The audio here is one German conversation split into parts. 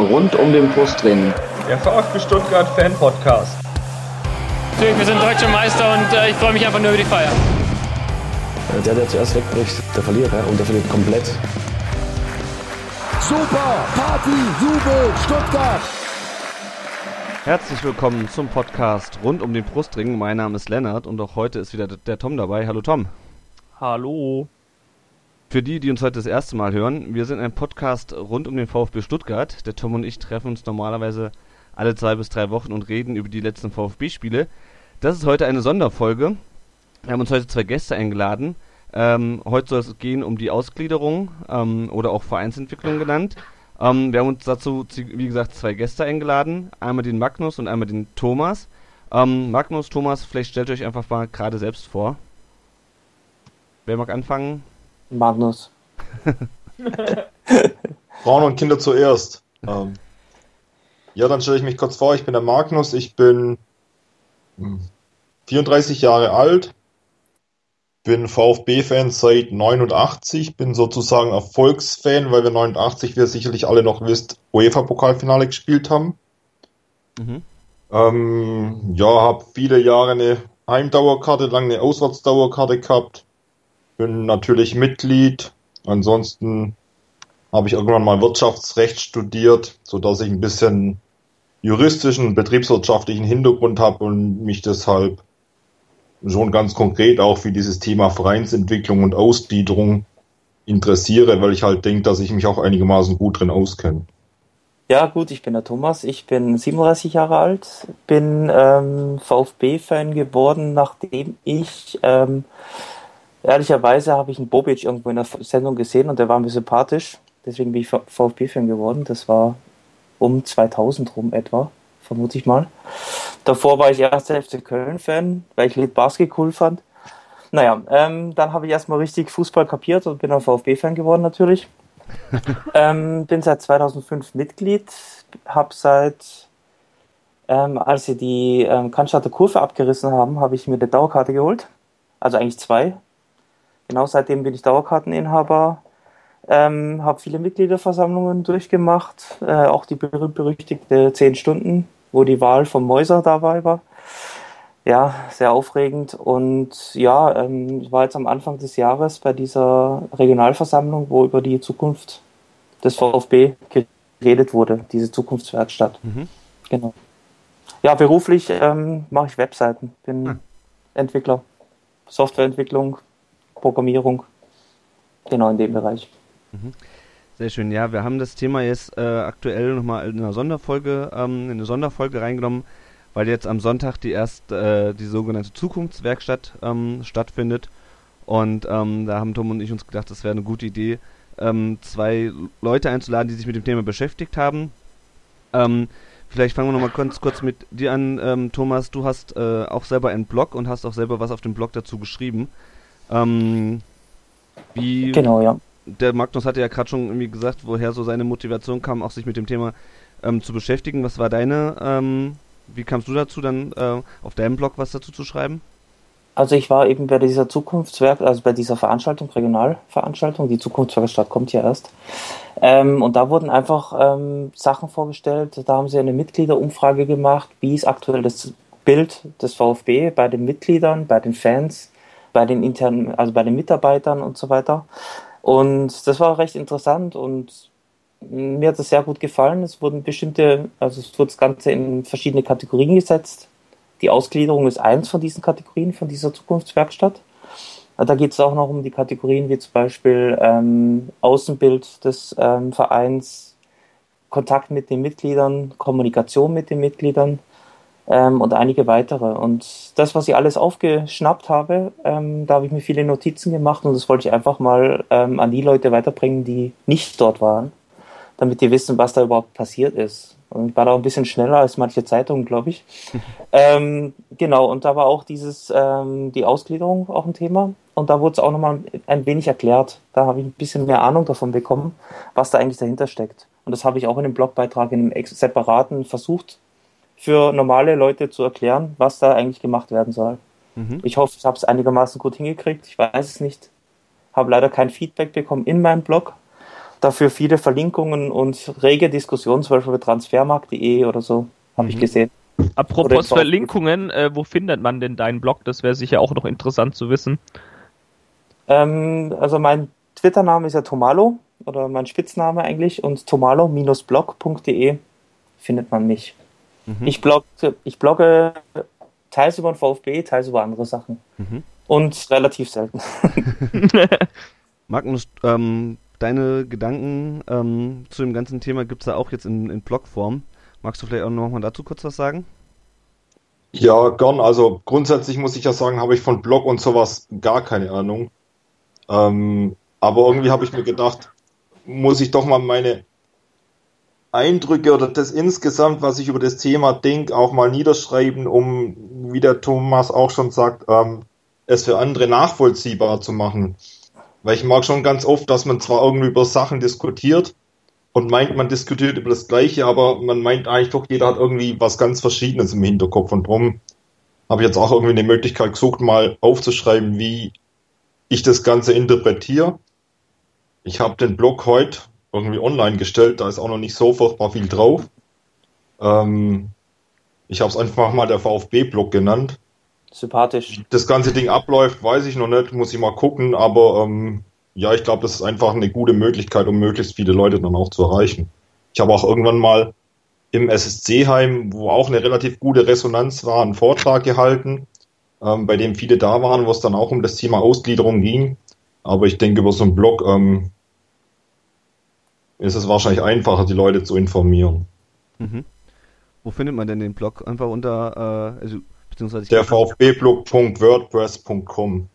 rund um den Brustring. Der VfB Stuttgart Fan Podcast. Wir sind deutsche Meister und äh, ich freue mich einfach nur über die Feier. Der, der zuerst wegbricht, der Verlierer und der verliert komplett. Super! Party, Jubel, Stuttgart! Herzlich willkommen zum Podcast rund um den Brustring. Mein Name ist Lennart und auch heute ist wieder der Tom dabei. Hallo Tom. Hallo. Für die, die uns heute das erste Mal hören, wir sind ein Podcast rund um den VfB Stuttgart. Der Tom und ich treffen uns normalerweise alle zwei bis drei Wochen und reden über die letzten VfB-Spiele. Das ist heute eine Sonderfolge. Wir haben uns heute zwei Gäste eingeladen. Ähm, heute soll es gehen um die Ausgliederung ähm, oder auch Vereinsentwicklung genannt. Ähm, wir haben uns dazu, wie gesagt, zwei Gäste eingeladen. Einmal den Magnus und einmal den Thomas. Ähm, Magnus, Thomas, vielleicht stellt euch einfach mal gerade selbst vor. Wer mag anfangen? Magnus. Frauen und Kinder zuerst. Ähm, ja, dann stelle ich mich kurz vor. Ich bin der Magnus. Ich bin 34 Jahre alt. Bin VfB-Fan seit 89. Bin sozusagen Erfolgsfan, weil wir 89, wie ihr sicherlich alle noch wisst, UEFA-Pokalfinale gespielt haben. Mhm. Ähm, ja, habe viele Jahre eine Heimdauerkarte, lange eine Auswärtsdauerkarte gehabt bin natürlich Mitglied. Ansonsten habe ich irgendwann mal Wirtschaftsrecht studiert, so dass ich ein bisschen juristischen, betriebswirtschaftlichen Hintergrund habe und mich deshalb schon ganz konkret auch für dieses Thema Vereinsentwicklung und Ausgliederung interessiere, weil ich halt denke, dass ich mich auch einigermaßen gut drin auskenne. Ja, gut, ich bin der Thomas, ich bin 37 Jahre alt, bin ähm, VfB-Fan geworden, nachdem ich ähm, Ehrlicherweise habe ich einen Bobic irgendwo in der Sendung gesehen und der war mir sympathisch. Deswegen bin ich VfB-Fan geworden. Das war um 2000 rum etwa, vermute ich mal. Davor war ich erster FC Köln-Fan, weil ich Lied Basket cool fand. Naja, ähm, dann habe ich erstmal richtig Fußball kapiert und bin ein VfB-Fan geworden natürlich. ähm, bin seit 2005 Mitglied, habe seit, ähm, als sie die ähm, Cannstatter Kurve abgerissen haben, habe ich mir eine Dauerkarte geholt. Also eigentlich zwei, Genau seitdem bin ich Dauerkarteninhaber, ähm, habe viele Mitgliederversammlungen durchgemacht, äh, auch die berühmt-berüchtigte 10 Stunden, wo die Wahl vom Mäuser dabei war. Ja, sehr aufregend und ja, ähm, ich war jetzt am Anfang des Jahres bei dieser Regionalversammlung, wo über die Zukunft des VfB geredet wurde, diese Zukunftswerkstatt. Mhm. Genau. Ja, beruflich ähm, mache ich Webseiten, bin hm. Entwickler, Softwareentwicklung, Programmierung. Genau in dem Bereich. Mhm. Sehr schön. Ja, wir haben das Thema jetzt äh, aktuell nochmal in einer Sonderfolge, ähm, in eine Sonderfolge reingenommen, weil jetzt am Sonntag die erst äh, die sogenannte Zukunftswerkstatt ähm, stattfindet. Und ähm, da haben Tom und ich uns gedacht, das wäre eine gute Idee, ähm, zwei Leute einzuladen, die sich mit dem Thema beschäftigt haben. Ähm, vielleicht fangen wir nochmal kurz, kurz mit dir an, ähm, Thomas. Du hast äh, auch selber einen Blog und hast auch selber was auf dem Blog dazu geschrieben. Ähm, wie genau, ja. Der Magnus hatte ja gerade schon irgendwie gesagt, woher so seine Motivation kam, auch sich mit dem Thema ähm, zu beschäftigen. Was war deine, ähm, wie kamst du dazu, dann äh, auf deinem Blog was dazu zu schreiben? Also ich war eben bei dieser Zukunftswerk, also bei dieser Veranstaltung, Regionalveranstaltung, die Zukunftswerkstatt kommt ja erst. Ähm, und da wurden einfach ähm, Sachen vorgestellt. Da haben sie eine Mitgliederumfrage gemacht, wie ist aktuell das Bild des VfB bei den Mitgliedern, bei den Fans, bei den internen, also bei den Mitarbeitern und so weiter. Und das war recht interessant und mir hat es sehr gut gefallen. Es wurden bestimmte, also es wurde das Ganze in verschiedene Kategorien gesetzt. Die Ausgliederung ist eins von diesen Kategorien, von dieser Zukunftswerkstatt. Da geht es auch noch um die Kategorien wie zum Beispiel ähm, Außenbild des ähm, Vereins, Kontakt mit den Mitgliedern, Kommunikation mit den Mitgliedern, ähm, und einige weitere. Und das, was ich alles aufgeschnappt habe, ähm, da habe ich mir viele Notizen gemacht und das wollte ich einfach mal ähm, an die Leute weiterbringen, die nicht dort waren, damit die wissen, was da überhaupt passiert ist. Und ich war da auch ein bisschen schneller als manche Zeitungen, glaube ich. ähm, genau, und da war auch dieses, ähm, die Ausgliederung auch ein Thema. Und da wurde es auch nochmal ein wenig erklärt. Da habe ich ein bisschen mehr Ahnung davon bekommen, was da eigentlich dahinter steckt. Und das habe ich auch in einem Blogbeitrag in einem separaten versucht für normale Leute zu erklären, was da eigentlich gemacht werden soll. Mhm. Ich hoffe, ich habe es einigermaßen gut hingekriegt. Ich weiß es nicht. Habe leider kein Feedback bekommen in meinem Blog. dafür viele Verlinkungen und rege Diskussionen, zum Beispiel bei transfermarkt.de oder so, habe Mhm. ich gesehen. Apropos Verlinkungen, äh, wo findet man denn deinen Blog? Das wäre sicher auch noch interessant zu wissen. Ähm, also mein Twitter-Name ist ja Tomalo oder mein Spitzname eigentlich und tomalo-blog.de findet man mich. Mhm. Ich, blog, ich blogge teils über den VfB, teils über andere Sachen. Mhm. Und relativ selten. Magnus, ähm, deine Gedanken ähm, zu dem ganzen Thema gibt es ja auch jetzt in, in Blogform. Magst du vielleicht auch noch mal dazu kurz was sagen? Ja, gern. Also grundsätzlich muss ich ja sagen, habe ich von Blog und sowas gar keine Ahnung. Ähm, aber irgendwie habe ich mir gedacht, muss ich doch mal meine Eindrücke oder das insgesamt, was ich über das Thema denke, auch mal niederschreiben, um, wie der Thomas auch schon sagt, ähm, es für andere nachvollziehbar zu machen. Weil ich mag schon ganz oft, dass man zwar irgendwie über Sachen diskutiert und meint, man diskutiert über das Gleiche, aber man meint eigentlich doch, jeder hat irgendwie was ganz Verschiedenes im Hinterkopf und drum habe ich jetzt auch irgendwie eine Möglichkeit gesucht, mal aufzuschreiben, wie ich das Ganze interpretiere. Ich habe den Blog heute irgendwie online gestellt, da ist auch noch nicht so furchtbar viel drauf. Ähm, ich habe es einfach mal der VfB-Blog genannt. Sympathisch. Das ganze Ding abläuft, weiß ich noch nicht, muss ich mal gucken, aber ähm, ja, ich glaube, das ist einfach eine gute Möglichkeit, um möglichst viele Leute dann auch zu erreichen. Ich habe auch irgendwann mal im SSC-Heim, wo auch eine relativ gute Resonanz war, einen Vortrag gehalten, ähm, bei dem viele da waren, wo es dann auch um das Thema Ausgliederung ging. Aber ich denke, über so einen Blog ähm, ist es wahrscheinlich einfacher, die Leute zu informieren. Mhm. Wo findet man denn den Blog? Einfach unter, äh, also, beziehungsweise Der VfB-Blog.wordpress.com.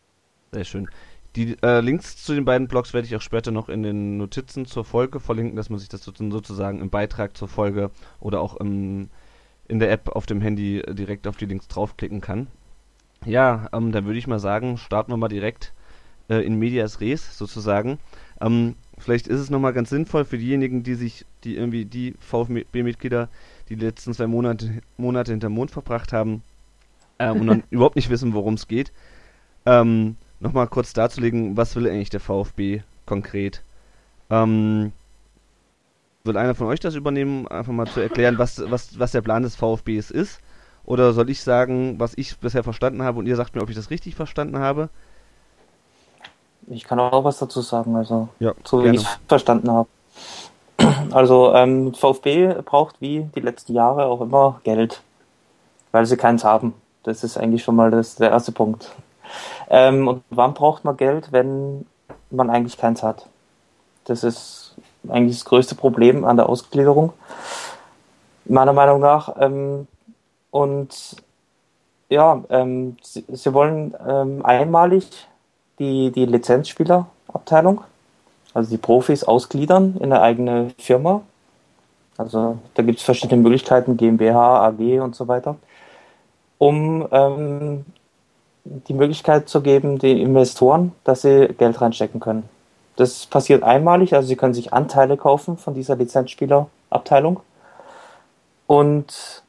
Sehr schön. Die äh, Links zu den beiden Blogs werde ich auch später noch in den Notizen zur Folge verlinken, dass man sich das sozusagen im Beitrag zur Folge oder auch im, in der App auf dem Handy direkt auf die Links draufklicken kann. Ja, ähm, dann würde ich mal sagen, starten wir mal direkt äh, in Medias Res sozusagen. Ähm, vielleicht ist es nochmal ganz sinnvoll für diejenigen, die sich, die irgendwie die VfB-Mitglieder, die, die letzten zwei Monate, Monate hinterm Mond verbracht haben ähm, und dann überhaupt nicht wissen, worum es geht. Ähm, nochmal kurz darzulegen, was will eigentlich der VfB konkret? Ähm, will einer von euch das übernehmen, einfach mal zu erklären, was, was, was der Plan des VfBs ist? Oder soll ich sagen, was ich bisher verstanden habe und ihr sagt mir, ob ich das richtig verstanden habe? Ich kann auch was dazu sagen, also Ja, so wie ich es verstanden habe. Also ähm, VfB braucht wie die letzten Jahre auch immer Geld, weil sie keins haben. Das ist eigentlich schon mal das, der erste Punkt. Ähm, und wann braucht man Geld, wenn man eigentlich keins hat? Das ist eigentlich das größte Problem an der Ausgliederung, meiner Meinung nach. Ähm, und ja, ähm, sie, sie wollen ähm, einmalig die, die Lizenzspielerabteilung, also die Profis, ausgliedern in eine eigene Firma. Also da gibt es verschiedene Möglichkeiten, GmbH, AG und so weiter, um ähm, die Möglichkeit zu geben, den Investoren, dass sie Geld reinstecken können. Das passiert einmalig, also sie können sich Anteile kaufen von dieser Lizenzspielerabteilung und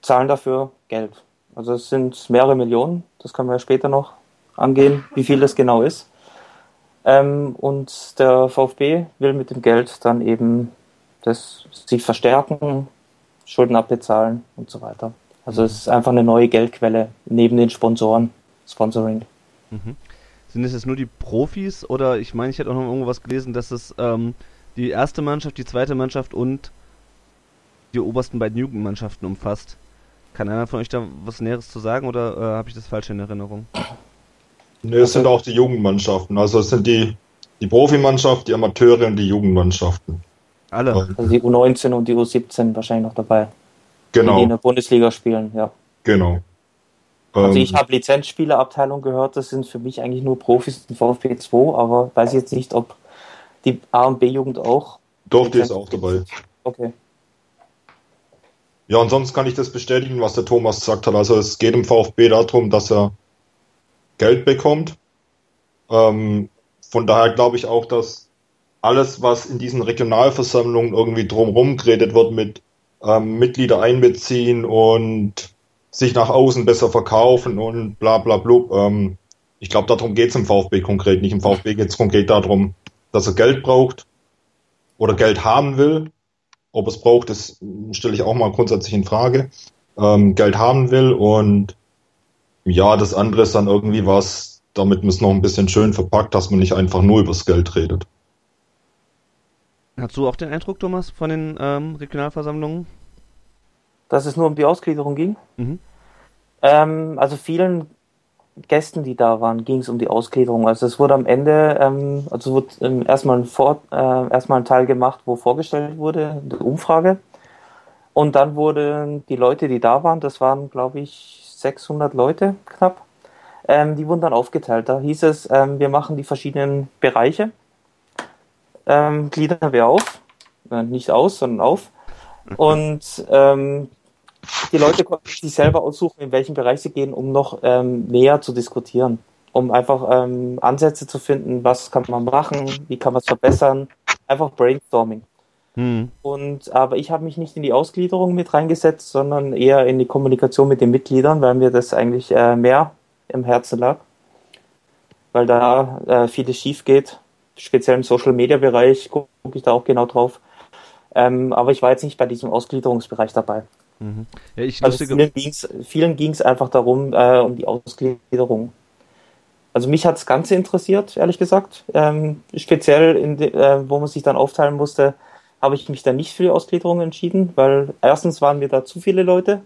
zahlen dafür Geld. Also es sind mehrere Millionen, das können wir später noch angehen, wie viel das genau ist. Ähm, und der VfB will mit dem Geld dann eben das sich verstärken, Schulden abbezahlen und so weiter. Also es ist einfach eine neue Geldquelle neben den Sponsoren, Sponsoring. Mhm. Sind es jetzt nur die Profis oder ich meine, ich hätte auch noch irgendwas gelesen, dass es ähm, die erste Mannschaft, die zweite Mannschaft und die obersten beiden Jugendmannschaften umfasst? Kann einer von euch da was Näheres zu sagen oder äh, habe ich das falsch in Erinnerung? Ne, es sind auch die Jugendmannschaften. Also es sind die, die Profimannschaft, die Amateure und die Jugendmannschaften. Alle. Also die U19 und die U17 wahrscheinlich noch dabei, die in Genau, der Bundesliga spielen, ja. genau. Also Ähm, ich habe Lizenzspielerabteilung gehört, das sind für mich eigentlich nur Profis in VfB 2, aber weiß jetzt nicht, ob die A- und B-Jugend auch. doch, die ist auch dabei. Okay. Ja, ansonsten kann ich das bestätigen, was der Thomas gesagt hat. Also es geht im VfB darum, dass er Geld bekommt. Ähm, von daher glaube ich auch, dass alles, was in diesen Regionalversammlungen irgendwie drumherum geredet wird mit ähm, Mitglieder einbeziehen und sich nach außen besser verkaufen und bla bla blub, ähm, ich glaube, darum geht es im VfB konkret nicht. Im VfB geht es konkret darum, dass er Geld braucht oder Geld haben will. Ob es braucht, das stelle ich auch mal grundsätzlich in Frage. Ähm, Geld haben will und ja, das andere ist dann irgendwie was, damit man es noch ein bisschen schön verpackt, dass man nicht einfach nur übers Geld redet. Hast du auch den Eindruck, Thomas, von den ähm, Regionalversammlungen? Dass es nur um die Ausgliederung ging? Mhm. Ähm, also vielen Gästen, die da waren, ging es um die Ausgliederung. Also es wurde am Ende, ähm, also wurde ähm, erstmal, ein Vor äh, erstmal ein Teil gemacht, wo vorgestellt wurde, eine Umfrage. Und dann wurden die Leute, die da waren, das waren, glaube ich, 600 Leute knapp, ähm, die wurden dann aufgeteilt. Da hieß es, ähm, wir machen die verschiedenen Bereiche, ähm, gliedern wir auf, äh, nicht aus, sondern auf. Und ähm, die Leute konnten sich selber aussuchen, in welchen Bereich sie gehen, um noch ähm, näher zu diskutieren, um einfach ähm, Ansätze zu finden, was kann man machen, wie kann man es verbessern, einfach Brainstorming. Hm. Und aber ich habe mich nicht in die Ausgliederung mit reingesetzt, sondern eher in die Kommunikation mit den Mitgliedern, weil mir das eigentlich äh, mehr im Herzen lag, weil da äh, vieles schief geht, speziell im Social Media Bereich gucke ich da auch genau drauf. Ähm, aber ich war jetzt nicht bei diesem Ausgliederungsbereich dabei. Mhm. Ja, ich Also vielen ging's, vielen ging es einfach darum, äh, um die Ausgliederung. Also mich hat das Ganze interessiert, ehrlich gesagt. Ähm, speziell, in de, äh, wo man sich dann aufteilen musste, habe ich mich dann nicht für die Ausgliederung entschieden, weil erstens waren mir da zu viele Leute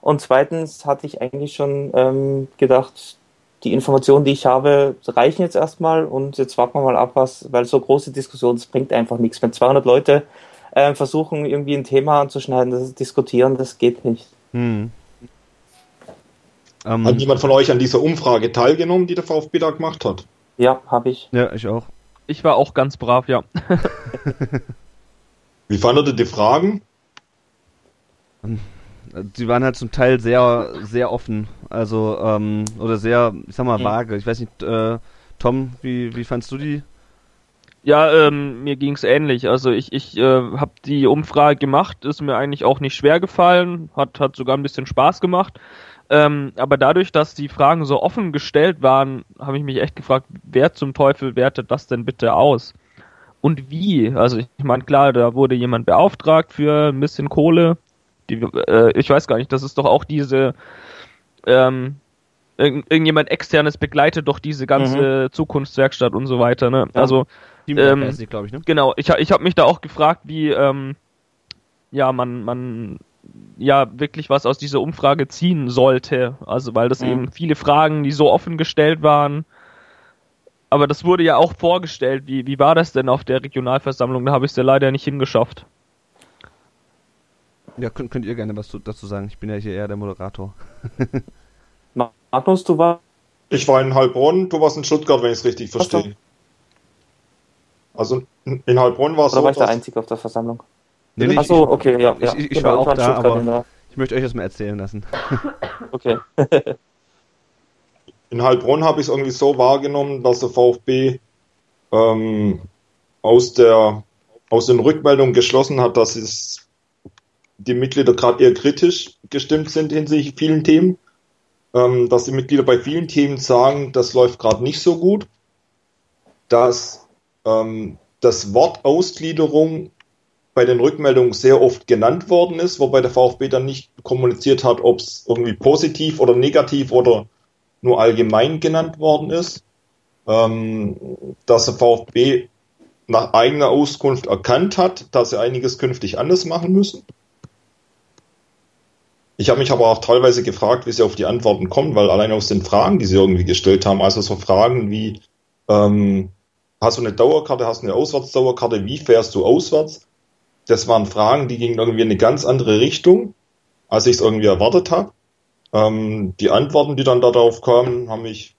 und zweitens hatte ich eigentlich schon ähm, gedacht, die Informationen, die ich habe, reichen jetzt erstmal und jetzt warten wir mal ab, was, weil so große Diskussionen, das bringt einfach nichts. Wenn 200 Leute äh, versuchen, irgendwie ein Thema anzuschneiden, das diskutieren, das geht nicht. hm. ähm, Hat jemand von euch an dieser Umfrage teilgenommen, die der VfB da gemacht hat? Ja, habe ich. ja, ich auch. Ich war auch ganz brav, ja. Wie fandet ihr die Fragen? Die waren halt zum Teil sehr, sehr offen. Also, ähm, oder sehr, ich sag mal, Mhm. vage. Ich weiß nicht, äh, Tom, wie, wie fandst du die? Ja, ähm, mir ging's ähnlich. Also ich, ich äh, habe die Umfrage gemacht, ist mir eigentlich auch nicht schwer gefallen, hat, hat sogar ein bisschen Spaß gemacht. Ähm, aber dadurch, dass die Fragen so offen gestellt waren, habe ich mich echt gefragt, wer zum Teufel wertet das denn bitte aus? Und wie? Also ich meine, klar, da wurde jemand beauftragt für ein bisschen Kohle. Die, äh, ich weiß gar nicht, das ist doch auch diese ähm, irgend, irgendjemand externes begleitet doch diese ganze Zukunftswerkstatt und so weiter. Ne? Ja. Also Teamwork Ähm, glaube ich, ne? Genau, ich, ich habe mich da auch gefragt, wie ähm, ja man man ja wirklich was aus dieser Umfrage ziehen sollte. Also weil das Mhm. eben viele Fragen, die so offen gestellt waren. Aber das wurde ja auch vorgestellt. Wie, wie war das denn auf der Regionalversammlung? Da habe ich es ja leider nicht hingeschafft. Ja, könnt, könnt ihr gerne was zu, dazu sagen. Ich bin ja hier eher der Moderator. Magnus, du warst Ich war in Heilbronn, du warst in Stuttgart, wenn ich es richtig verstehe. Also in Heilbronn war es so, war ich der Einzige auf der Versammlung? Nee, nee, Achso, okay, ja. ich- ja. ich- ich war auch in da, Stuttgart aber- der- Ich möchte euch das mal erzählen lassen. Okay. in Heilbronn habe ich es irgendwie so wahrgenommen, dass der VfB ähm, aus der aus den Rückmeldungen geschlossen hat, dass es die Mitglieder gerade eher kritisch gestimmt sind hinsichtlich vielen Themen, ähm, dass die Mitglieder bei vielen Themen sagen, das läuft gerade nicht so gut, dass ähm, das Wort Ausgliederung bei den Rückmeldungen sehr oft genannt worden ist, wobei der VfB dann nicht kommuniziert hat, ob es irgendwie positiv oder negativ oder nur allgemein genannt worden ist, ähm, dass der VfB nach eigener Auskunft erkannt hat, dass sie einiges künftig anders machen müssen. Ich habe mich aber auch teilweise gefragt, wie sie auf die Antworten kommen, weil allein aus den Fragen, die sie irgendwie gestellt haben, also so Fragen wie, ähm, hast du eine Dauerkarte, hast du eine Auswärtsdauerkarte, wie fährst du auswärts? Das waren Fragen, die gingen irgendwie in eine ganz andere Richtung, als ich es irgendwie erwartet habe. Ähm, die Antworten, die dann darauf kamen, haben mich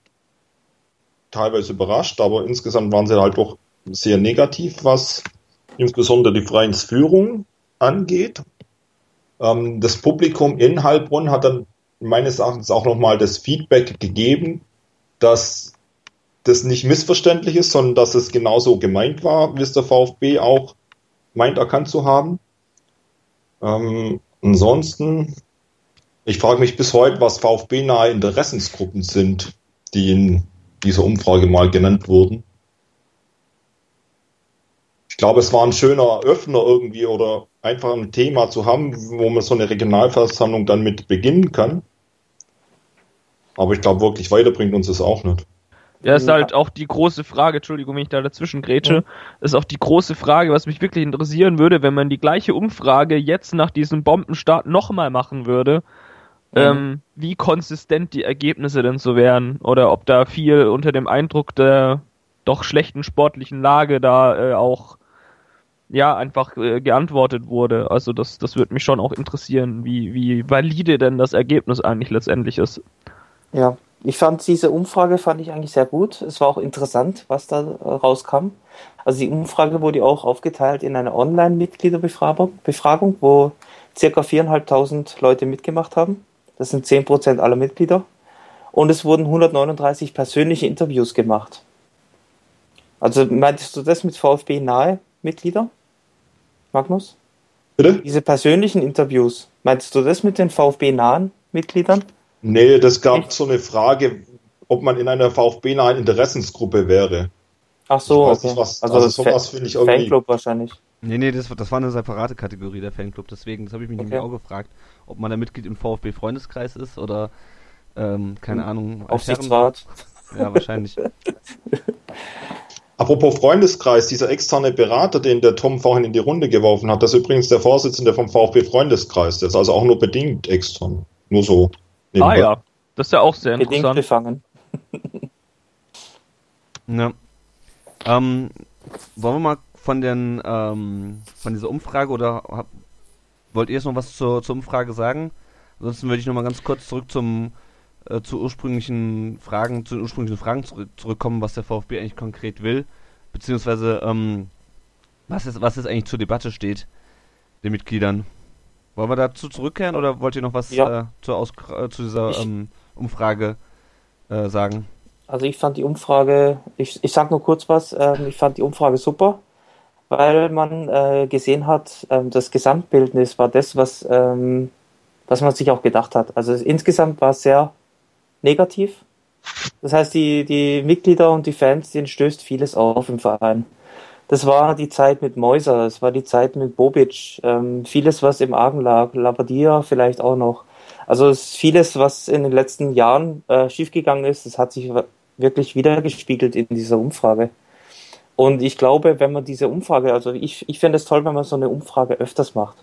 teilweise überrascht, aber insgesamt waren sie halt doch sehr negativ, was insbesondere die Vereinsführung angeht. Ähm, das Publikum in Heilbronn hat dann meines Erachtens auch nochmal das Feedback gegeben, dass das nicht missverständlich ist, sondern dass es genauso gemeint war, wie es der VfB auch meint erkannt zu haben. Ähm, ansonsten, ich frage mich bis heute, was VfB-nahe Interessensgruppen sind, die in dieser Umfrage mal genannt wurden. ich glaube, es war ein schöner Öffner irgendwie oder einfach ein Thema zu haben, wo man so eine Regionalversammlung dann mit beginnen kann. Aber ich glaube, wirklich weiterbringt uns das auch nicht. Ja, ist halt auch die große Frage, Entschuldigung, wenn ich da dazwischen grätsche, ist auch die große Frage, was mich wirklich interessieren würde, wenn man die gleiche Umfrage jetzt nach diesem Bombenstart nochmal machen würde, mhm. ähm, wie konsistent die Ergebnisse denn so wären oder ob da viel unter dem Eindruck der doch schlechten sportlichen Lage da äh, auch ja einfach äh, geantwortet wurde. Also das, das würde mich schon auch interessieren, wie, wie valide denn das Ergebnis eigentlich letztendlich ist. Ja, ich fand diese Umfrage fand ich eigentlich sehr gut. Es war auch interessant, was da äh, rauskam. Also die Umfrage wurde auch aufgeteilt in eine Online-Mitgliederbefragung, wo circa 4.500 Leute mitgemacht haben. Das sind 10% aller Mitglieder. Und es wurden 139 persönliche Interviews gemacht. Also meintest du das mit VfB nahe Mitglieder, Magnus? Bitte? Diese persönlichen Interviews, meintest du das mit den VfB nahen Mitgliedern? Nee, das gab Echt? so eine Frage, ob man in einer VfB-nahen Interessensgruppe wäre. Ach so, okay. Nicht, was, also, also sowas finde ich irgendwie. Fanclub wahrscheinlich. Nee, nee, das, das war eine separate Kategorie, der Fanclub. Deswegen, das habe ich mich okay. nämlich auch gefragt, ob man da Mitglied im VfB-Freundeskreis ist oder, ähm, keine hm. Ahnung. Aufsichtsrat. Ja, wahrscheinlich. Apropos Freundeskreis, dieser externe Berater, den der Tom vorhin in die Runde geworfen hat, das ist übrigens der Vorsitzende vom VfB Freundeskreis. Der ist also auch nur bedingt extern. Nur so. Ah ja, das ist ja auch sehr Bedingt interessant. befangen. ja. Ähm, wollen wir mal von den ähm, von dieser Umfrage oder hab, wollt ihr jetzt noch was zur, zur Umfrage sagen? Ansonsten würde ich noch mal ganz kurz zurück zum äh, zu ursprünglichen Fragen, zu den ursprünglichen Fragen zurück, zurückkommen, was der VfB eigentlich konkret will, beziehungsweise ähm, was ist was jetzt eigentlich zur Debatte steht, den Mitgliedern. Wollen wir dazu zurückkehren oder wollt ihr noch was ja. äh, Aus äh, zu dieser ähm, Umfrage äh, sagen? Also ich fand die Umfrage, ich, ich sag nur kurz was, ähm, ich fand die Umfrage super, weil man äh, gesehen hat, ähm, das Gesamtbildnis war das, was, ähm, was man sich auch gedacht hat. Also insgesamt war es sehr negativ. Das heißt, die, die Mitglieder und die Fans, denen stößt vieles auf im Verein. Das war die Zeit mit Mäuser, das war die Zeit mit Bobic, ähm, vieles, was im Argen lag, Labadia vielleicht auch noch. Also es vieles, was in den letzten Jahren äh, schiefgegangen ist, das hat sich wirklich wiedergespiegelt in dieser Umfrage. Und ich glaube, wenn man diese Umfrage, also ich, ich finde es toll, wenn man so eine Umfrage öfters macht.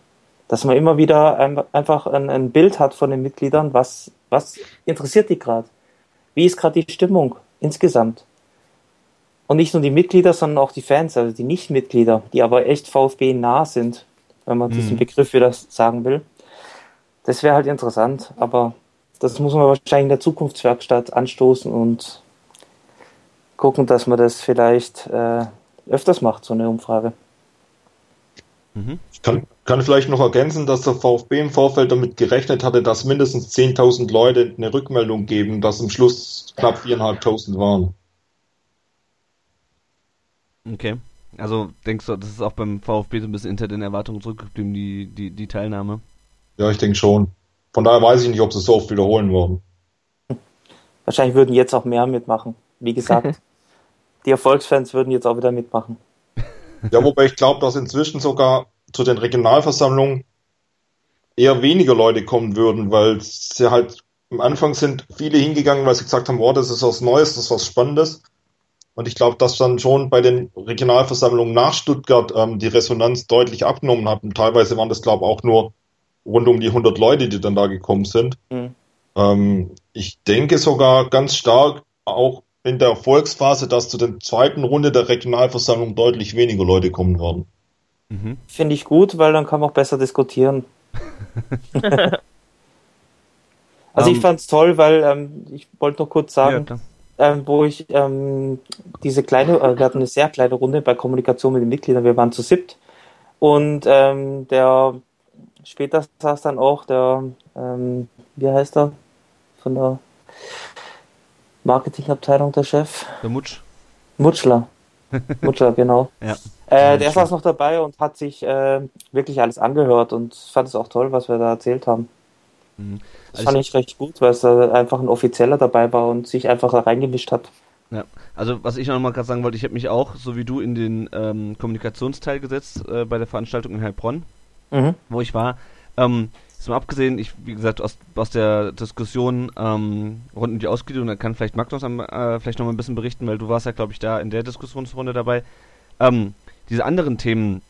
Dass man immer wieder ein, einfach ein, ein Bild hat von den Mitgliedern, was, was interessiert die gerade? Wie ist gerade die Stimmung insgesamt? Und nicht nur die Mitglieder, sondern auch die Fans, also die Nicht-Mitglieder, die aber echt VfB nah sind, wenn man mhm. diesen Begriff wieder sagen will. Das wäre halt interessant, aber das muss man wahrscheinlich in der Zukunftswerkstatt anstoßen und gucken, dass man das vielleicht äh, öfters macht, so eine Umfrage. Mhm. Ich kann, kann vielleicht noch ergänzen, dass der VfB im Vorfeld damit gerechnet hatte, dass mindestens 10.000 Leute eine Rückmeldung geben, dass am Schluss knapp 4.500 waren. Okay. Also denkst du, das ist auch beim VfB so ein bisschen hinter den Erwartungen zurückgeblieben, die, die, die Teilnahme? Ja, ich denke schon. Von daher weiß ich nicht, ob sie es so oft wiederholen würden. Wahrscheinlich würden jetzt auch mehr mitmachen. Wie gesagt, die Erfolgsfans würden jetzt auch wieder mitmachen. Ja, wobei ich glaube, dass inzwischen sogar zu den Regionalversammlungen eher weniger Leute kommen würden, weil sie halt am Anfang sind viele hingegangen, weil sie gesagt haben, wow, das ist was Neues, das ist was Spannendes. Und ich glaube, dass dann schon bei den Regionalversammlungen nach Stuttgart ähm, die Resonanz deutlich abgenommen hat. Und teilweise waren das, glaube ich, auch nur rund um die 100 Leute, die dann da gekommen sind. Mhm. Ähm, ich denke sogar ganz stark auch in der Erfolgsphase, dass zu der zweiten Runde der Regionalversammlung deutlich weniger Leute kommen werden. Mhm. Finde ich gut, weil dann kann man auch besser diskutieren. also um, ich ähm, fand es toll, weil ähm, ich wollte noch kurz sagen, ja, ähm, wo ich ähm, diese kleine, äh, wir hatten eine sehr kleine Runde bei Kommunikation mit den Mitgliedern, wir waren zu siebt und ähm, der später saß dann auch der, ähm, wie heißt er, von der Marketingabteilung der Chef? Der Mutsch. Mutschler. Mutschler, genau. ja. Äh, der saß noch dabei und hat sich äh, wirklich alles angehört und fand es auch toll, was wir da erzählt haben. Mhm. Das also fand ich recht gut, weil es einfach ein Offizieller dabei war und sich einfach reingemischt hat. Ja, Also was ich noch mal gerade sagen wollte, ich habe mich auch, so wie du, in den ähm, Kommunikationsteil gesetzt äh, bei der Veranstaltung in Heilbronn, Mhm. wo ich war. Ähm, ist mal abgesehen, ich, wie gesagt, aus, aus der Diskussion ähm, rund um die Ausgliederung, da kann vielleicht Magnus am, äh, vielleicht noch mal ein bisschen berichten, weil du warst ja, glaube ich, da in der Diskussionsrunde dabei. Ähm, diese anderen Themen,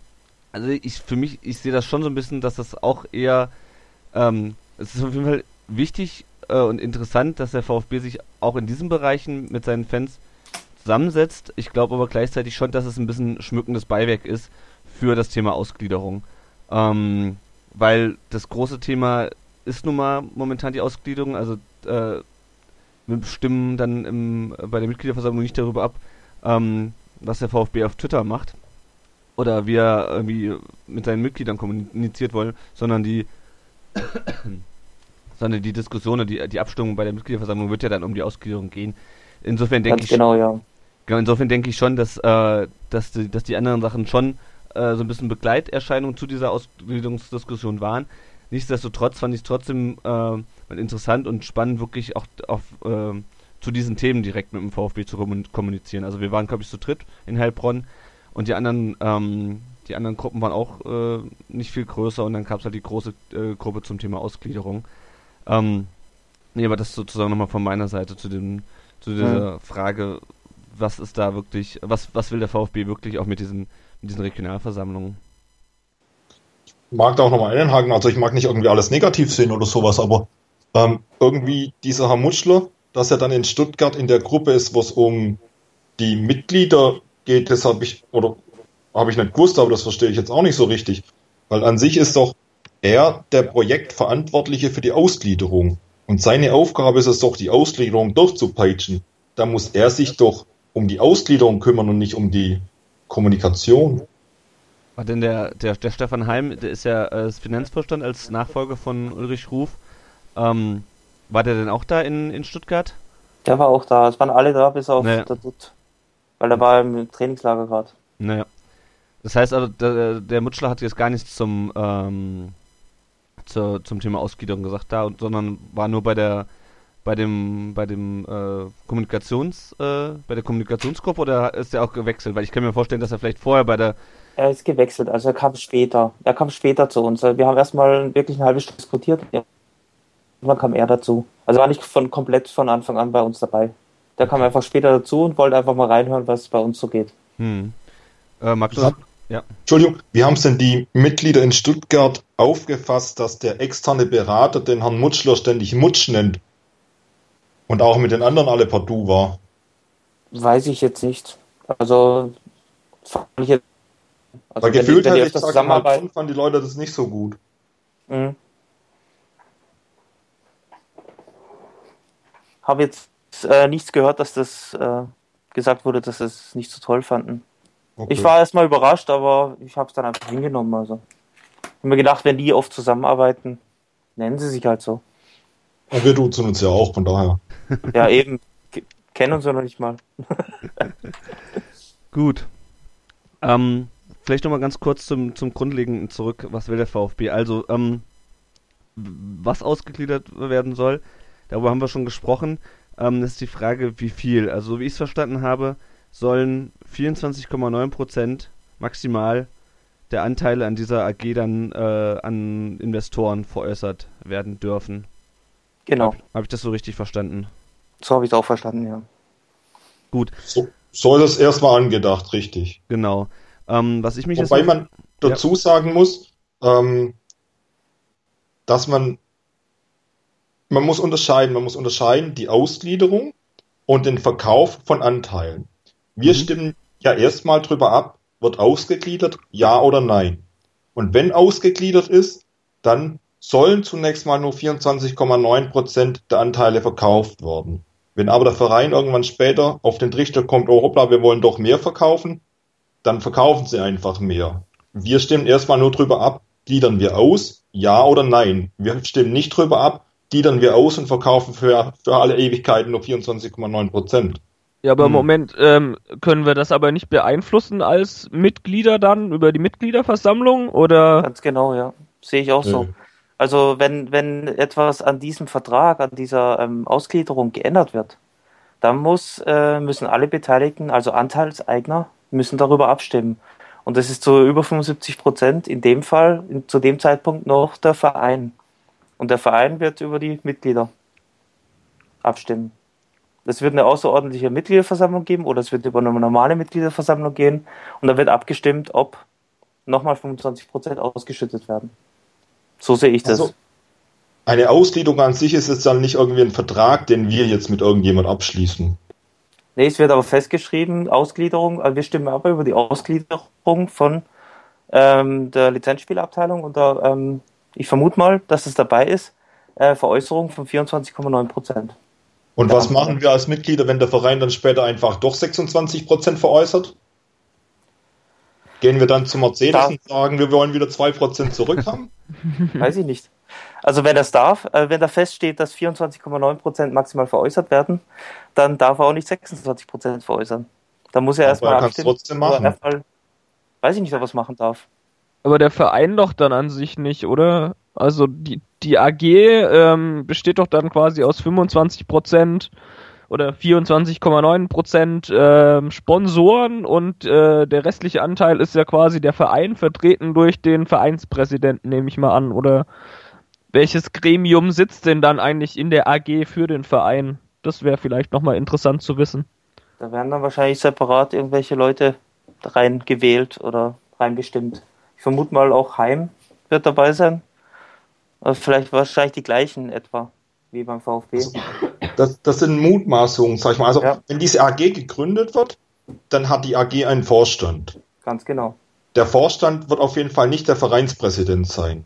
also ich für mich, ich sehe das schon so ein bisschen, dass das auch eher, ähm, es ist auf jeden Fall wichtig äh, und interessant, dass der VfB sich auch in diesen Bereichen mit seinen Fans zusammensetzt. Ich glaube aber gleichzeitig schon, dass es ein bisschen schmückendes Beiwerk ist für das Thema Ausgliederung. Ähm, weil das große Thema ist nun mal momentan die Ausgliederung, also äh, wir stimmen dann im, bei der Mitgliederversammlung nicht darüber ab, ähm, was der VfB auf Twitter macht oder wie er irgendwie mit seinen Mitgliedern kommuniziert wollen, sondern die sondern die Diskussion die, die Abstimmung bei der Mitgliederversammlung wird ja dann um die Ausgliederung gehen. Insofern denke ich genau, ja. Genau, insofern denke ich schon, dass, äh, dass, die, dass die anderen Sachen schon äh, so ein bisschen Begleiterscheinung zu dieser Ausgliederungsdiskussion waren. Nichtsdestotrotz fand ich es trotzdem äh, interessant und spannend, wirklich auch auf, äh, zu diesen Themen direkt mit dem VfB zu kommun- kommunizieren. Also wir waren, glaube ich, zu dritt in Heilbronn und die anderen, ähm, die anderen Gruppen waren auch äh, nicht viel größer und dann gab es halt die große äh, Gruppe zum Thema Ausgliederung. Ähm, nee, aber das sozusagen nochmal von meiner Seite zu dem, zu dieser Frage, was ist da wirklich, was, was will der VfB wirklich auch mit diesen, mit diesen Regionalversammlungen? mag da auch nochmal einhaken. Also ich mag nicht irgendwie alles negativ sehen oder sowas, aber ähm, irgendwie dieser Herr Mutschler, dass er dann in Stuttgart in der Gruppe ist, wo es um die Mitglieder geht, das habe ich, oder habe ich nicht gewusst, aber das verstehe ich jetzt auch nicht so richtig. Weil an sich ist doch er der Projektverantwortliche für die Ausgliederung. Und seine Aufgabe ist es doch, die Ausgliederung durchzupeitschen. Da muss er sich doch um die Ausgliederung kümmern und nicht um die Kommunikation. War denn der, der, der Stefan Heim, der ist ja äh, Finanzvorstand als Nachfolger von Ulrich Ruf. Ähm, war der denn auch da in, in Stuttgart? Der war auch da. Es waren alle da, bis auf Naja. der Dutt. Weil er war im Trainingslager gerade. Naja. Das heißt also, der, der Mutschler hat jetzt gar nichts zum, ähm, zur, zum Thema Ausgliederung gesagt da, und, sondern war nur bei der bei dem bei dem äh, Kommunikations äh, bei der Kommunikationsgruppe oder ist er auch gewechselt? Weil ich kann mir vorstellen, dass er vielleicht vorher bei der Er ist gewechselt, also er kam später. Er kam später zu uns. Wir haben erstmal wirklich eine halbe Stunde diskutiert. Irgendwann kam er dazu. Also war nicht von komplett von Anfang an bei uns dabei. Der kam einfach später dazu und wollte einfach mal reinhören, was bei uns so geht. hm, äh, Max, Ja. Ja. Entschuldigung, wie haben es denn die Mitglieder in Stuttgart aufgefasst, dass der externe Berater den Herrn Mutschler ständig Mutsch nennt? Und auch mit den anderen alle Du war. Weiß ich jetzt nicht. Also fand ich jetzt. Also Weil wenn die- gefühlt wenn hätte ich gesagt, fanden die Leute das nicht so gut. Mhm. Habe jetzt äh, nichts gehört, dass das äh, gesagt wurde, dass sie es nicht so toll fanden. Okay. Ich war erstmal überrascht, aber ich habe es dann einfach hingenommen. Also. Ich habe mir gedacht, wenn die oft zusammenarbeiten, nennen sie sich halt so. Und wir duzen uns ja auch, von daher. Ja, eben. Ke- Kennen uns ja noch nicht mal. Gut. Ähm, vielleicht nochmal ganz kurz zum, zum Grundlegenden zurück. Was will der VfB? Also, ähm, was ausgegliedert werden soll, darüber haben wir schon gesprochen. Ähm, das ist die Frage, wie viel. Also, so wie ich es verstanden habe, sollen 24,9% maximal der Anteile an dieser AG dann äh, an Investoren veräußert werden dürfen. Genau. Habe ich das so richtig verstanden? So habe ich es auch verstanden, ja. Gut, So, so ist es erstmal angedacht, richtig. genau. Ähm, was ich mich jetzt Wobei noch- man dazu sagen muss, ähm, dass man, man muss unterscheiden, man muss unterscheiden die Ausgliederung und den Verkauf von Anteilen. Wir Mhm. stimmen ja erstmal drüber ab, wird ausgegliedert, ja oder nein. Und wenn ausgegliedert ist, dann sollen zunächst mal nur 24,9 Prozent der Anteile verkauft werden. Wenn aber der Verein irgendwann später auf den Trichter kommt, oh hoppla, wir wollen doch mehr verkaufen, dann verkaufen sie einfach mehr. Wir stimmen erstmal nur drüber ab, gliedern wir aus, ja oder nein. Wir stimmen nicht drüber ab, gliedern wir aus und verkaufen für, für alle Ewigkeiten nur 24,9 Prozent. Ja, aber im Hm. Moment ähm, können wir das aber nicht beeinflussen als Mitglieder dann über die Mitgliederversammlung oder Ganz genau, ja. Sehe ich auch so. Äh. Also wenn, wenn etwas an diesem Vertrag, an dieser ähm, Ausgliederung geändert wird, dann muss, äh, müssen alle Beteiligten, also Anteilseigner, müssen darüber abstimmen. Und das ist zu über 75 Prozent in dem Fall, in, zu dem Zeitpunkt noch der Verein. Und der Verein wird über die Mitglieder abstimmen. Es wird eine außerordentliche Mitgliederversammlung geben oder es wird über eine normale Mitgliederversammlung gehen und da wird abgestimmt, ob nochmal 25 Prozent ausgeschüttet werden. So sehe ich das. Also, eine Ausgliederung an sich ist jetzt dann nicht irgendwie ein Vertrag, den wir jetzt mit irgendjemand abschließen. Nee, es wird aber festgeschrieben, Ausgliederung, also wir stimmen aber über die Ausgliederung von ähm, der Lizenzspielabteilung und da, ähm, ich vermute mal, dass es dabei ist, äh, Veräußerung von 24,9 Prozent. Und was machen wir als Mitglieder, wenn der Verein dann später einfach doch 26 Prozent veräußert? Gehen wir dann zu Mercedes da. und sagen, wir wollen wieder 2 Prozent zurück haben? Weiß ich nicht. Also wenn das darf, äh, wenn da feststeht, dass 24,9 Prozent maximal veräußert werden, dann darf er auch nicht 26 Prozent veräußern. Da muss er erstmal abstimmen. Trotzdem machen. Erstmal, weiß ich nicht, ob er es machen darf. Aber der Verein doch dann an sich nicht, oder? Also die, die AG ähm, besteht doch dann quasi aus 25 Prozent oder 24,9 Prozent äh, Sponsoren und äh, der restliche Anteil ist ja quasi der Verein vertreten durch den Vereinspräsidenten, nehme ich mal an. Oder welches Gremium sitzt denn dann eigentlich in der AG für den Verein? Das wäre vielleicht nochmal interessant zu wissen. Da werden dann wahrscheinlich separat irgendwelche Leute rein gewählt oder rein bestimmt. Ich vermute mal auch Heim wird dabei sein. Aber vielleicht wahrscheinlich die gleichen etwa wie beim VfB. Also, das, das sind Mutmaßungen, sag ich mal. Also ja. wenn diese AG gegründet wird, dann hat die AG einen Vorstand. Ganz genau. Der Vorstand wird auf jeden Fall nicht der Vereinspräsident sein.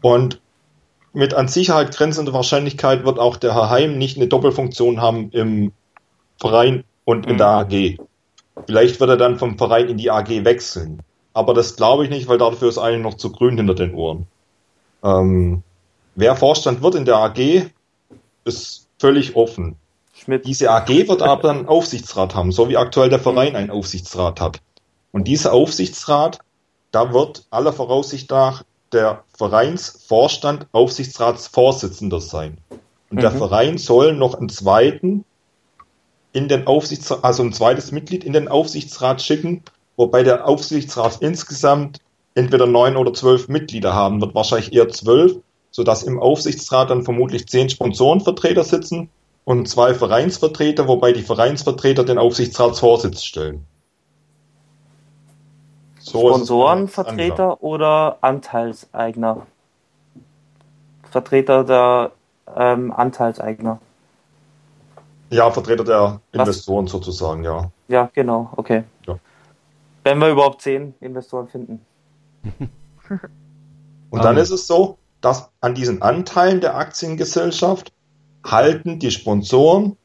Und mit an Sicherheit grenzender Wahrscheinlichkeit wird auch der Herr Heim nicht eine Doppelfunktion haben im Verein und in mhm. der AG. Vielleicht wird er dann vom Verein in die AG wechseln. Aber das glaube ich nicht, weil dafür ist eigentlich noch zu grün hinter den Ohren. Ähm, wer Vorstand wird in der AG, ist völlig offen. Schmidt. Diese AG wird aber einen Aufsichtsrat haben, so wie aktuell der Verein einen Aufsichtsrat hat. Und dieser Aufsichtsrat, da wird aller Voraussicht nach der Vereinsvorstand Aufsichtsratsvorsitzender sein. Und mhm. der Verein soll noch einen zweiten in den Aufsichtsrat, also ein zweites Mitglied in den Aufsichtsrat schicken, wobei der Aufsichtsrat insgesamt entweder neun oder zwölf Mitglieder haben wird, wahrscheinlich eher zwölf, sodass im Aufsichtsrat dann vermutlich zehn Sponsorenvertreter sitzen und zwei Vereinsvertreter, wobei die Vereinsvertreter den Aufsichtsratsvorsitz stellen. So Sponsorenvertreter oder Anteilseigner? Vertreter der ähm, Anteilseigner. Ja, Vertreter der Investoren Was? sozusagen, ja. Ja, genau, okay. Ja. Wenn wir überhaupt zehn Investoren finden. Und dann ist es so, dass an diesen Anteilen der Aktiengesellschaft halten die Sponsoren,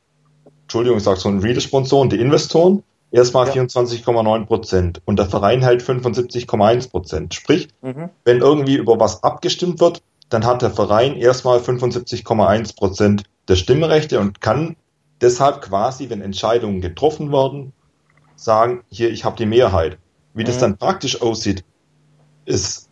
Entschuldigung, ich sage so ein Reader-Sponsoren, die Investoren, erstmal ja. 24,9 Prozent und der Verein hält 75,1 Prozent. Sprich, mhm. wenn irgendwie über was abgestimmt wird, dann hat der Verein erstmal 75,1 Prozent der Stimmrechte und kann deshalb quasi, wenn Entscheidungen getroffen werden, sagen, hier, ich habe die Mehrheit. Wie mhm. das dann praktisch aussieht, ist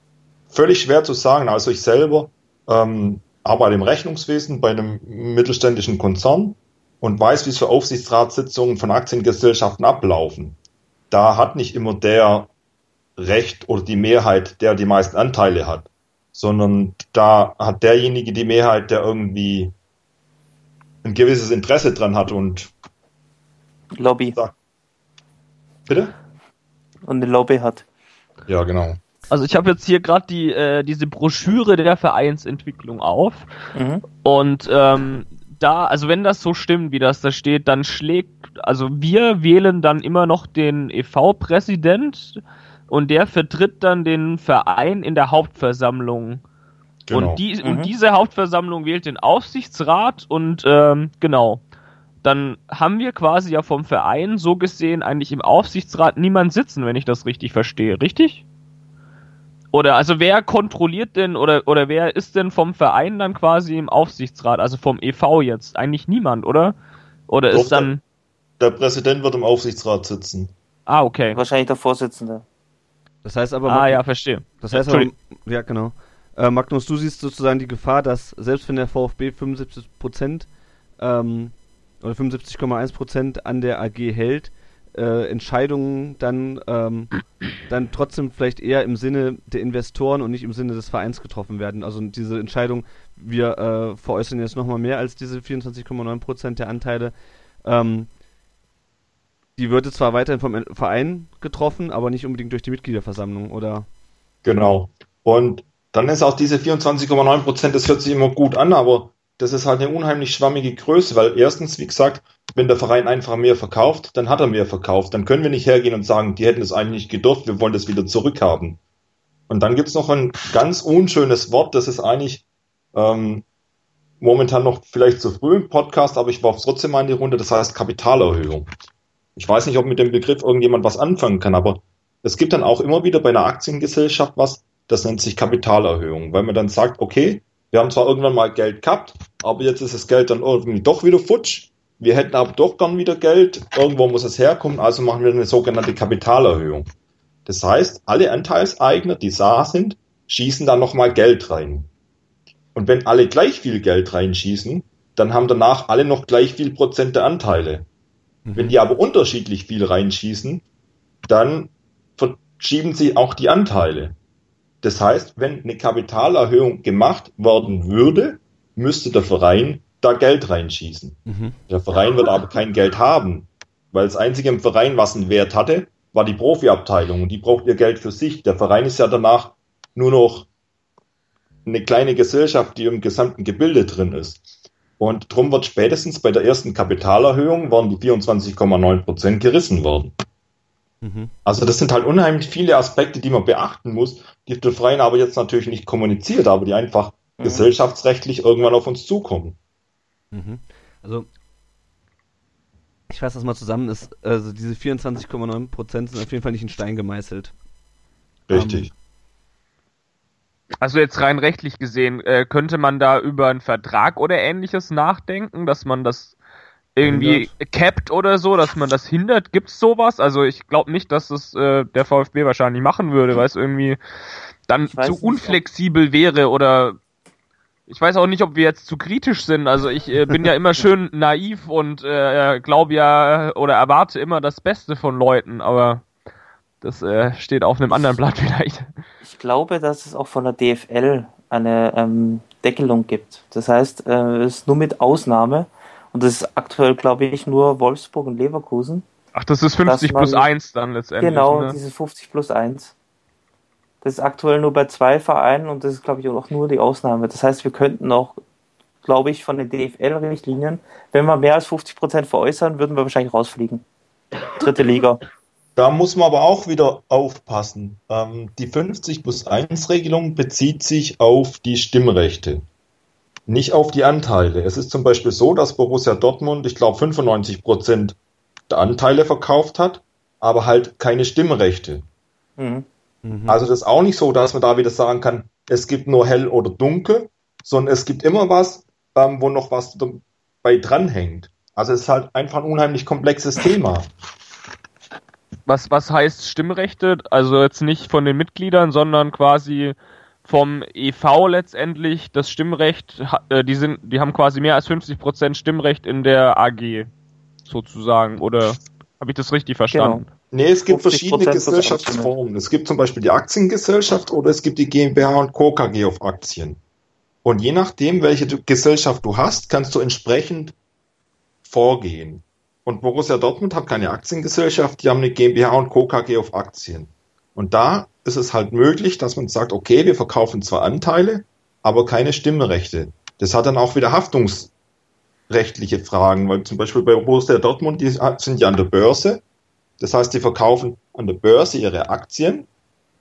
völlig schwer zu sagen. Also ich selber ähm, arbeite im Rechnungswesen bei einem mittelständischen Konzern und weiß, wie so Aufsichtsratssitzungen von Aktiengesellschaften ablaufen. Da hat nicht immer der Recht oder die Mehrheit, der die meisten Anteile hat, sondern da hat derjenige die Mehrheit, der irgendwie ein gewisses Interesse dran hat und Lobby. Sagt, bitte? Und eine Lobby hat. Ja, genau. Also ich habe jetzt hier gerade die äh, diese Broschüre der Vereinsentwicklung auf mhm. und ähm, da, also wenn das so stimmt, wie das da steht, dann schlägt, also wir wählen dann immer noch den EV-Präsident und der vertritt dann den Verein in der Hauptversammlung. Genau. Und, die, mhm. und diese Hauptversammlung wählt den Aufsichtsrat und ähm, genau. Dann haben wir quasi ja vom Verein so gesehen eigentlich im Aufsichtsrat niemand sitzen, wenn ich das richtig verstehe, richtig? Oder also wer kontrolliert denn oder oder wer ist denn vom Verein dann quasi im Aufsichtsrat, also vom EV jetzt? Eigentlich niemand, oder? Oder Doch, ist dann. Der, der, Präsident wird im Aufsichtsrat sitzen. Ah, okay. Wahrscheinlich der Vorsitzende. Das heißt aber. Ah, ja, verstehe. Das heißt aber. Ja, genau. Äh, Magnus, du siehst sozusagen die Gefahr, dass selbst wenn der VfB 75 Prozent ähm, oder 75,1 Prozent an der AG hält, äh, Entscheidungen dann, ähm, dann trotzdem vielleicht eher im Sinne der Investoren und nicht im Sinne des Vereins getroffen werden. Also diese Entscheidung, wir äh, veräußern jetzt nochmal mehr als diese 24,9 Prozent der Anteile. Ähm, die wird zwar weiterhin vom Verein getroffen, aber nicht unbedingt durch die Mitgliederversammlung, oder? Genau. Und dann ist auch diese 24,9 Prozent, das hört sich immer gut an, aber das ist halt eine unheimlich schwammige Größe, weil erstens, wie gesagt, wenn der Verein einfach mehr verkauft, dann hat er mehr verkauft. Dann können wir nicht hergehen und sagen, die hätten es eigentlich nicht gedurft, wir wollen das wieder zurückhaben. Und dann gibt's noch ein ganz unschönes Wort, das ist eigentlich ähm, momentan noch vielleicht zu früh im Podcast, aber ich warf trotzdem mal in die Runde, das heißt Kapitalerhöhung. Ich weiß nicht, ob mit dem Begriff irgendjemand was anfangen kann, aber es gibt dann auch immer wieder bei einer Aktiengesellschaft was, das nennt sich Kapitalerhöhung, weil man dann sagt, okay, wir haben zwar irgendwann mal Geld gehabt, aber jetzt ist das Geld dann irgendwie doch wieder futsch. Wir hätten aber doch dann wieder Geld. Irgendwo muss es herkommen, also machen wir eine sogenannte Kapitalerhöhung. Das heißt, alle Anteilseigner, die da sind, schießen da nochmal Geld rein. Und wenn alle gleich viel Geld reinschießen, dann haben danach alle noch gleich viel Prozent der Anteile. Mhm. Wenn die aber unterschiedlich viel reinschießen, dann verschieben sie auch die Anteile. Das heißt, wenn eine Kapitalerhöhung gemacht worden würde, müsste der Verein da Geld reinschießen. Mhm. Der Verein wird aber kein Geld haben, weil das einzige im Verein, was einen Wert hatte, war die Profiabteilung und die braucht ihr Geld für sich. Der Verein ist ja danach nur noch eine kleine Gesellschaft, die im gesamten Gebilde drin ist. Und drum wird spätestens bei der ersten Kapitalerhöhung waren die 24,9 Prozent gerissen worden. Mhm. Also das sind halt unheimlich viele Aspekte, die man beachten muss, die der Verein aber jetzt natürlich nicht kommuniziert, aber die einfach mhm. gesellschaftsrechtlich irgendwann auf uns zukommen. Mhm. Also ich fasse das mal zusammen, ist, also diese 24,9 Prozent sind auf jeden Fall nicht in Stein gemeißelt. Richtig. Um, ähm, also jetzt rein rechtlich gesehen, äh, könnte man da über einen Vertrag oder ähnliches nachdenken, dass man das irgendwie hindert. capped oder so, dass man das hindert? Gibt's sowas? Also ich glaube nicht, dass es äh, der VfB wahrscheinlich machen würde, weil es irgendwie dann zu unflexibel wäre oder ich weiß auch nicht, ob wir jetzt zu kritisch sind. Also ich äh, bin ja immer schön naiv und äh, glaube ja oder erwarte immer das Beste von Leuten, aber das äh, steht auf einem anderen Blatt vielleicht. Ich glaube, dass es auch von der DFL eine ähm, Deckelung gibt. Das heißt, äh, es ist nur mit Ausnahme und das ist aktuell, glaube ich, nur Wolfsburg und Leverkusen. Ach, das ist 50 man, plus 1 dann letztendlich. Genau, ne? dieses 50 plus 1. Das ist aktuell nur bei zwei Vereinen und das ist, glaube ich, auch nur die Ausnahme. Das heißt, wir könnten auch, glaube ich, von den DFL-Richtlinien, wenn wir mehr als 50 Prozent veräußern, würden wir wahrscheinlich rausfliegen. Dritte Liga. Da muss man aber auch wieder aufpassen. Ähm, die 50 plus 1 Regelung bezieht sich auf die Stimmrechte nicht auf die Anteile. Es ist zum Beispiel so, dass Borussia Dortmund, ich glaube, 95 Prozent der Anteile verkauft hat, aber halt keine Stimmrechte. Mhm. Mhm. Also das ist auch nicht so, dass man da wieder sagen kann, es gibt nur hell oder dunkel, sondern es gibt immer was, ähm, wo noch was dabei dranhängt. Also es ist halt einfach ein unheimlich komplexes Thema. Was, was heißt Stimmrechte? Also jetzt nicht von den Mitgliedern, sondern quasi vom EV letztendlich das Stimmrecht, äh, die sind, die haben quasi mehr als 50 Prozent Stimmrecht in der AG sozusagen. Oder habe ich das richtig verstanden? Genau. Nee, es gibt verschiedene Gesellschaftsformen. Es gibt zum Beispiel die Aktiengesellschaft oder es gibt die GmbH und Co. KG auf Aktien. Und je nachdem, welche Gesellschaft du hast, kannst du entsprechend vorgehen. Und Borussia Dortmund hat keine Aktiengesellschaft, die haben eine GmbH und Co. KG auf Aktien. Und da ist es halt möglich, dass man sagt, okay, wir verkaufen zwar Anteile, aber keine Stimmrechte. Das hat dann auch wieder haftungsrechtliche Fragen, weil zum Beispiel bei Borussia Dortmund, die sind ja an der Börse. Das heißt, die verkaufen an der Börse ihre Aktien,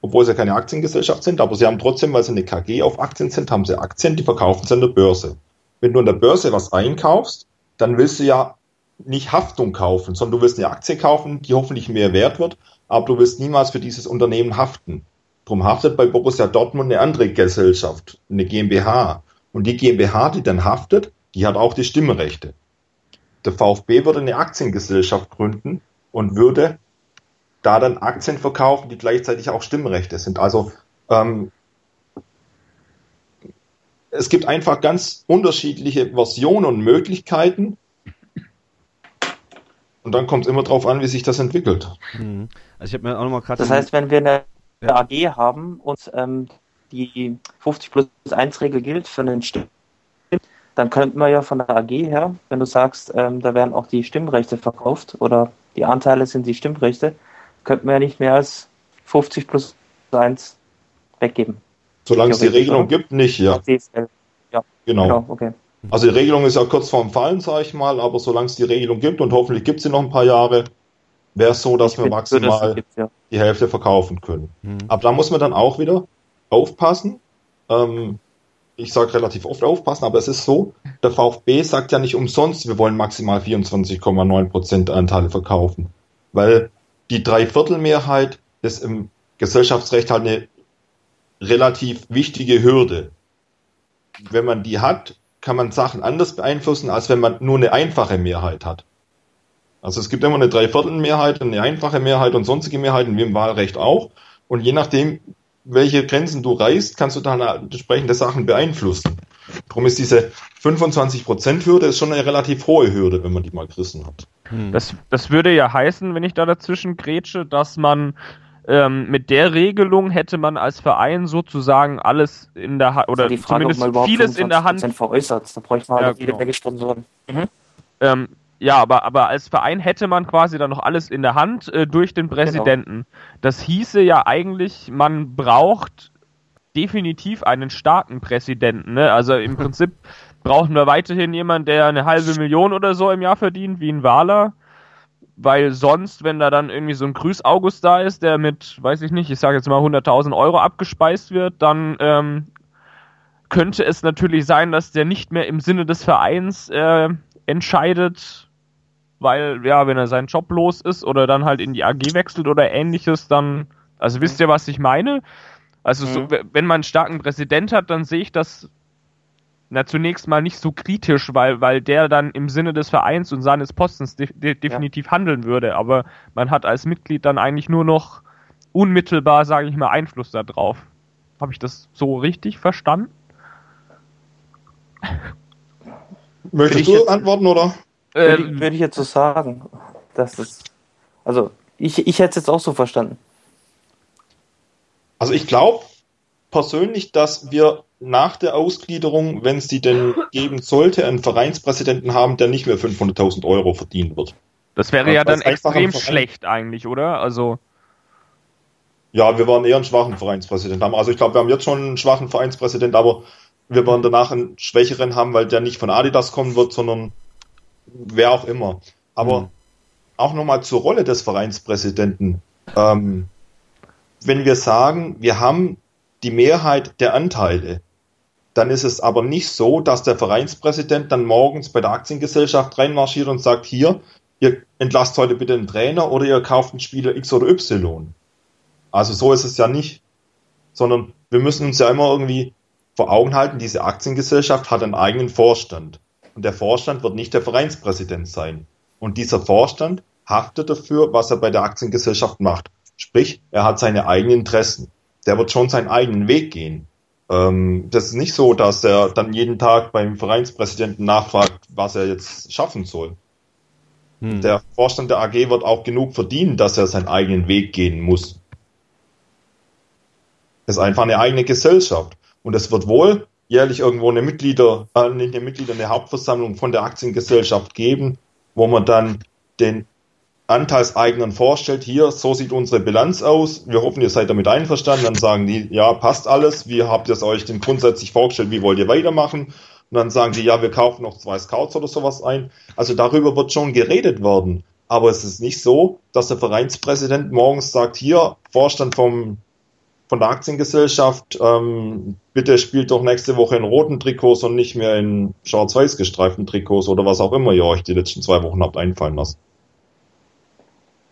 obwohl sie keine Aktiengesellschaft sind, aber sie haben trotzdem, weil sie eine KG auf Aktien sind, haben sie Aktien, die verkaufen sie an der Börse. Wenn du an der Börse was einkaufst, dann willst du ja nicht Haftung kaufen, sondern du willst eine Aktie kaufen, die hoffentlich mehr wert wird aber du wirst niemals für dieses Unternehmen haften. Drum haftet bei Borussia Dortmund eine andere Gesellschaft, eine GmbH. Und die GmbH, die dann haftet, die hat auch die Stimmrechte. Der VfB würde eine Aktiengesellschaft gründen und würde da dann Aktien verkaufen, die gleichzeitig auch Stimmrechte sind. Also ähm, es gibt einfach ganz unterschiedliche Versionen und Möglichkeiten, Und dann kommt es immer drauf an, wie sich das entwickelt. Mhm. Also ich habe mir auch nochmal gerade. Das heißt, wenn wir eine ja. AG haben und ähm, die 50 plus 1 Regel gilt für einen Stimm, dann könnten wir ja von der AG her, wenn du sagst, ähm, da werden auch die Stimmrechte verkauft oder die Anteile sind die Stimmrechte, könnten wir ja nicht mehr als 50 plus 1 weggeben. Solange es die Regelung oder? gibt, nicht, ja. Ja, genau. genau okay. Also die Regelung ist ja kurz vorm Fallen, sage ich mal, aber solange es die Regelung gibt und hoffentlich gibt sie noch ein paar Jahre, wäre es so, dass ich wir maximal gibt, ja. die Hälfte verkaufen können. Mhm. Aber da muss man dann auch wieder aufpassen. Ähm, ich sage relativ oft aufpassen, aber es ist so, der VfB sagt ja nicht umsonst, wir wollen maximal 24,9% Anteile verkaufen. Weil die Dreiviertelmehrheit ist im Gesellschaftsrecht halt eine relativ wichtige Hürde. Wenn man die hat, kann man Sachen anders beeinflussen, als wenn man nur eine einfache Mehrheit hat. Also es gibt immer eine Dreiviertelmehrheit, eine einfache Mehrheit und sonstige Mehrheiten, wie im Wahlrecht auch. Und je nachdem, welche Grenzen du reißt, kannst du dann entsprechende Sachen beeinflussen. Darum ist diese 25%-Hürde schon eine relativ hohe Hürde, wenn man die mal gerissen hat. Das, das würde ja heißen, wenn ich da dazwischen grätsche, dass man ähm, mit der Regelung hätte man als Verein sozusagen alles in der Hand oder Frage, zumindest vieles in der Hand. veräußert, da bräuchte man halt ja, jede genau. Menge Sponsoren. Mhm. Ähm, ja, aber, aber als Verein hätte man quasi dann noch alles in der Hand äh, durch den Präsidenten. Genau. Das hieße ja eigentlich, man braucht definitiv einen starken Präsidenten. Ne? Also im Prinzip brauchen wir weiterhin jemanden, der eine halbe Million oder so im Jahr verdient, wie ein Wahler weil sonst, wenn da dann irgendwie so ein Grüß August da ist, der mit, weiß ich nicht, ich sage jetzt mal 100.000 Euro abgespeist wird, dann ähm, könnte es natürlich sein, dass der nicht mehr im Sinne des Vereins äh, entscheidet, weil, ja, wenn er seinen Job los ist oder dann halt in die AG wechselt oder ähnliches, dann, also wisst ihr, was ich meine? Also, so, mhm. wenn man einen starken Präsident hat, dann sehe ich das na, zunächst mal nicht so kritisch, weil, weil der dann im Sinne des Vereins und seines Postens de de definitiv ja. handeln würde. Aber man hat als Mitglied dann eigentlich nur noch unmittelbar, sage ich mal, Einfluss darauf. Habe ich das so richtig verstanden? Möchtest du jetzt, antworten, oder? Würde, ähm, würde ich jetzt so sagen. Das ist, also, ich, ich hätte es jetzt auch so verstanden. Also ich glaube persönlich, dass wir nach der Ausgliederung, wenn es die denn geben sollte, einen Vereinspräsidenten haben, der nicht mehr 500.000 Euro verdienen wird. Das wäre ja dann extrem schlecht eigentlich, oder? Also. Ja, wir waren eher einen schwachen Vereinspräsident haben. Also ich glaube, wir haben jetzt schon einen schwachen Vereinspräsident, aber wir werden danach einen schwächeren haben, weil der nicht von Adidas kommen wird, sondern wer auch immer. Aber mhm. auch nochmal zur Rolle des Vereinspräsidenten. Ähm, wenn wir sagen, wir haben die Mehrheit der Anteile, dann ist es aber nicht so, dass der Vereinspräsident dann morgens bei der Aktiengesellschaft reinmarschiert und sagt, hier, ihr entlasst heute bitte einen Trainer oder ihr kauft einen Spieler X oder Y. Also so ist es ja nicht. Sondern wir müssen uns ja immer irgendwie vor Augen halten, diese Aktiengesellschaft hat einen eigenen Vorstand. Und der Vorstand wird nicht der Vereinspräsident sein. Und dieser Vorstand haftet dafür, was er bei der Aktiengesellschaft macht. Sprich, er hat seine eigenen Interessen. Der wird schon seinen eigenen Weg gehen. Ähm, das ist nicht so, dass er dann jeden Tag beim Vereinspräsidenten nachfragt, was er jetzt schaffen soll. Hm. Der Vorstand der AG wird auch genug verdienen, dass er seinen eigenen Weg gehen muss. Das ist einfach eine eigene Gesellschaft. Und es wird wohl jährlich irgendwo eine Mitglieder, äh, nicht eine Mitglieder, eine Hauptversammlung von der Aktiengesellschaft geben, wo man dann den Anteilseignern vorstellt, hier, so sieht unsere Bilanz aus, wir hoffen, ihr seid damit einverstanden, dann sagen die, ja, passt alles, wie habt ihr es euch denn grundsätzlich vorgestellt, wie wollt ihr weitermachen? Und dann sagen die, ja, wir kaufen noch zwei Scouts oder sowas ein. Also darüber wird schon geredet worden. Aber es ist nicht so, dass der Vereinspräsident morgens sagt, hier, Vorstand vom, von der Aktiengesellschaft, ähm, bitte spielt doch nächste Woche in roten Trikots und nicht mehr in schwarz-weiß gestreiften Trikots oder was auch immer ihr euch die letzten zwei Wochen habt einfallen lassen.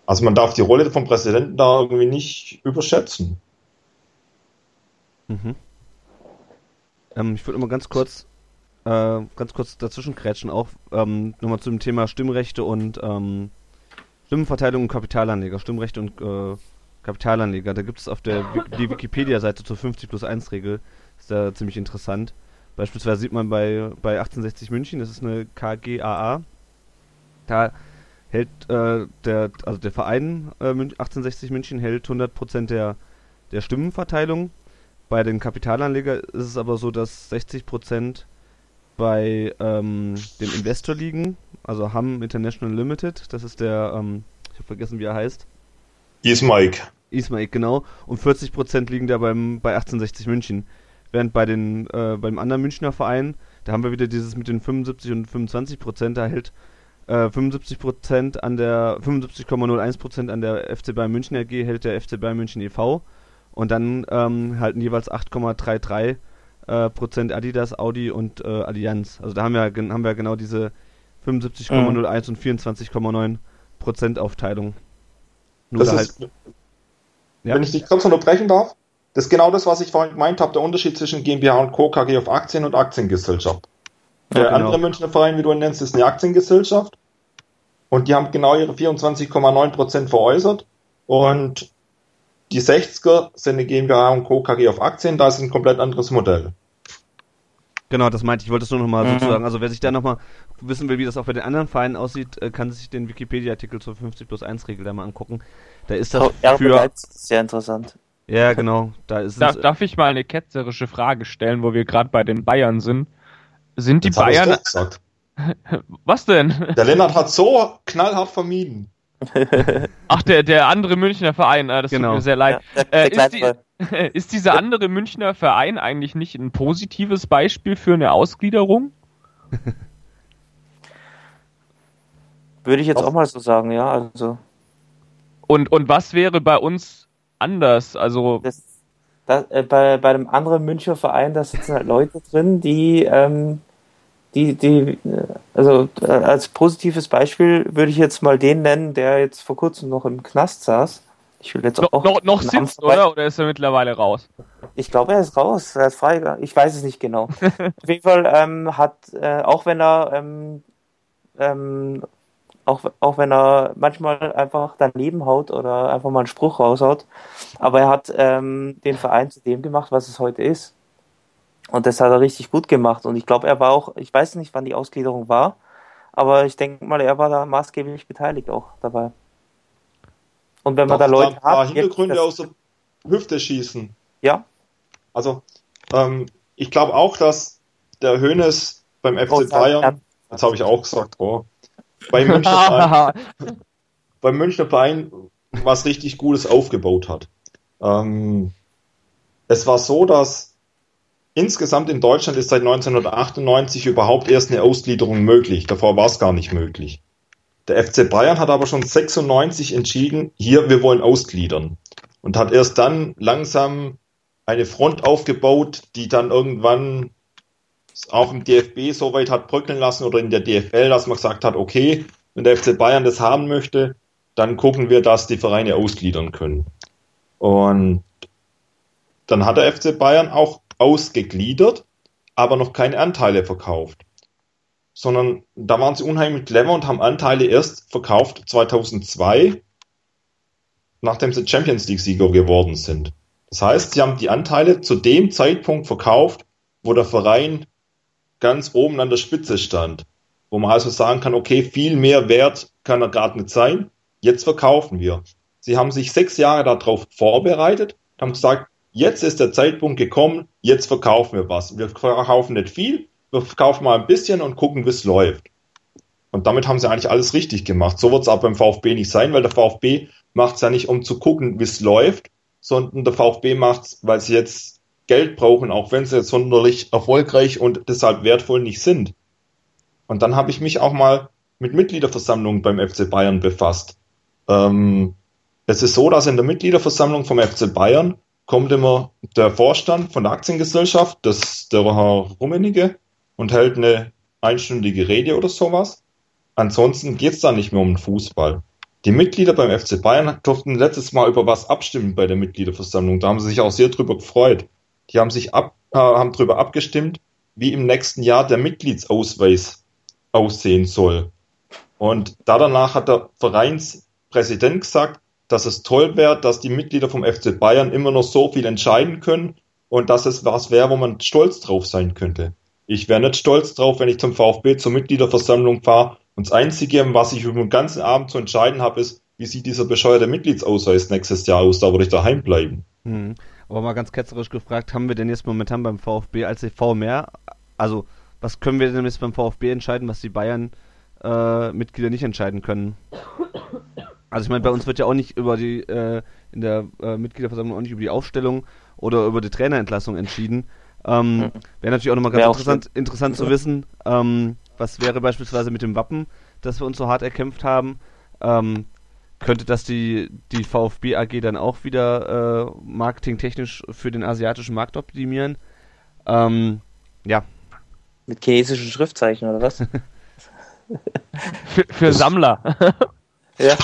Also man darf die Rolle vom Präsidenten da irgendwie nicht überschätzen. Mhm. Ähm, ich würde mal ganz kurz, äh, ganz kurz dazwischen krätschen, auch ähm, nochmal zum Thema Stimmrechte und ähm, Stimmenverteilung und Kapitalanleger. Stimmrechte und äh, Kapitalanleger. Da gibt es auf der die Wikipedia-Seite zur 50 plus 1 Regel. Ist da ziemlich interessant. Beispielsweise sieht man bei, bei 1860 München, das ist eine KGAA. Da hält äh, der, also der Verein äh, 1860 München hält 100% der, der Stimmenverteilung. Bei den Kapitalanleger ist es aber so, dass 60% bei ähm, dem Investor liegen, also Ham International Limited, das ist der, ähm, ich habe vergessen, wie er heißt. Ismaik. Ismaik, genau. Und 40% liegen da beim, bei 1860 München. Während bei den, äh, beim anderen Münchner Verein, da haben wir wieder dieses mit den 75 und 25%, da hält äh, 75% an der 75,01% an der FC Bayern München AG hält der FC Bayern München e.V. und dann ähm, halten jeweils 8,33 äh, Prozent Adidas, Audi und äh, Allianz. Also da haben wir, haben wir genau diese 75,01 mhm. und 24,9 Prozent Aufteilung. Nur das ist, halt, ja? Wenn ich dich kurz unterbrechen darf, das ist genau das, was ich vorhin gemeint habe, der Unterschied zwischen GmbH und Co. KG auf Aktien und Aktiengesellschaft. Der genau. andere Münchner Verein, wie du ihn nennst, ist eine Aktiengesellschaft. Und die haben genau ihre 24,9% veräußert. Und die 60er sind eine GmbH und Co. KG auf Aktien. Da ist ein komplett anderes Modell. Genau, das meinte ich. Ich wollte es nur nochmal mhm. sozusagen. Also wer sich da nochmal wissen will, wie das auch bei den anderen Vereinen aussieht, äh, kann sich den Wikipedia-Artikel zur 50 plus 1 Regel da mal angucken. Da ist das oh, für... Sehr interessant. Ja, genau. Da ist Darf, darf ich mal eine ketzerische Frage stellen, wo wir gerade bei den Bayern sind? Sind die Jetzt Bayern. Was denn? Der Lennart hat so knallhart vermieden. Ach, der, der andere Münchner Verein, ah, das genau. tut mir sehr leid. Ja, äh, ist, die, ist, dieser andere Münchner Verein eigentlich nicht ein positives Beispiel für eine Ausgliederung? Würde ich jetzt auch mal so sagen, ja. Also. Und, und was wäre bei uns anders? Also. Das, das, äh, bei, bei dem anderen Münchner Verein, da sitzen halt Leute drin, die, ähm, die, die, äh, also äh, als positives Beispiel würde ich jetzt mal den nennen, der jetzt vor kurzem noch im Knast saß. Ich will jetzt no, auch. Noch, noch sitzt, oder? Oder ist er mittlerweile raus? Ich glaube, er ist raus. Er ist frei. Ich weiß es nicht genau. Auf jeden Fall ähm, hat, äh, auch wenn er ähm, ähm, auch, auch wenn er manchmal einfach daneben haut oder einfach mal einen Spruch raushaut. Aber er hat ähm, den Verein zu dem gemacht, was es heute ist. Und das hat er richtig gut gemacht. Und ich glaube, er war auch, ich weiß nicht, wann die Ausgliederung war, aber ich denke mal, er war da maßgeblich beteiligt auch dabei. Und wenn man da Leute hat. Paar Hintergründe aus der Hüfte schießen. Ja. Also, ähm, ich glaube auch, dass der Hönes beim FC oh, Bayern, das habe ich auch gesagt, oh, beim Münchner Verein, beim Münchner Verein was richtig Gutes aufgebaut hat. Ähm, es war so, dass insgesamt in Deutschland ist seit 1998 überhaupt erst eine Ausgliederung möglich. Davor war es gar nicht möglich. Der FC Bayern hat aber schon 96 entschieden, hier, wir wollen ausgliedern. Und hat erst dann langsam eine Front aufgebaut, die dann irgendwann auch im DFB so weit hat bröckeln lassen oder in der DFL, dass man gesagt hat, okay, wenn der FC Bayern das haben möchte, dann gucken wir, dass die Vereine ausgliedern können. Und dann hat der FC Bayern auch ausgegliedert, aber noch keine Anteile verkauft. Sondern da waren sie unheimlich clever und haben Anteile erst verkauft 2002, nachdem sie Champions League-Sieger geworden sind. Das heißt, sie haben die Anteile zu dem Zeitpunkt verkauft, wo der Verein ganz oben an der Spitze stand. Wo man also sagen kann, okay, viel mehr wert kann er gerade nicht sein. Jetzt verkaufen wir. Sie haben sich sechs Jahre darauf vorbereitet, haben gesagt, jetzt ist der Zeitpunkt gekommen, jetzt verkaufen wir was. Wir verkaufen nicht viel, wir verkaufen mal ein bisschen und gucken, wie es läuft. Und damit haben sie eigentlich alles richtig gemacht. So wird es auch beim VfB nicht sein, weil der VfB macht es ja nicht, um zu gucken, wie es läuft, sondern der VfB macht es, weil sie jetzt Geld brauchen, auch wenn sie jetzt sonderlich erfolgreich und deshalb wertvoll nicht sind. Und dann habe ich mich auch mal mit Mitgliederversammlungen beim FC Bayern befasst. Ähm, es ist so, dass in der Mitgliederversammlung vom FC Bayern kommt immer der Vorstand von der Aktiengesellschaft, das der Herr Rummenigge, und hält eine einstündige Rede oder sowas. Ansonsten geht es da nicht mehr um den Fußball. Die Mitglieder beim FC Bayern durften letztes Mal über was abstimmen bei der Mitgliederversammlung. Da haben sie sich auch sehr drüber gefreut. Die haben sich ab, äh, haben darüber abgestimmt, wie im nächsten Jahr der Mitgliedsausweis aussehen soll. Und da danach hat der Vereinspräsident gesagt, dass es toll wäre, dass die Mitglieder vom FC Bayern immer noch so viel entscheiden können und dass es was wäre, wo man stolz drauf sein könnte. Ich wäre nicht stolz drauf, wenn ich zum VfB zur Mitgliederversammlung fahre Und das Einzige, was ich über den ganzen Abend zu entscheiden habe, ist, wie sieht dieser bescheuerte Mitgliedsausweis nächstes Jahr aus? Da würde ich daheim bleiben. Hm. Aber mal ganz ketzerisch gefragt, haben wir denn jetzt momentan beim VfB als EV mehr? Also, was können wir denn jetzt beim VfB entscheiden, was die Bayern-Mitglieder äh, nicht entscheiden können? Also ich meine, bei uns wird ja auch nicht über die, äh, in der äh, Mitgliederversammlung auch nicht über die Aufstellung oder über die Trainerentlassung entschieden. Ähm, wäre natürlich auch nochmal ganz interessant, interessant zu wissen, ähm, was wäre beispielsweise mit dem Wappen, das wir uns so hart erkämpft haben. Ähm, könnte das die, die VfB AG dann auch wieder äh, marketingtechnisch für den asiatischen Markt optimieren? Ähm, ja. Mit chinesischen Schriftzeichen oder was? für, für Sammler. ja.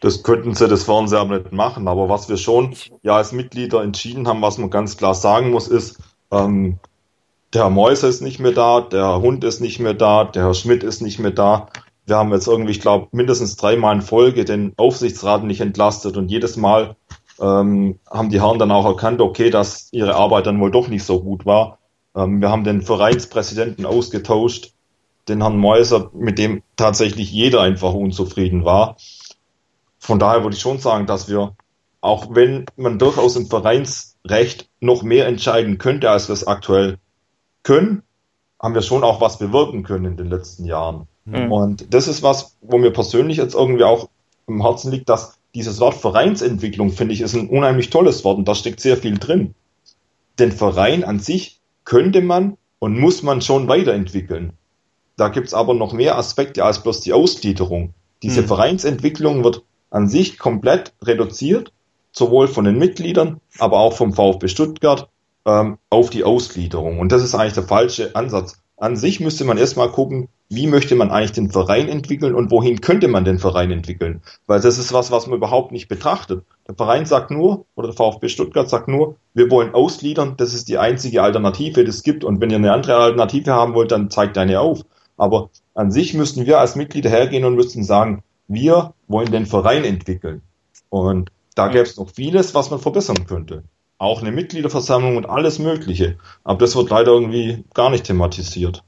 Das könnten sie, das sie aber nicht machen. Aber was wir schon ja als Mitglieder entschieden haben, was man ganz klar sagen muss, ist, ähm, der Herr Mäuser ist nicht mehr da, der Hund ist nicht mehr da, der Herr Schmidt ist nicht mehr da. Wir haben jetzt irgendwie, ich glaube, mindestens dreimal in Folge den Aufsichtsrat nicht entlastet und jedes Mal ähm, haben die Herren dann auch erkannt, okay, dass ihre Arbeit dann wohl doch nicht so gut war. Ähm, wir haben den Vereinspräsidenten ausgetauscht, den Herrn Mäuser, mit dem tatsächlich jeder einfach unzufrieden war. Von daher würde ich schon sagen, dass wir, auch wenn man durchaus im Vereinsrecht noch mehr entscheiden könnte, als wir es aktuell können, haben wir schon auch was bewirken können in den letzten Jahren. Mhm. Und das ist was, wo mir persönlich jetzt irgendwie auch im Herzen liegt, dass dieses Wort Vereinsentwicklung, finde ich, ist ein unheimlich tolles Wort und da steckt sehr viel drin. Den Verein an sich könnte man und muss man schon weiterentwickeln. Da gibt's aber noch mehr Aspekte als bloß die Ausgliederung. Diese mhm. Vereinsentwicklung wird an sich komplett reduziert, sowohl von den Mitgliedern, aber auch vom VfB Stuttgart ähm, auf die Ausgliederung. Und das ist eigentlich der falsche Ansatz. An sich müsste man erstmal gucken, wie möchte man eigentlich den Verein entwickeln und wohin könnte man den Verein entwickeln? Weil das ist was, was man überhaupt nicht betrachtet. Der Verein sagt nur, oder der VfB Stuttgart sagt nur, wir wollen ausgliedern, das ist die einzige Alternative, die es gibt. Und wenn ihr eine andere Alternative haben wollt, dann zeigt eine auf. Aber an sich müssten wir als Mitglieder hergehen und müssten sagen, wir wollen den Verein entwickeln. Und da gäbe es noch vieles, was man verbessern könnte. Auch eine Mitgliederversammlung und alles Mögliche. Aber das wird leider irgendwie gar nicht thematisiert.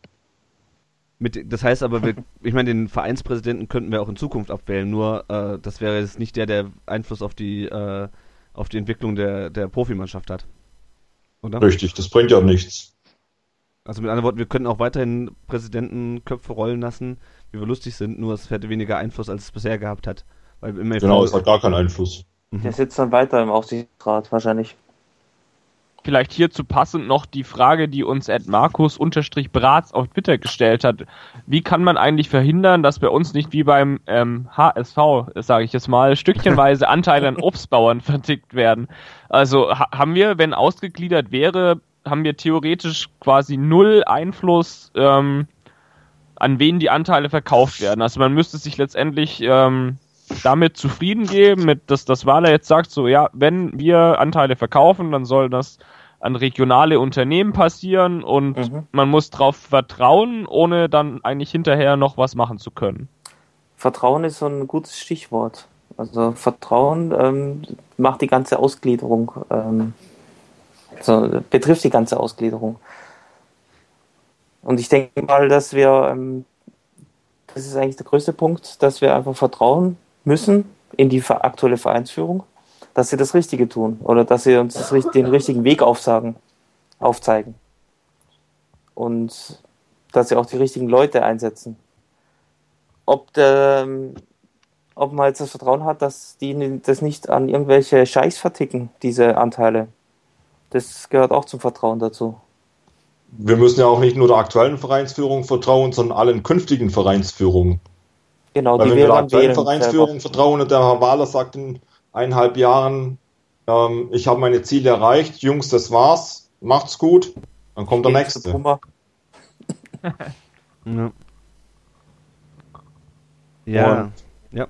Mit, das heißt aber, wir, ich meine, den Vereinspräsidenten könnten wir auch in Zukunft abwählen, nur äh, das wäre jetzt nicht der, der Einfluss auf die, äh, auf die Entwicklung der, der Profimannschaft hat. Oder? Richtig, das bringt ja nichts. Also mit anderen Worten, wir können auch weiterhin Präsidentenköpfe rollen lassen, wie wir lustig sind, nur es hätte weniger Einfluss, als es bisher gehabt hat. Genau, es hat gar keinen Einfluss. Mhm. Der sitzt dann weiter im Aufsichtsrat wahrscheinlich. Vielleicht hierzu passend noch die Frage, die uns Ed Markus unterstrich Bratz auf Twitter gestellt hat. Wie kann man eigentlich verhindern, dass bei uns nicht wie beim ähm, HSV, sage ich jetzt mal, stückchenweise Anteile an Obstbauern vertickt werden? Also ha haben wir, wenn ausgegliedert wäre, haben wir theoretisch quasi null Einfluss ähm, an wen die Anteile verkauft werden. Also man müsste sich letztendlich ähm, damit zufrieden geben, mit dass das Wahler jetzt sagt, so ja, wenn wir Anteile verkaufen, dann soll das an regionale Unternehmen passieren und mhm. man muss darauf vertrauen, ohne dann eigentlich hinterher noch was machen zu können. Vertrauen ist so ein gutes Stichwort. Also Vertrauen ähm, macht die ganze Ausgliederung, ähm, also betrifft die ganze Ausgliederung. Und ich denke mal, dass wir, ähm, das ist eigentlich der größte Punkt, dass wir einfach vertrauen müssen in die aktuelle Vereinsführung, dass sie das Richtige tun oder dass sie uns das, den richtigen Weg aufsagen, aufzeigen. Und dass sie auch die richtigen Leute einsetzen. Ob, der, ob man jetzt das Vertrauen hat, dass die das nicht an irgendwelche Scheichs verticken, diese Anteile. Das gehört auch zum Vertrauen dazu wir müssen ja auch nicht nur der aktuellen Vereinsführung vertrauen, sondern allen künftigen Vereinsführungen. Genau, Weil wenn wir der aktuellen Vereinsführung vertrauen und der Herr Wahler sagt in eineinhalb Jahren, ähm, ich habe meine Ziele erreicht, Jungs, das war's, macht's gut, dann kommt der nächste. ja. Ja. ja.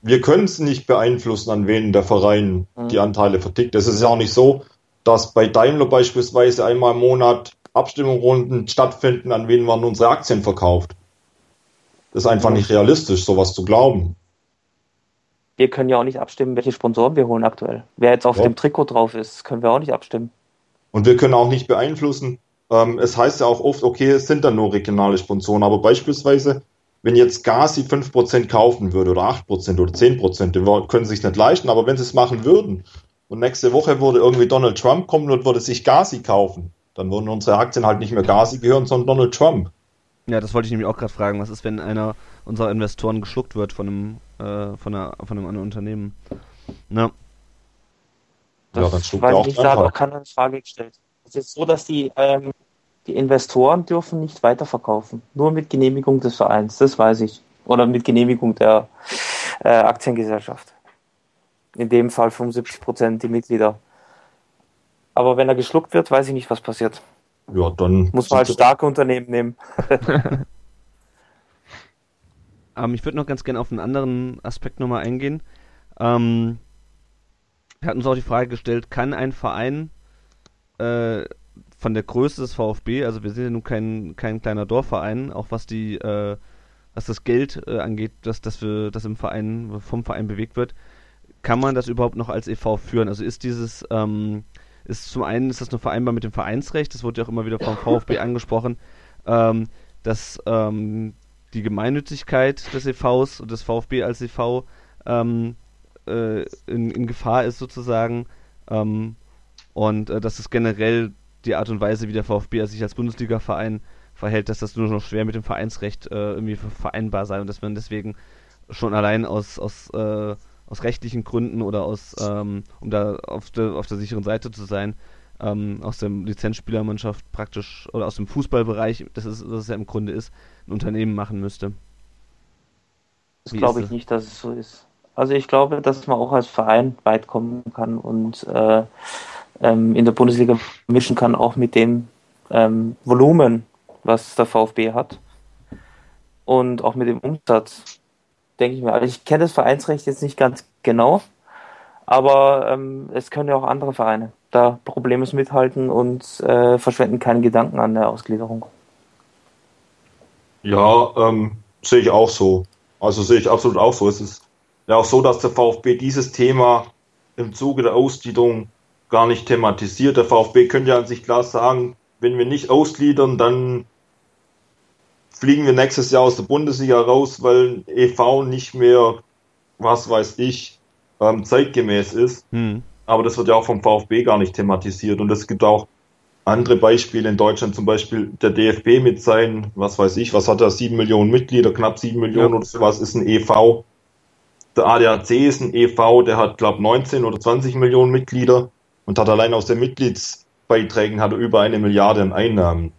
Wir können es nicht beeinflussen, an wen der Verein mhm. die Anteile vertickt. Es ist ja auch nicht so, dass bei Daimler beispielsweise einmal im Monat Abstimmungsrunden stattfinden, an wen man unsere Aktien verkauft. Das ist einfach nicht realistisch, sowas zu glauben. Wir können ja auch nicht abstimmen, welche Sponsoren wir holen aktuell. Wer jetzt auf ja. dem Trikot drauf ist, können wir auch nicht abstimmen. Und wir können auch nicht beeinflussen, ähm, es heißt ja auch oft, okay, es sind dann nur regionale Sponsoren, aber beispielsweise, wenn jetzt Gazi 5% kaufen würde oder 8% oder 10%, die können sich nicht leisten, aber wenn sie es machen würden und nächste Woche würde irgendwie Donald Trump kommen und würde sich Gazi kaufen, dann würden unsere Aktien halt nicht mehr Gazi gehören, sondern Donald Trump. Ja, das wollte ich nämlich auch gerade fragen. Was ist, wenn einer unserer Investoren geschluckt wird von einem, äh, von, einer, von einem anderen Unternehmen? Ne? Das ja, dann schluckt weiß er auch ich da hat auch keine Frage gestellt. Es ist so, dass die, ähm, die Investoren dürfen nicht weiterverkaufen. Nur mit Genehmigung des Vereins, das weiß ich. Oder mit Genehmigung der äh, Aktiengesellschaft. In dem Fall 75 Prozent die Mitglieder. Aber wenn er geschluckt wird, weiß ich nicht, was passiert. Ja, dann. Muss man halt starke Unternehmen nehmen. ähm, ich würde noch ganz gerne auf einen anderen Aspekt nochmal eingehen. Ähm, wir hatten uns auch die Frage gestellt, kann ein Verein äh, von der Größe des VfB, also wir sind ja nun kein, kein kleiner Dorfverein, auch was die, äh, was das Geld äh, angeht, das, das, wir, das im Verein, vom Verein bewegt wird, kann man das überhaupt noch als e.V. führen? Also ist dieses, ähm, ist zum einen ist das nur vereinbar mit dem Vereinsrecht, das wurde ja auch immer wieder vom VfB angesprochen, ähm, dass ähm, die Gemeinnützigkeit des EVs und des VfB als EV ähm, äh, in, in, Gefahr ist sozusagen ähm, und äh, dass es generell die Art und Weise, wie der VfB sich als Bundesliga-Verein verhält, dass das nur noch schwer mit dem Vereinsrecht äh, irgendwie vereinbar sei und dass man deswegen schon allein aus, aus äh, aus rechtlichen Gründen oder aus, ähm, um da auf der, auf der sicheren Seite zu sein, ähm, aus der Lizenzspielermannschaft praktisch oder aus dem Fußballbereich, das ist, das es ja im Grunde ist, ein Unternehmen machen müsste. Das glaube ich nicht, dass es so ist. Also ich glaube, dass man auch als Verein weit kommen kann und äh, ähm, in der Bundesliga mischen kann, auch mit dem ähm, Volumen, was der VfB hat und auch mit dem Umsatz denke ich mir. Also ich kenne das Vereinsrecht jetzt nicht ganz genau, aber ähm, es können ja auch andere Vereine da problemlos mithalten und äh, verschwenden keinen Gedanken an der Ausgliederung. Ja, ähm, sehe ich auch so. Also sehe ich absolut auch so. Es ist ja auch so, dass der VfB dieses Thema im Zuge der Ausgliederung gar nicht thematisiert. Der VfB könnte ja an sich klar sagen, wenn wir nicht ausgliedern, dann fliegen wir nächstes Jahr aus der Bundesliga raus, weil EV nicht mehr, was weiß ich, ähm, zeitgemäß ist. Hm. Aber das wird ja auch vom VfB gar nicht thematisiert. Und es gibt auch andere Beispiele in Deutschland, zum Beispiel der DFB mit seinen, was weiß ich, was hat er, sieben Millionen Mitglieder, knapp sieben Millionen ja. oder sowas, ist ein EV. Der ADAC ist ein EV, der hat, glaube 19 oder 20 Millionen Mitglieder und hat allein aus den Mitgliedsbeiträgen hat er über eine Milliarde an Einnahmen.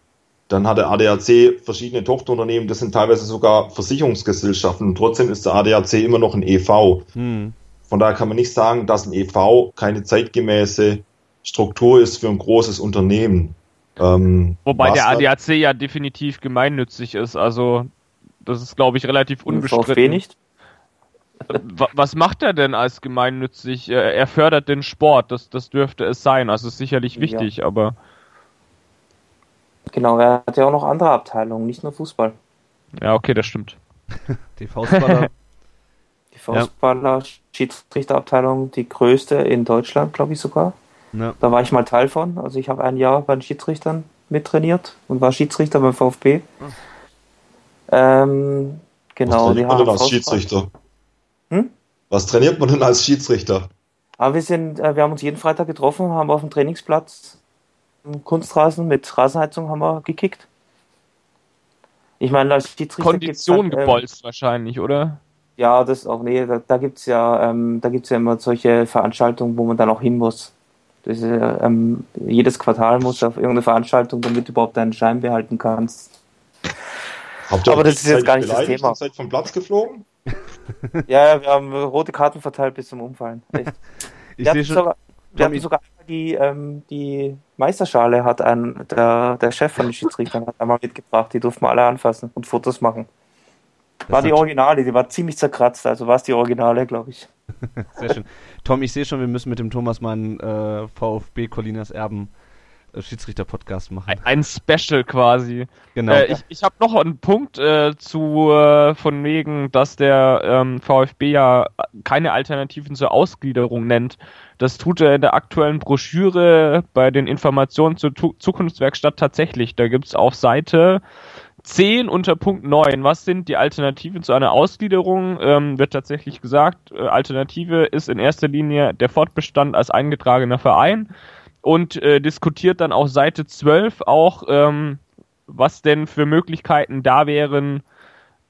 Dann hat der ADAC verschiedene Tochterunternehmen, das sind teilweise sogar Versicherungsgesellschaften und trotzdem ist der ADAC immer noch ein EV. Hm. Von daher kann man nicht sagen, dass ein EV keine zeitgemäße Struktur ist für ein großes Unternehmen. Ähm, Wobei der ADAC ja definitiv gemeinnützig ist, also das ist, glaube ich, relativ unbestritten. VfB nicht? Was macht er denn als gemeinnützig? Er fördert den Sport, das, das dürfte es sein. Also ist sicherlich wichtig, ja. aber. Genau, er hat ja auch noch andere Abteilungen, nicht nur Fußball. Ja, okay, das stimmt. die Faustballer. die Faustballer, ja. Schiedsrichterabteilung, die größte in Deutschland, glaube ich sogar. Ja. Da war ich mal Teil von. Also ich habe ein Jahr bei den Schiedsrichtern mittrainiert und war Schiedsrichter beim VfB. Hm. Ähm, genau, Was trainiert man denn als Schiedsrichter? Hm? Was trainiert man denn als Schiedsrichter? Aber ah, wir sind, äh, wir haben uns jeden Freitag getroffen, haben auf dem Trainingsplatz Kunstrasen mit Rasenheizung haben wir gekickt. Ich meine, als Schiedsrichter Kondition halt, gebolzt ähm, wahrscheinlich, oder? Ja, das auch, nee, da, da gibt's ja, ähm, da gibt's ja immer solche Veranstaltungen, wo man dann auch hin muss. Das ist, ähm, jedes Quartal muss auf irgendeine Veranstaltung, damit du überhaupt deinen Schein behalten kannst. Habt ihr Aber das ist jetzt gar nicht das Thema. Seid vom Platz geflogen? ja, ja, wir haben rote Karten verteilt bis zum Umfallen. Echt. Ich sehe schon. Sogar, wir hatten sogar die, ähm, die Meisterschale hat ein, der, der Chef von den Schiedsrichtern hat einmal mitgebracht, die durften wir alle anfassen und Fotos machen. War die Originale, die war ziemlich zerkratzt, also war es die Originale, glaube ich. Sehr schön. Tom, ich sehe schon, wir müssen mit dem Thomas mal ein äh, VfB Colinas Erben Schiedsrichter-Podcast machen. Ein, Special quasi. Genau. Äh, ich ich habe noch einen Punkt äh, zu äh, von wegen, dass der ähm, VfB ja keine Alternativen zur Ausgliederung nennt. Das tut er in der aktuellen Broschüre bei den Informationen zur tu Zukunftswerkstatt tatsächlich. Da gibt's auf Seite 10 unter Punkt 9. Was sind die Alternativen zu einer Ausgliederung? Ähm, wird tatsächlich gesagt, äh, Alternative ist in erster Linie der Fortbestand als eingetragener Verein und äh, diskutiert dann auf Seite 12 auch, ähm, was denn für Möglichkeiten da wären,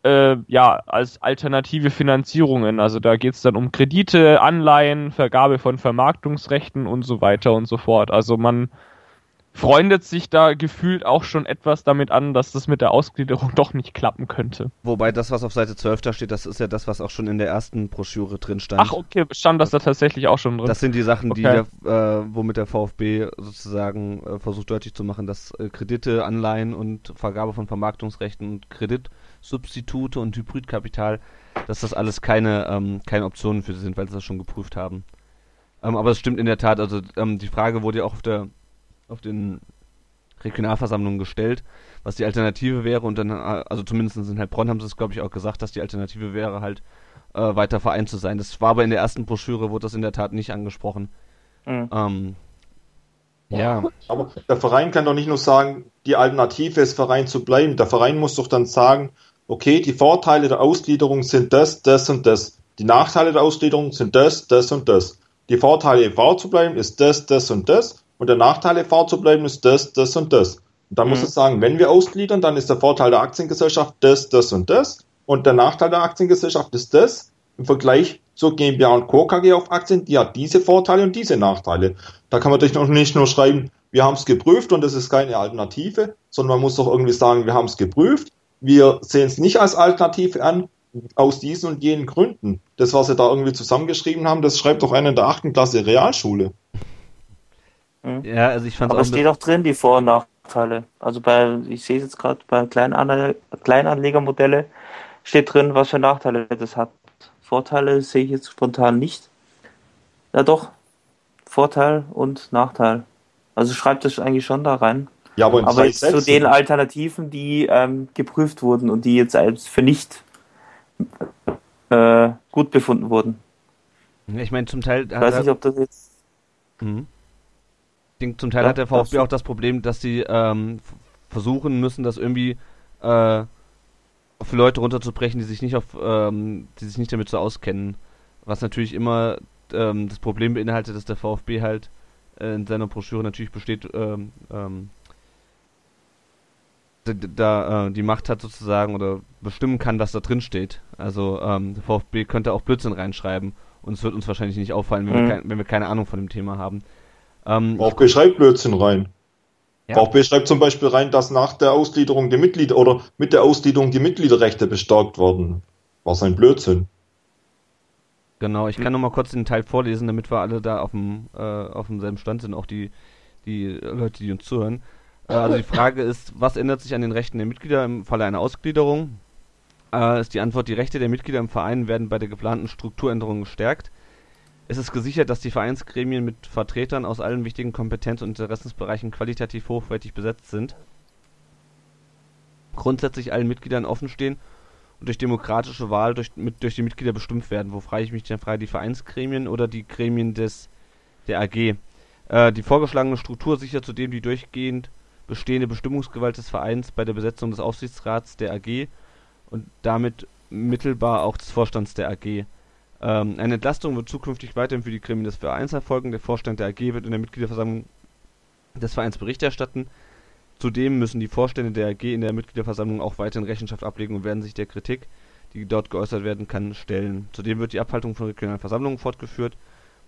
äh, ja, als alternative Finanzierungen. Also da geht's dann um Kredite, Anleihen, Vergabe von Vermarktungsrechten und so weiter und so fort. Also man freundet sich da gefühlt auch schon etwas damit an, dass das mit der Ausgliederung doch nicht klappen könnte. Wobei das, was auf Seite 12 da steht, das ist ja das, was auch schon in der ersten Broschüre drin stand. Ach, okay, stand das da tatsächlich auch schon drin. Das sind die Sachen, die Okay. der, äh, womit der VfB sozusagen äh, versucht deutlich zu machen, dass äh, Kredite, Anleihen und Vergabe von Vermarktungsrechten und Kreditsubstitute und Hybridkapital, dass das alles keine, ähm, keine Optionen für sie sind, weil sie das schon geprüft haben. Ähm, aber es stimmt in der Tat, also ähm, die Frage wurde ja auch auf der auf den Regionalversammlungen gestellt, was die Alternative wäre und dann, äh, also zumindest in Heilbronn haben sie es, glaube ich, auch gesagt, dass die Alternative wäre halt äh, weiter Verein zu sein. Das war aber in der ersten Broschüre, wurde das in der Tat nicht angesprochen. Mhm. Ähm, ja, Aber der Verein kann doch nicht nur sagen, die Alternative ist Verein zu bleiben. Der Verein muss doch dann sagen, okay, die Vorteile der Ausgliederung sind das, das und das. Die Nachteile der Ausgliederung sind das, das und das. Die Vorteile e.V. zu bleiben ist das, das und das. Und der Nachteil e.V. zu bleiben ist das, das und das. Und dann muss Mhm. es sagen, wenn wir ausgliedern, dann ist der Vorteil der Aktiengesellschaft das, das und das. Und der Nachteil der Aktiengesellschaft ist das im Vergleich zur GmbH und Co. KG auf Aktien, die hat diese Vorteile und diese Nachteile. Da kann man doch noch nicht nur schreiben, wir haben es geprüft und es ist keine Alternative, sondern man muss doch irgendwie sagen, wir haben es geprüft, wir sehen es nicht als Alternative an, aus diesen und jenen Gründen. Das, was sie da irgendwie zusammengeschrieben haben, das schreibt doch einer in der achten Klasse Realschule. Ja, also ich fand Aber es steht auch drin, die Vor- und Nachteile. Also bei, ich sehe es jetzt gerade bei Kleinanle Kleinanlegermodelle steht drin, was für Nachteile das hat. Vorteile sehe ich jetzt spontan nicht. Ja doch, Vorteil und Nachteil. Also schreibt das eigentlich schon da rein. Ja, aber Aber jetzt zu den Alternativen, die ähm, geprüft wurden und die jetzt als für nicht äh, gut befunden wurden. ich meine, zum Teil Ich weiß nicht, ob das jetzt Mhm. Denke, zum Teil Ja, hat der VfB auch das Problem, dass sie ähm, versuchen müssen, das irgendwie äh, für Leute runterzubrechen, die sich nicht auf, ähm, die sich nicht damit so auskennen. Was natürlich immer ähm, das Problem beinhaltet, dass der VfB halt äh, in seiner Broschüre natürlich besteht, ähm, ähm, da äh, die Macht hat sozusagen oder bestimmen kann, was da drin steht. Also ähm, der VfB könnte auch Blödsinn reinschreiben und es wird uns wahrscheinlich nicht auffallen, wenn, Mhm. wir, kein, wenn wir keine Ahnung von dem Thema haben. Ähm, VfB schreibt Blödsinn rein. Ja. VfB schreibt zum Beispiel rein, dass nach der Ausgliederung die Mitglieder oder mit der Ausgliederung die Mitgliederrechte bestärkt werden. Was ein Blödsinn. Genau, ich kann noch mal kurz den Teil vorlesen, damit wir alle da auf dem, äh, auf demselben Stand sind, auch die, die Leute, die uns zuhören. Äh, also die Frage ist, was ändert sich an den Rechten der Mitglieder im Falle einer Ausgliederung? Äh, ist die Antwort, die Rechte der Mitglieder im Verein werden bei der geplanten Strukturänderung gestärkt. Es ist gesichert, dass die Vereinsgremien mit Vertretern aus allen wichtigen Kompetenz- und Interessensbereichen qualitativ hochwertig besetzt sind. Grundsätzlich allen Mitgliedern offen stehen und durch demokratische Wahl durch, mit, durch die Mitglieder bestimmt werden. Wo frage ich mich denn frei, die Vereinsgremien oder die Gremien des der AG? Äh, die vorgeschlagene Struktur sichert zudem die durchgehend bestehende Bestimmungsgewalt des Vereins bei der Besetzung des Aufsichtsrats der AG und damit mittelbar auch des Vorstands der AG. Ähm, eine Entlastung wird zukünftig weiterhin für die Gremien des Vereins erfolgen. Der Vorstand der AG wird in der Mitgliederversammlung des Vereins Bericht erstatten. Zudem müssen die Vorstände der AG in der Mitgliederversammlung auch weiterhin Rechenschaft ablegen und werden sich der Kritik, die dort geäußert werden kann, stellen. Zudem wird die Abhaltung von regionalen Versammlungen fortgeführt,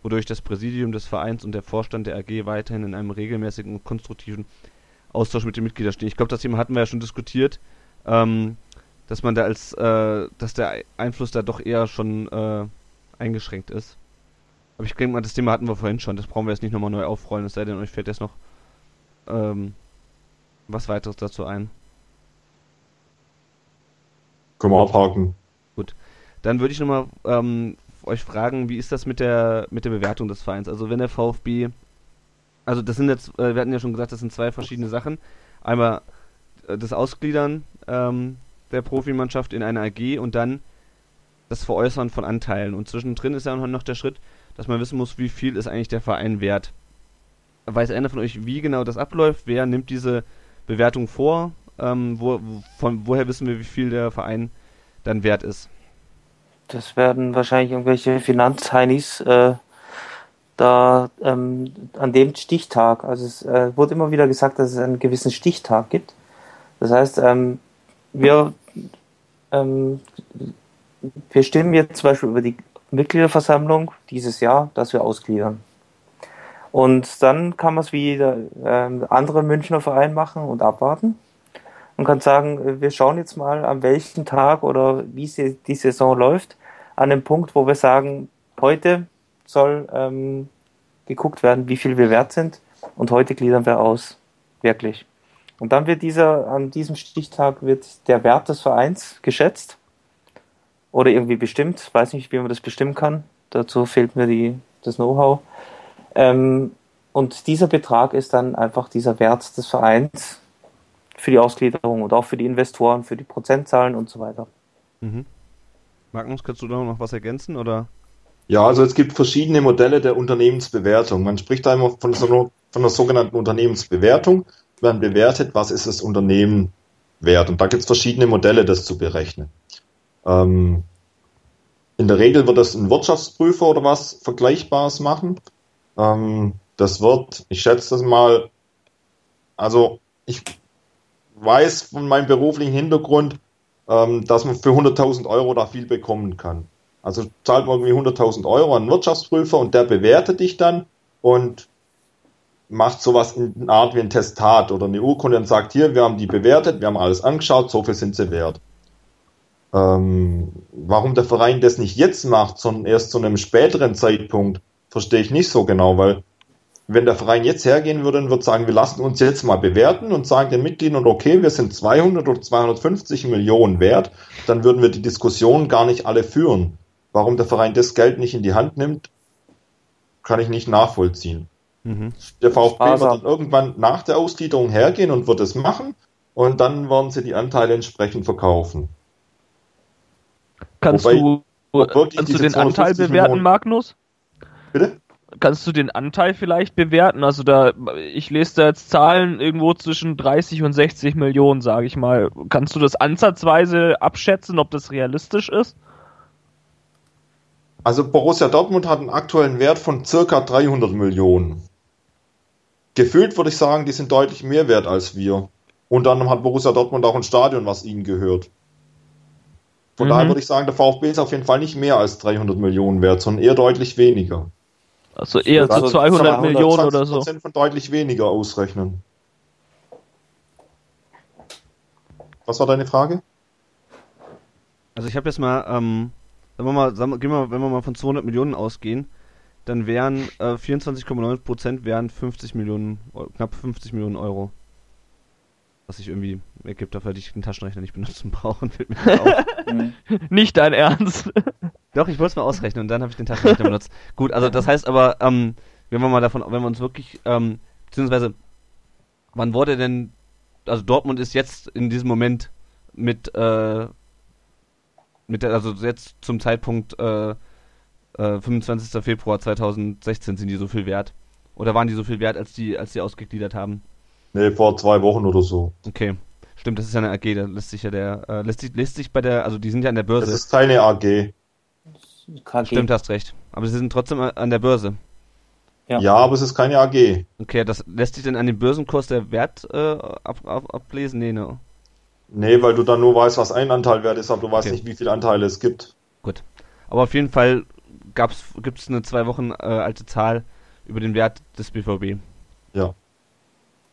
wodurch das Präsidium des Vereins und der Vorstand der AG weiterhin in einem regelmäßigen und konstruktiven Austausch mit den Mitgliedern stehen. Ich glaube, das Thema hatten wir ja schon diskutiert, ähm, dass man da als, äh, dass der Einfluss da doch eher schon äh, eingeschränkt ist. Aber ich denke mal, das Thema hatten wir vorhin schon. Das brauchen wir jetzt nicht nochmal neu aufrollen, es sei denn, euch fällt jetzt noch ähm, was weiteres dazu ein. Können wir abhaken. Dann würde ich nochmal ähm, euch fragen, wie ist das mit der mit der Bewertung des Vereins? Also wenn der VfB Also das sind jetzt, äh, wir hatten ja schon gesagt, das sind zwei verschiedene Sachen. Einmal äh, das Ausgliedern ähm, der Profimannschaft in eine AG und dann das Veräußern von Anteilen. Und zwischendrin ist ja noch der Schritt, dass man wissen muss, wie viel ist eigentlich der Verein wert. Weiß einer von euch, wie genau das abläuft? Wer nimmt diese Bewertung vor? Ähm, wo, von woher wissen wir, wie viel der Verein dann wert ist? Das werden wahrscheinlich irgendwelche Finanzheinis äh, da ähm, an dem Stichtag. Also es äh, wurde immer wieder gesagt, dass es einen gewissen Stichtag gibt. Das heißt, ähm, wir, ähm, wir stimmen jetzt zum Beispiel über die Mitgliederversammlung dieses Jahr, dass wir ausgliedern. Und dann kann man es wie der äh, andere Münchner Verein machen und abwarten und kann sagen, wir schauen jetzt mal, an welchem Tag oder wie sie, die Saison läuft, an dem Punkt, wo wir sagen, heute soll ähm, geguckt werden, wie viel wir wert sind und heute gliedern wir aus. Wirklich. Und dann wird dieser, an diesem Stichtag wird der Wert des Vereins geschätzt oder irgendwie bestimmt. Weiß nicht, wie man das bestimmen kann. Dazu fehlt mir die, das Know-how. Ähm, und dieser Betrag ist dann einfach dieser Wert des Vereins für die Ausgliederung und auch für die Investoren, für die Prozentzahlen und so weiter. Mhm. Magnus, kannst du da noch was ergänzen oder? Ja, also es gibt verschiedene Modelle der Unternehmensbewertung. Man spricht da immer von, so einer, von einer sogenannten Unternehmensbewertung. Man bewertet, was ist das Unternehmen wert. Und da gibt es verschiedene Modelle, das zu berechnen. Ähm, in der Regel wird das ein Wirtschaftsprüfer oder was Vergleichbares machen. Ähm, das wird, ich schätze das mal, also ich weiß von meinem beruflichen Hintergrund, ähm, dass man für 100.000 Euro da viel bekommen kann. Also zahlt man irgendwie 100.000 Euro an einen Wirtschaftsprüfer und der bewertet dich dann und macht sowas in einer Art wie ein Testat oder eine Urkunde und sagt, hier, wir haben die bewertet, wir haben alles angeschaut, so viel sind sie wert. Ähm, warum der Verein das nicht jetzt macht, sondern erst zu einem späteren Zeitpunkt, verstehe ich nicht so genau, weil wenn der Verein jetzt hergehen würde und würde sagen, wir lassen uns jetzt mal bewerten und sagen den Mitgliedern, okay, wir sind 200 oder 250 Millionen wert, dann würden wir die Diskussion gar nicht alle führen. Warum der Verein das Geld nicht in die Hand nimmt, kann ich nicht nachvollziehen. Mhm. Der VfB Sparsam. wird dann irgendwann nach der Ausgliederung hergehen und wird es machen und dann werden sie die Anteile entsprechend verkaufen. Kannst Wobei, du, kannst du den Anteil bewerten, Millionen... Magnus? Bitte? Kannst du den Anteil vielleicht bewerten? Also da, ich lese da jetzt Zahlen irgendwo zwischen 30 und 60 Millionen, sage ich mal. Kannst du das ansatzweise abschätzen, ob das realistisch ist? Also Borussia Dortmund hat einen aktuellen Wert von circa 300 Millionen. Gefühlt würde ich sagen, die sind deutlich mehr wert als wir. Unter anderem hat Borussia Dortmund auch ein Stadion, was ihnen gehört. Von mhm. daher würde ich sagen, der VfB ist auf jeden Fall nicht mehr als 300 Millionen wert, sondern eher deutlich weniger. Also eher so 200 also Millionen oder so. von deutlich weniger ausrechnen. Was war deine Frage? Also ich habe jetzt mal, ähm, sagen wir mal, sagen wir, gehen wir, wenn wir mal von 200 Millionen ausgehen, dann wären äh, 24,9% wären 50 Millionen, knapp 50 Millionen Euro. Was sich irgendwie ergibt, dafür hätte ich den Taschenrechner nicht benutzen brauchen, fällt mir auf. nicht dein Ernst. Doch, ich wollte es mal ausrechnen und dann habe ich den Taschenrechner benutzt. Gut, also das heißt aber, ähm, wenn wir mal davon, wenn wir uns wirklich, ähm, beziehungsweise, wann wurde denn, also Dortmund ist jetzt in diesem Moment mit, äh, mit der, also jetzt zum Zeitpunkt äh, äh, 25. Februar 2016 sind die so viel wert? Oder waren die so viel wert, als die, als die ausgegliedert haben? Nee, vor zwei Wochen oder so. Okay. Stimmt, das ist ja eine AG, da lässt sich ja der, äh, lässt sich, lässt sich bei der, also die sind ja an der Börse. Das ist keine AG. KG. Stimmt, hast recht. Aber sie sind trotzdem an der Börse. Ja. ja, aber es ist keine AG. Okay, das lässt sich denn an dem Börsenkurs der Wert äh, ab, ab, ablesen? Nee, ne? Nee, weil du dann nur weißt, was ein Anteil wert ist, aber du weißt okay. nicht, wie viele Anteile es gibt. Gut. Aber auf jeden Fall gibt es eine zwei Wochen äh, alte Zahl über den Wert des BVB. Ja.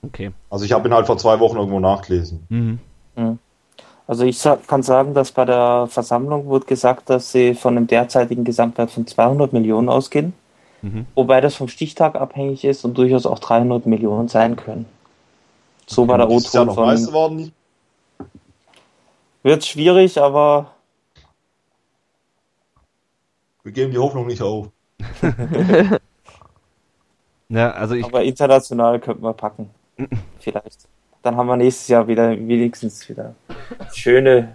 Okay. Also ich habe ihn halt vor zwei Wochen irgendwo nachgelesen. Mhm. mhm. Also ich kann sagen, dass bei der Versammlung wurde gesagt, dass sie von einem derzeitigen Gesamtwert von 200 Millionen ausgehen, mhm. wobei das vom Stichtag abhängig ist und durchaus auch 300 Millionen sein können. So okay. war der O-Ton ja von... Worden. Wird schwierig, aber... Wir geben die Hoffnung nicht auf. Ja, also ich. Aber international könnten wir packen. Vielleicht. Dann haben wir nächstes Jahr wieder wenigstens wieder schöne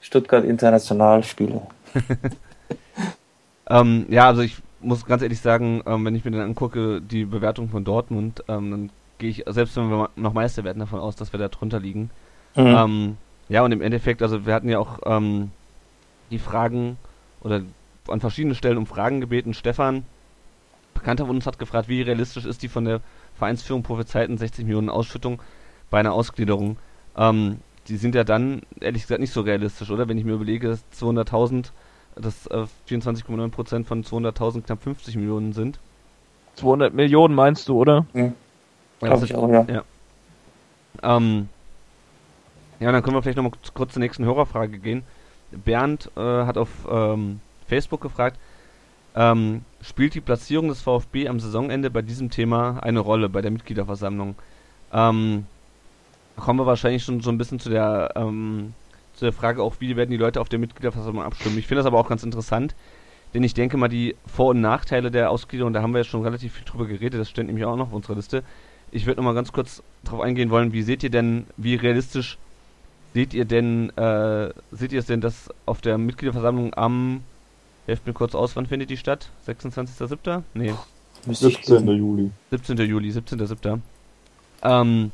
Stuttgart Internationalspiele. ähm, ja, also ich muss ganz ehrlich sagen, ähm, wenn ich mir dann angucke, die Bewertung von Dortmund, ähm, dann gehe ich, selbst wenn wir noch Meister werden, davon aus, dass wir da drunter liegen. Mhm. Ähm, ja, und im Endeffekt, also wir hatten ja auch ähm, die Fragen oder an verschiedenen Stellen um Fragen gebeten. Stefan, Bekannter von uns, hat gefragt, wie realistisch ist die von der Vereinsführung prophezeiten 60 Millionen Ausschüttung bei einer Ausgliederung. Ähm, die sind ja dann, ehrlich gesagt, nicht so realistisch, oder? Wenn ich mir überlege, dass 200.000, dass äh, 24,9% von 200.000 knapp 50 Millionen sind. 200 Millionen meinst du, oder? Mhm. Ja, ich auch, ja. Ja. Ähm, ja, dann können wir vielleicht noch mal kurz zur nächsten Hörerfrage gehen. Bernd äh, hat auf ähm, Facebook gefragt, ähm, spielt die Platzierung des VfB am Saisonende bei diesem Thema eine Rolle bei der Mitgliederversammlung? Ähm, kommen wir wahrscheinlich schon so ein bisschen zu der, ähm, zu der Frage auch, wie werden die Leute auf der Mitgliederversammlung abstimmen. Ich finde das aber auch ganz interessant, denn ich denke mal, die Vor- und Nachteile der Ausgliederung, da haben wir ja schon relativ viel drüber geredet, das steht nämlich auch noch auf unserer Liste. Ich würde noch mal ganz kurz darauf eingehen wollen, wie seht ihr denn, wie realistisch seht ihr denn, äh, seht ihr es denn, dass auf der Mitgliederversammlung am, helft mir kurz aus, wann findet die statt? 26.07.? Nee. 17. Juli. 17. Juli, 17.07. Ähm,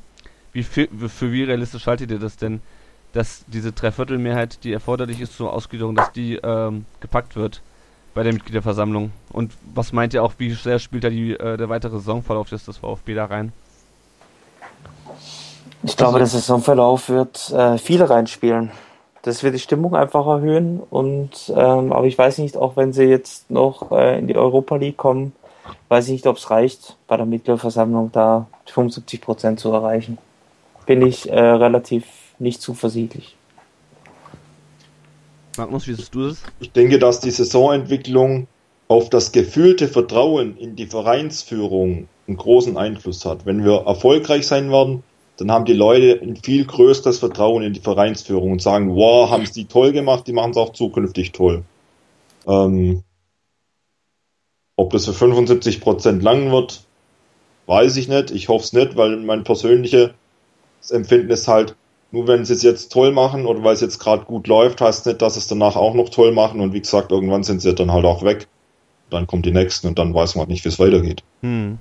wie für, für wie realistisch haltet ihr das denn, dass diese Dreiviertelmehrheit, die erforderlich ist zur Ausgliederung, dass die ähm, gepackt wird bei der Mitgliederversammlung? Und was meint ihr auch, wie sehr spielt da die, äh, der weitere Saisonverlauf des, VfB da rein? Ich glaube, der Saisonverlauf wird äh, viele reinspielen. Das wird die Stimmung einfach erhöhen und ähm, aber ich weiß nicht, auch wenn sie jetzt noch äh, in die Europa League kommen, weiß ich nicht, ob es reicht, bei der Mitgliederversammlung da 75 Prozent zu erreichen bin ich äh, relativ nicht zuversichtlich. Magnus, wie siehst du das? Ich denke, dass die Saisonentwicklung auf das gefühlte Vertrauen in die Vereinsführung einen großen Einfluss hat. Wenn wir erfolgreich sein werden, dann haben die Leute ein viel größeres Vertrauen in die Vereinsführung und sagen, wow, haben sie die toll gemacht, die machen es auch zukünftig toll. Ähm, ob das für 75 Prozent lang wird, weiß ich nicht. Ich hoffe es nicht, weil mein persönliche das Empfinden ist halt, nur wenn sie es jetzt toll machen oder weil es jetzt gerade gut läuft, heißt nicht, dass sie es danach auch noch toll machen und wie gesagt, irgendwann sind sie dann halt auch weg. Dann kommen die nächsten und dann weiß man nicht, wie es weitergeht. Hm.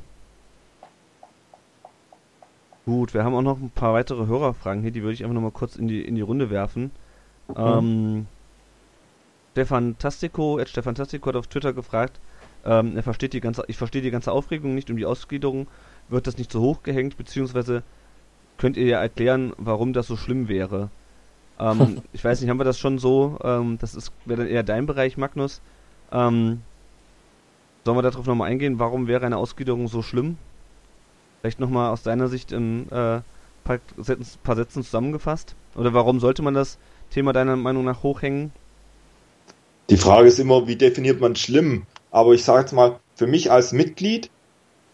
Gut, wir haben auch noch ein paar weitere Hörerfragen hier, die würde ich einfach nochmal kurz in die, in die Runde werfen. Mhm. Ähm, Stefan Tastico, Ed Stefan Tastico hat auf Twitter gefragt, ähm, er versteht die ganze, ich verstehe die ganze Aufregung nicht um die Ausgliederung, wird das nicht so hoch gehängt, beziehungsweise könnt ihr ja erklären, warum das so schlimm wäre. Ähm, ich weiß nicht, haben wir das schon so? Ähm, das ist wäre dann eher dein Bereich, Magnus. Ähm, sollen wir darauf nochmal eingehen? Warum wäre eine Ausgliederung so schlimm? Vielleicht nochmal aus deiner Sicht in äh, paar, Sätzen, paar Sätzen zusammengefasst? Oder warum sollte man das Thema deiner Meinung nach hochhängen? Die Frage ist immer, wie definiert man schlimm? Aber ich sage jetzt mal, für mich als Mitglied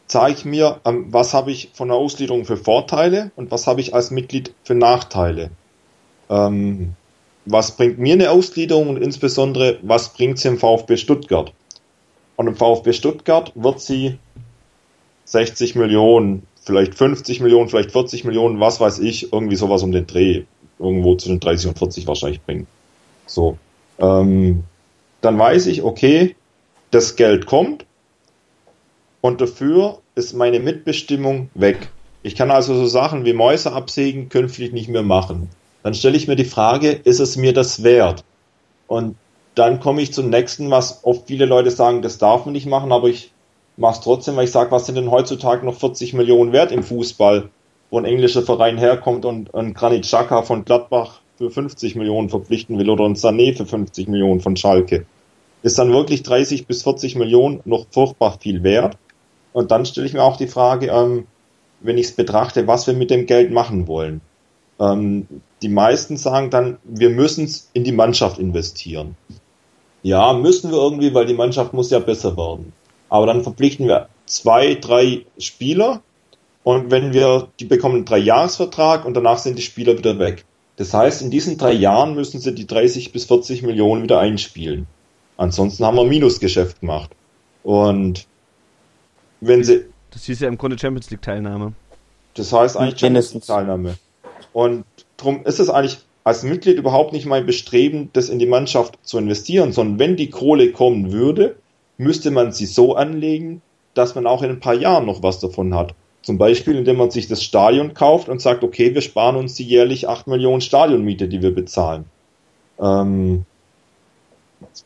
zeige ich mir, was habe ich von der Ausgliederung für Vorteile und was habe ich als Mitglied für Nachteile. Ähm, was bringt mir eine Ausgliederung und insbesondere, was bringt sie im VfB Stuttgart? Und im VfB Stuttgart wird sie 60 Millionen, vielleicht 50 Millionen, vielleicht 40 Millionen, was weiß ich, irgendwie sowas um den Dreh, irgendwo zwischen 30 und 40 wahrscheinlich bringen. So. Ähm, dann weiß ich, okay, das Geld kommt und dafür ist meine Mitbestimmung weg. Ich kann also so Sachen wie Mäuse absägen künftig nicht mehr machen. Dann stelle ich mir die Frage, ist es mir das wert? Und dann komme ich zum nächsten, was oft viele Leute sagen, das darf man nicht machen, aber ich mache es trotzdem, weil ich sage, was sind denn heutzutage noch 40 Millionen wert im Fußball, wo ein englischer Verein herkommt und ein Granit Xhaka von Gladbach für 50 Millionen verpflichten will oder ein Sané für 50 Millionen von Schalke. Ist dann wirklich 30 bis 40 Millionen noch furchtbar viel wert? Und dann stelle ich mir auch die Frage, ähm, wenn ich es betrachte, was wir mit dem Geld machen wollen. Ähm, die meisten sagen dann, wir müssen es in die Mannschaft investieren. Ja, müssen wir irgendwie, weil die Mannschaft muss ja besser werden. Aber dann verpflichten wir zwei, drei Spieler und wenn wir, die bekommen einen Dreijahresvertrag und danach sind die Spieler wieder weg. Das heißt, in diesen drei Jahren müssen sie die 30 bis 40 Millionen wieder einspielen. Ansonsten haben wir ein Minusgeschäft gemacht. Und wenn sie Das hieß ja im Grunde Champions League Teilnahme. Das heißt eigentlich Champions League Teilnahme. Und darum ist es eigentlich als Mitglied überhaupt nicht mein Bestreben, das in die Mannschaft zu investieren, sondern wenn die Kohle kommen würde, müsste man sie so anlegen, dass man auch in ein paar Jahren noch was davon hat. Zum Beispiel, indem man sich das Stadion kauft und sagt, okay, wir sparen uns die jährlich 8 Millionen Stadionmiete, die wir bezahlen. Ähm,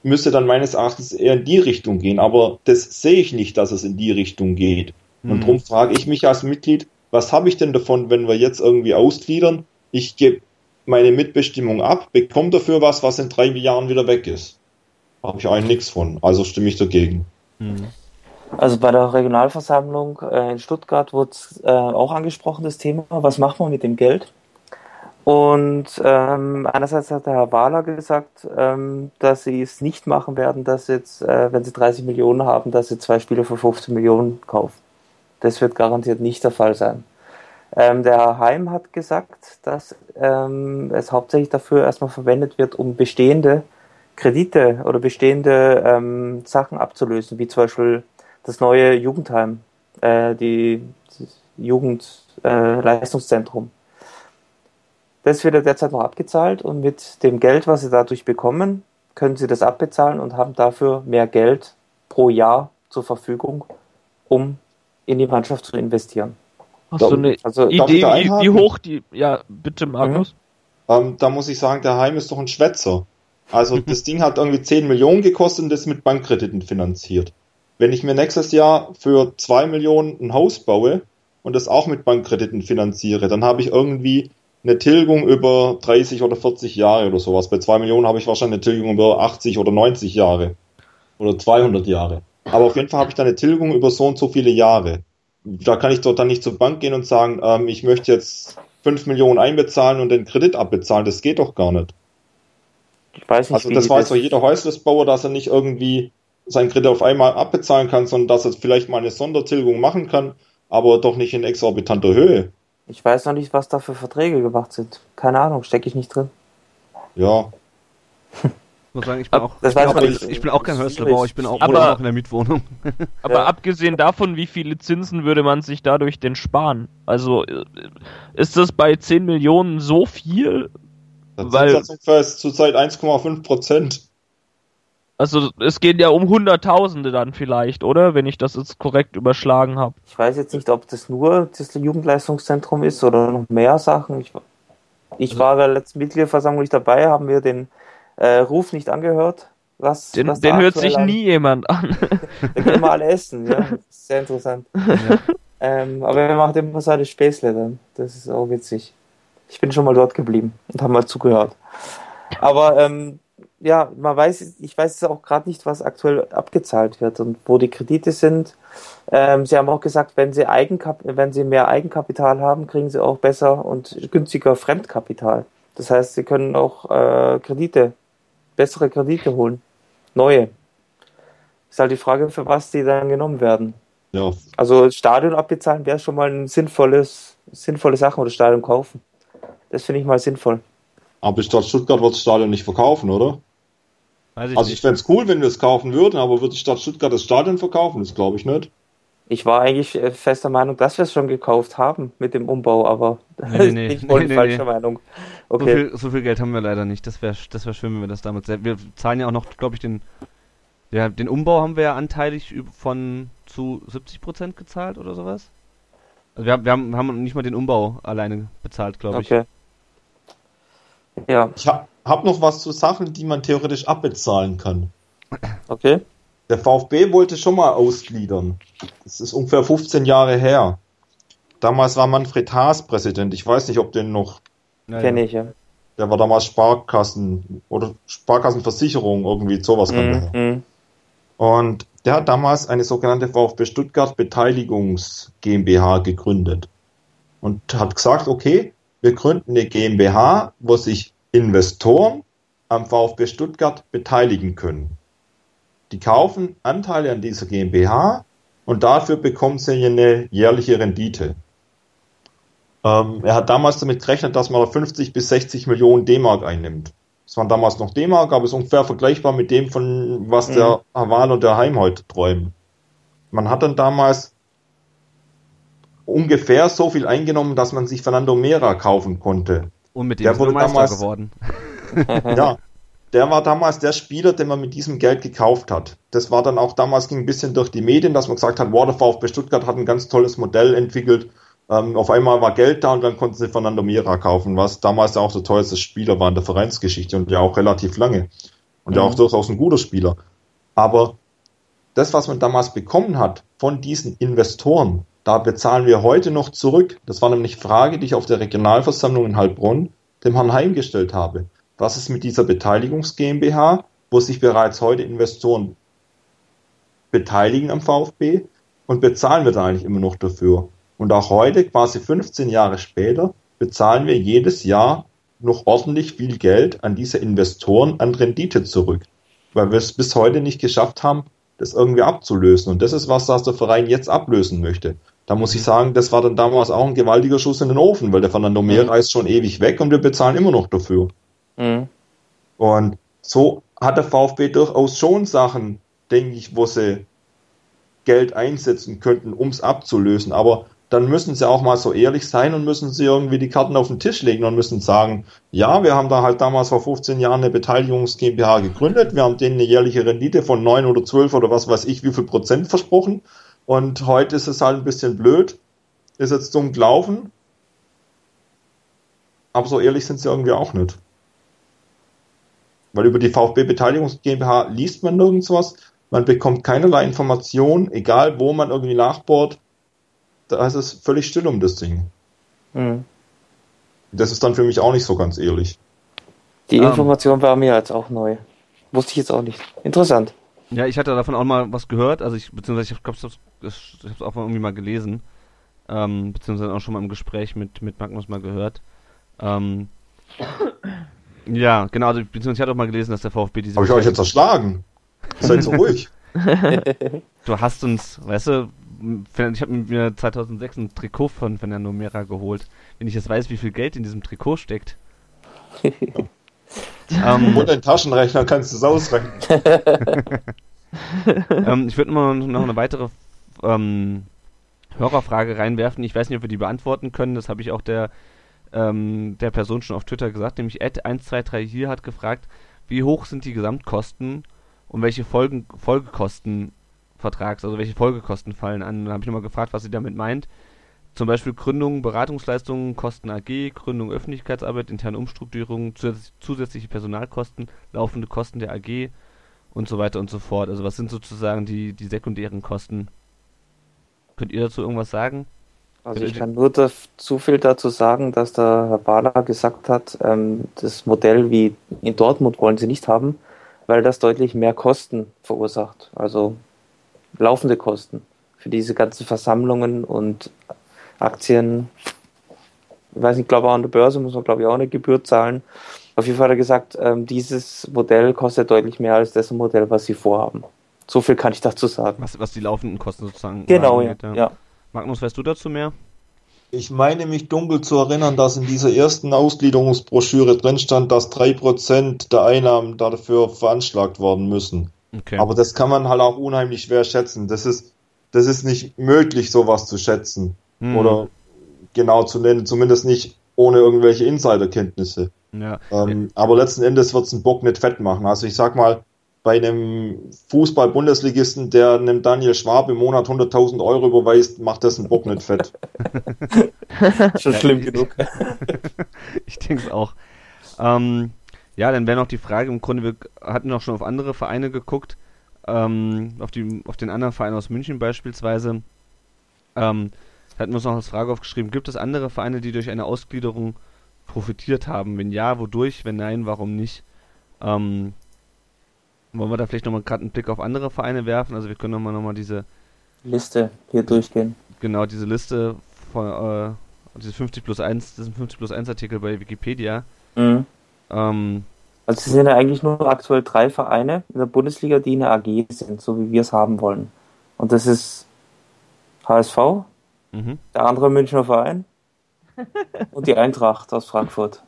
müsste dann meines Erachtens eher in die Richtung gehen, aber das sehe ich nicht, dass es in die Richtung geht. Mhm. Und darum frage ich mich als Mitglied, was habe ich denn davon, wenn wir jetzt irgendwie ausgliedern? Ich gebe meine Mitbestimmung ab, bekomme dafür was, was in drei Jahren wieder weg ist. Habe ich eigentlich nichts von, also stimme ich dagegen. Mhm. Also bei der Regionalversammlung äh, in Stuttgart wurde äh, auch angesprochen, das Thema, was macht man mit dem Geld? Und ähm, einerseits hat der Herr Wahler gesagt, ähm, dass sie es nicht machen werden, dass jetzt, äh, wenn sie 30 Millionen haben, dass sie zwei Spieler für 15 Millionen kaufen. Das wird garantiert nicht der Fall sein. Ähm, der Herr Heim hat gesagt, dass ähm, es hauptsächlich dafür erstmal verwendet wird, um bestehende Kredite oder bestehende ähm, Sachen abzulösen, wie zum Beispiel das neue Jugendheim, äh, die, das Jugendleistungszentrum. Äh, das wird ja derzeit noch abgezahlt und mit dem Geld, was sie dadurch bekommen, können sie das abbezahlen und haben dafür mehr Geld pro Jahr zur Verfügung, um in die Mannschaft zu investieren. Hast du eine also, Idee, wie, wie, hoch die. Ja, bitte, Magnus. Mhm. Ähm, da muss ich sagen, der Heim ist doch ein Schwätzer. Also, das Ding hat irgendwie 10 Millionen gekostet und das mit Bankkrediten finanziert. Wenn ich mir nächstes Jahr für 2 Millionen ein Haus baue und das auch mit Bankkrediten finanziere, dann habe ich irgendwie eine Tilgung über 30 oder 40 Jahre oder sowas. Bei 2 Millionen habe ich wahrscheinlich eine Tilgung über 80 oder 90 Jahre. Oder 200 Jahre. Aber auf jeden Fall habe ich da eine Tilgung über so und so viele Jahre. Da kann ich dort dann nicht zur Bank gehen und sagen, ähm, ich möchte jetzt 5 Millionen einbezahlen und den Kredit abbezahlen. Das geht doch gar nicht. Ich weiß nicht, also das weiß doch jeder Häuslisbauer, dass er nicht irgendwie seinen Kredit auf einmal abbezahlen kann, sondern dass er vielleicht mal eine Sondertilgung machen kann, aber doch nicht in exorbitanter Höhe. Ich weiß noch nicht, was da für Verträge gemacht sind. Keine Ahnung, stecke ich nicht drin. Ja. Ich muss sagen, ich bin auch, ich bin auch, ich, ich bin auch kein Häuslerbauer, ich bin auch, aber, auch in der Mietwohnung. aber ja. abgesehen davon, wie viele Zinsen würde man sich dadurch denn sparen? Also äh, ist das bei 10 Millionen so viel? Weil, ist zurzeit 1,5 Prozent. Also es geht ja um Hunderttausende dann vielleicht, oder? Wenn ich das jetzt korrekt überschlagen habe. Ich weiß jetzt nicht, ob das nur das Jugendleistungszentrum ist oder noch mehr Sachen. Ich, ich also, war bei der letzten Mitgliederversammlung nicht dabei, haben wir den äh, Ruf nicht angehört. Was, den was den hört sich an. nie jemand an. da können wir alle essen, ja. sehr interessant. Ja. Ähm, aber er macht immer seine Späßle dann. Das ist auch witzig. Ich bin schon mal dort geblieben und habe mal zugehört. Aber ähm, ja, man weiß, ich weiß auch gerade nicht, was aktuell abgezahlt wird und wo die Kredite sind. Ähm, sie haben auch gesagt, wenn sie, Eigenkap wenn sie mehr Eigenkapital haben, kriegen sie auch besser und günstiger Fremdkapital. Das heißt, sie können auch äh, Kredite, bessere Kredite holen. Neue. Ist halt die Frage, für was die dann genommen werden. Ja. Also Stadion abbezahlen wäre schon mal ein sinnvolles, sinnvolle Sache oder Stadion kaufen. Das finde ich mal sinnvoll. Aber die Stadt Stuttgart wird das Stadion nicht verkaufen, oder? Ich also ich fände es cool, wenn wir es kaufen würden, aber wird die Stadt Stuttgart das Stadion verkaufen? Das glaube ich nicht. Ich war eigentlich äh, fester Meinung, dass wir es schon gekauft haben mit dem Umbau, aber nee, nee, ich wollte nee, falsche Meinung. Okay. So viel, so, viel, Geld haben wir leider nicht. Das wäre das wär schön, wenn wir das damit. Wir zahlen ja auch noch, glaube ich, den, ja, den Umbau haben wir ja anteilig von zu 70 Prozent gezahlt oder sowas. Also wir, wir, haben, haben nicht mal den Umbau alleine bezahlt, glaube ich. Okay. Ja. Ich ha habe noch was zu Sachen, die man theoretisch abbezahlen kann. Okay. Der VfB wollte schon mal ausgliedern. Das ist ungefähr 15 Jahre her. Damals war Manfred Haas Präsident. Ich weiß nicht, ob den noch. Ja, Kenne ich, ja. Der war damals Sparkassen oder Sparkassenversicherung, irgendwie sowas. Mm, mm. Und der hat damals eine sogenannte VfB Stuttgart Beteiligungs GmbH gegründet. Und hat gesagt, okay, wir gründen eine GmbH, wo sich Investoren am VfB Stuttgart beteiligen können. Die kaufen Anteile an dieser GmbH und dafür bekommen sie eine jährliche Rendite. Ähm, er hat damals damit gerechnet, dass man 50 bis 60 Millionen D-Mark einnimmt. Das waren damals noch D-Mark, aber ist ungefähr vergleichbar mit dem, von was mhm. der Haval und der Heim heute träumen. Man hat dann damals ungefähr so viel eingenommen, dass man sich Fernando Mera kaufen konnte. Und mit dem Der wurde er Meister damals- geworden. Ja, der war damals der Spieler, den man mit diesem Geld gekauft hat. Das war dann auch damals ging ein bisschen durch die Medien, dass man gesagt hat, wow, der VfB Stuttgart hat ein ganz tolles Modell entwickelt. Ähm, auf einmal war Geld da und dann konnten sie Fernando Mira kaufen, was damals ja auch der teuerste Spieler war in der Vereinsgeschichte und ja auch relativ lange. Und ja auch durchaus ein guter Spieler. Aber das, was man damals bekommen hat von diesen Investoren, da bezahlen wir heute noch zurück. Das war nämlich Frage, die ich auf der Regionalversammlung in Heilbronn dem Herrn Heim gestellt habe. Was ist mit dieser Beteiligungs GmbH, wo sich bereits heute Investoren beteiligen am VfB und bezahlen wir da eigentlich immer noch dafür? Und auch heute, quasi 15 Jahre später, bezahlen wir jedes Jahr noch ordentlich viel Geld an diese Investoren an Rendite zurück, weil wir es bis heute nicht geschafft haben, das irgendwie abzulösen. Und das ist was, das der Verein jetzt ablösen möchte. Da muss ich sagen, das war dann damals auch ein gewaltiger Schuss in den Ofen, weil der Fernando Mera ist schon ewig weg und wir bezahlen immer noch dafür. Mhm. Und so hat der VfB durchaus schon Sachen, denke ich, wo sie Geld einsetzen könnten, um es abzulösen. Aber dann müssen sie auch mal so ehrlich sein und müssen sie irgendwie die Karten auf den Tisch legen und müssen sagen, ja, wir haben da halt damals vor 15 Jahren eine Beteiligungs GmbH gegründet, wir haben denen eine jährliche Rendite von 9 oder 12 oder was weiß ich, wie viel Prozent versprochen. Und heute ist es halt ein bisschen blöd, ist jetzt dumm gelaufen. Aber so ehrlich sind sie irgendwie auch nicht. Weil über die VfB Beteiligungs GmbH liest man nirgends was, man bekommt keinerlei Information, egal wo man irgendwie nachbohrt. Da ist es völlig still um das Ding. Mhm. Das ist dann für mich auch nicht so ganz ehrlich. Die Ähm. Information war mir jetzt auch neu. Wusste ich jetzt auch nicht. Interessant. Ja, ich hatte davon auch mal was gehört, also ich, beziehungsweise ich glaube, ich habe es auch irgendwie mal gelesen, ähm, beziehungsweise auch schon mal im Gespräch mit, mit Magnus mal gehört. Ähm, ja, genau, also, beziehungsweise ich hatte auch mal gelesen, dass der VfB diese... Habe ich euch jetzt erschlagen? Seid so ruhig. Du hast uns, weißt du, ich habe mir 2006 ein Trikot von Fernando Mera geholt. Wenn ich jetzt weiß, wie viel Geld in diesem Trikot steckt. ähm, Und dein Taschenrechner kannst du es ausrechnen. ähm, ich würde mal noch eine weitere ähm, Hörerfrage reinwerfen. Ich weiß nicht, ob wir die beantworten können. Das habe ich auch der, ähm, der Person schon auf Twitter gesagt. Nämlich Ed123 hier hat gefragt, wie hoch sind die Gesamtkosten und welche Folgen, Folgekosten Vertrags, also welche Folgekosten fallen an. Dann habe ich nochmal gefragt, was sie damit meint. Zum Beispiel Gründung, Beratungsleistungen, Kosten AG, Gründung Öffentlichkeitsarbeit, interne Umstrukturierung, zusätzlich, zusätzliche Personalkosten, laufende Kosten der AG und so weiter und so fort. Also was sind sozusagen die, die sekundären Kosten? Könnt ihr dazu irgendwas sagen? Also ich kann nur zu viel dazu sagen, dass der Herr Bahler gesagt hat, ähm, das Modell wie in Dortmund wollen sie nicht haben, weil das deutlich mehr Kosten verursacht. Also laufende Kosten für diese ganzen Versammlungen und Aktien. Ich weiß nicht, ich glaube auch an der Börse muss man glaube ich auch eine Gebühr zahlen. Auf jeden Fall hat er gesagt, ähm, dieses Modell kostet deutlich mehr als das Modell, was sie vorhaben. So viel kann ich dazu sagen. Was, was die laufenden Kosten sozusagen Genau, ja. angeht, ja. Magnus, weißt du dazu mehr? Ich meine mich dunkel zu erinnern, dass in dieser ersten Ausgliederungsbroschüre drin stand, dass 3% der Einnahmen dafür veranschlagt worden müssen. Okay. Aber das kann man halt auch unheimlich schwer schätzen. Das ist, das ist nicht möglich, sowas zu schätzen. Hm. Oder genau zu nennen, zumindest nicht ohne irgendwelche Insiderkenntnisse. ja. Ähm, aber letzten Endes wird's einen Bock nicht fett machen. Also ich sag mal, bei einem Fußball-Bundesligisten, der einem Daniel Schwab im Monat 100.000 Euro überweist, macht das einen Bock nicht fett. Schon schlimm genug. ich denke es auch. Ähm, ja, dann wäre noch die Frage, im Grunde, wir hatten auch schon auf andere Vereine geguckt, ähm, auf, die, auf den anderen Verein aus München beispielsweise. Ähm, hatten wir uns noch als Frage aufgeschrieben, gibt es andere Vereine, die durch eine Ausgliederung profitiert haben? Wenn ja, wodurch? Wenn nein, warum nicht? Ähm, wollen wir da vielleicht nochmal gerade einen Blick auf andere Vereine werfen? Also wir können nochmal noch mal diese, Liste hier durchgehen. genau, diese Liste von, äh, diese 50 plus 1, diesen 50 plus 1 Artikel bei Wikipedia. Mhm. Ähm, Also es sind ja eigentlich nur aktuell drei Vereine in der Bundesliga, die in der AG sind, so wie wir es haben wollen. Und das ist HSV, mhm. der andere Münchner Verein und die Eintracht aus Frankfurt.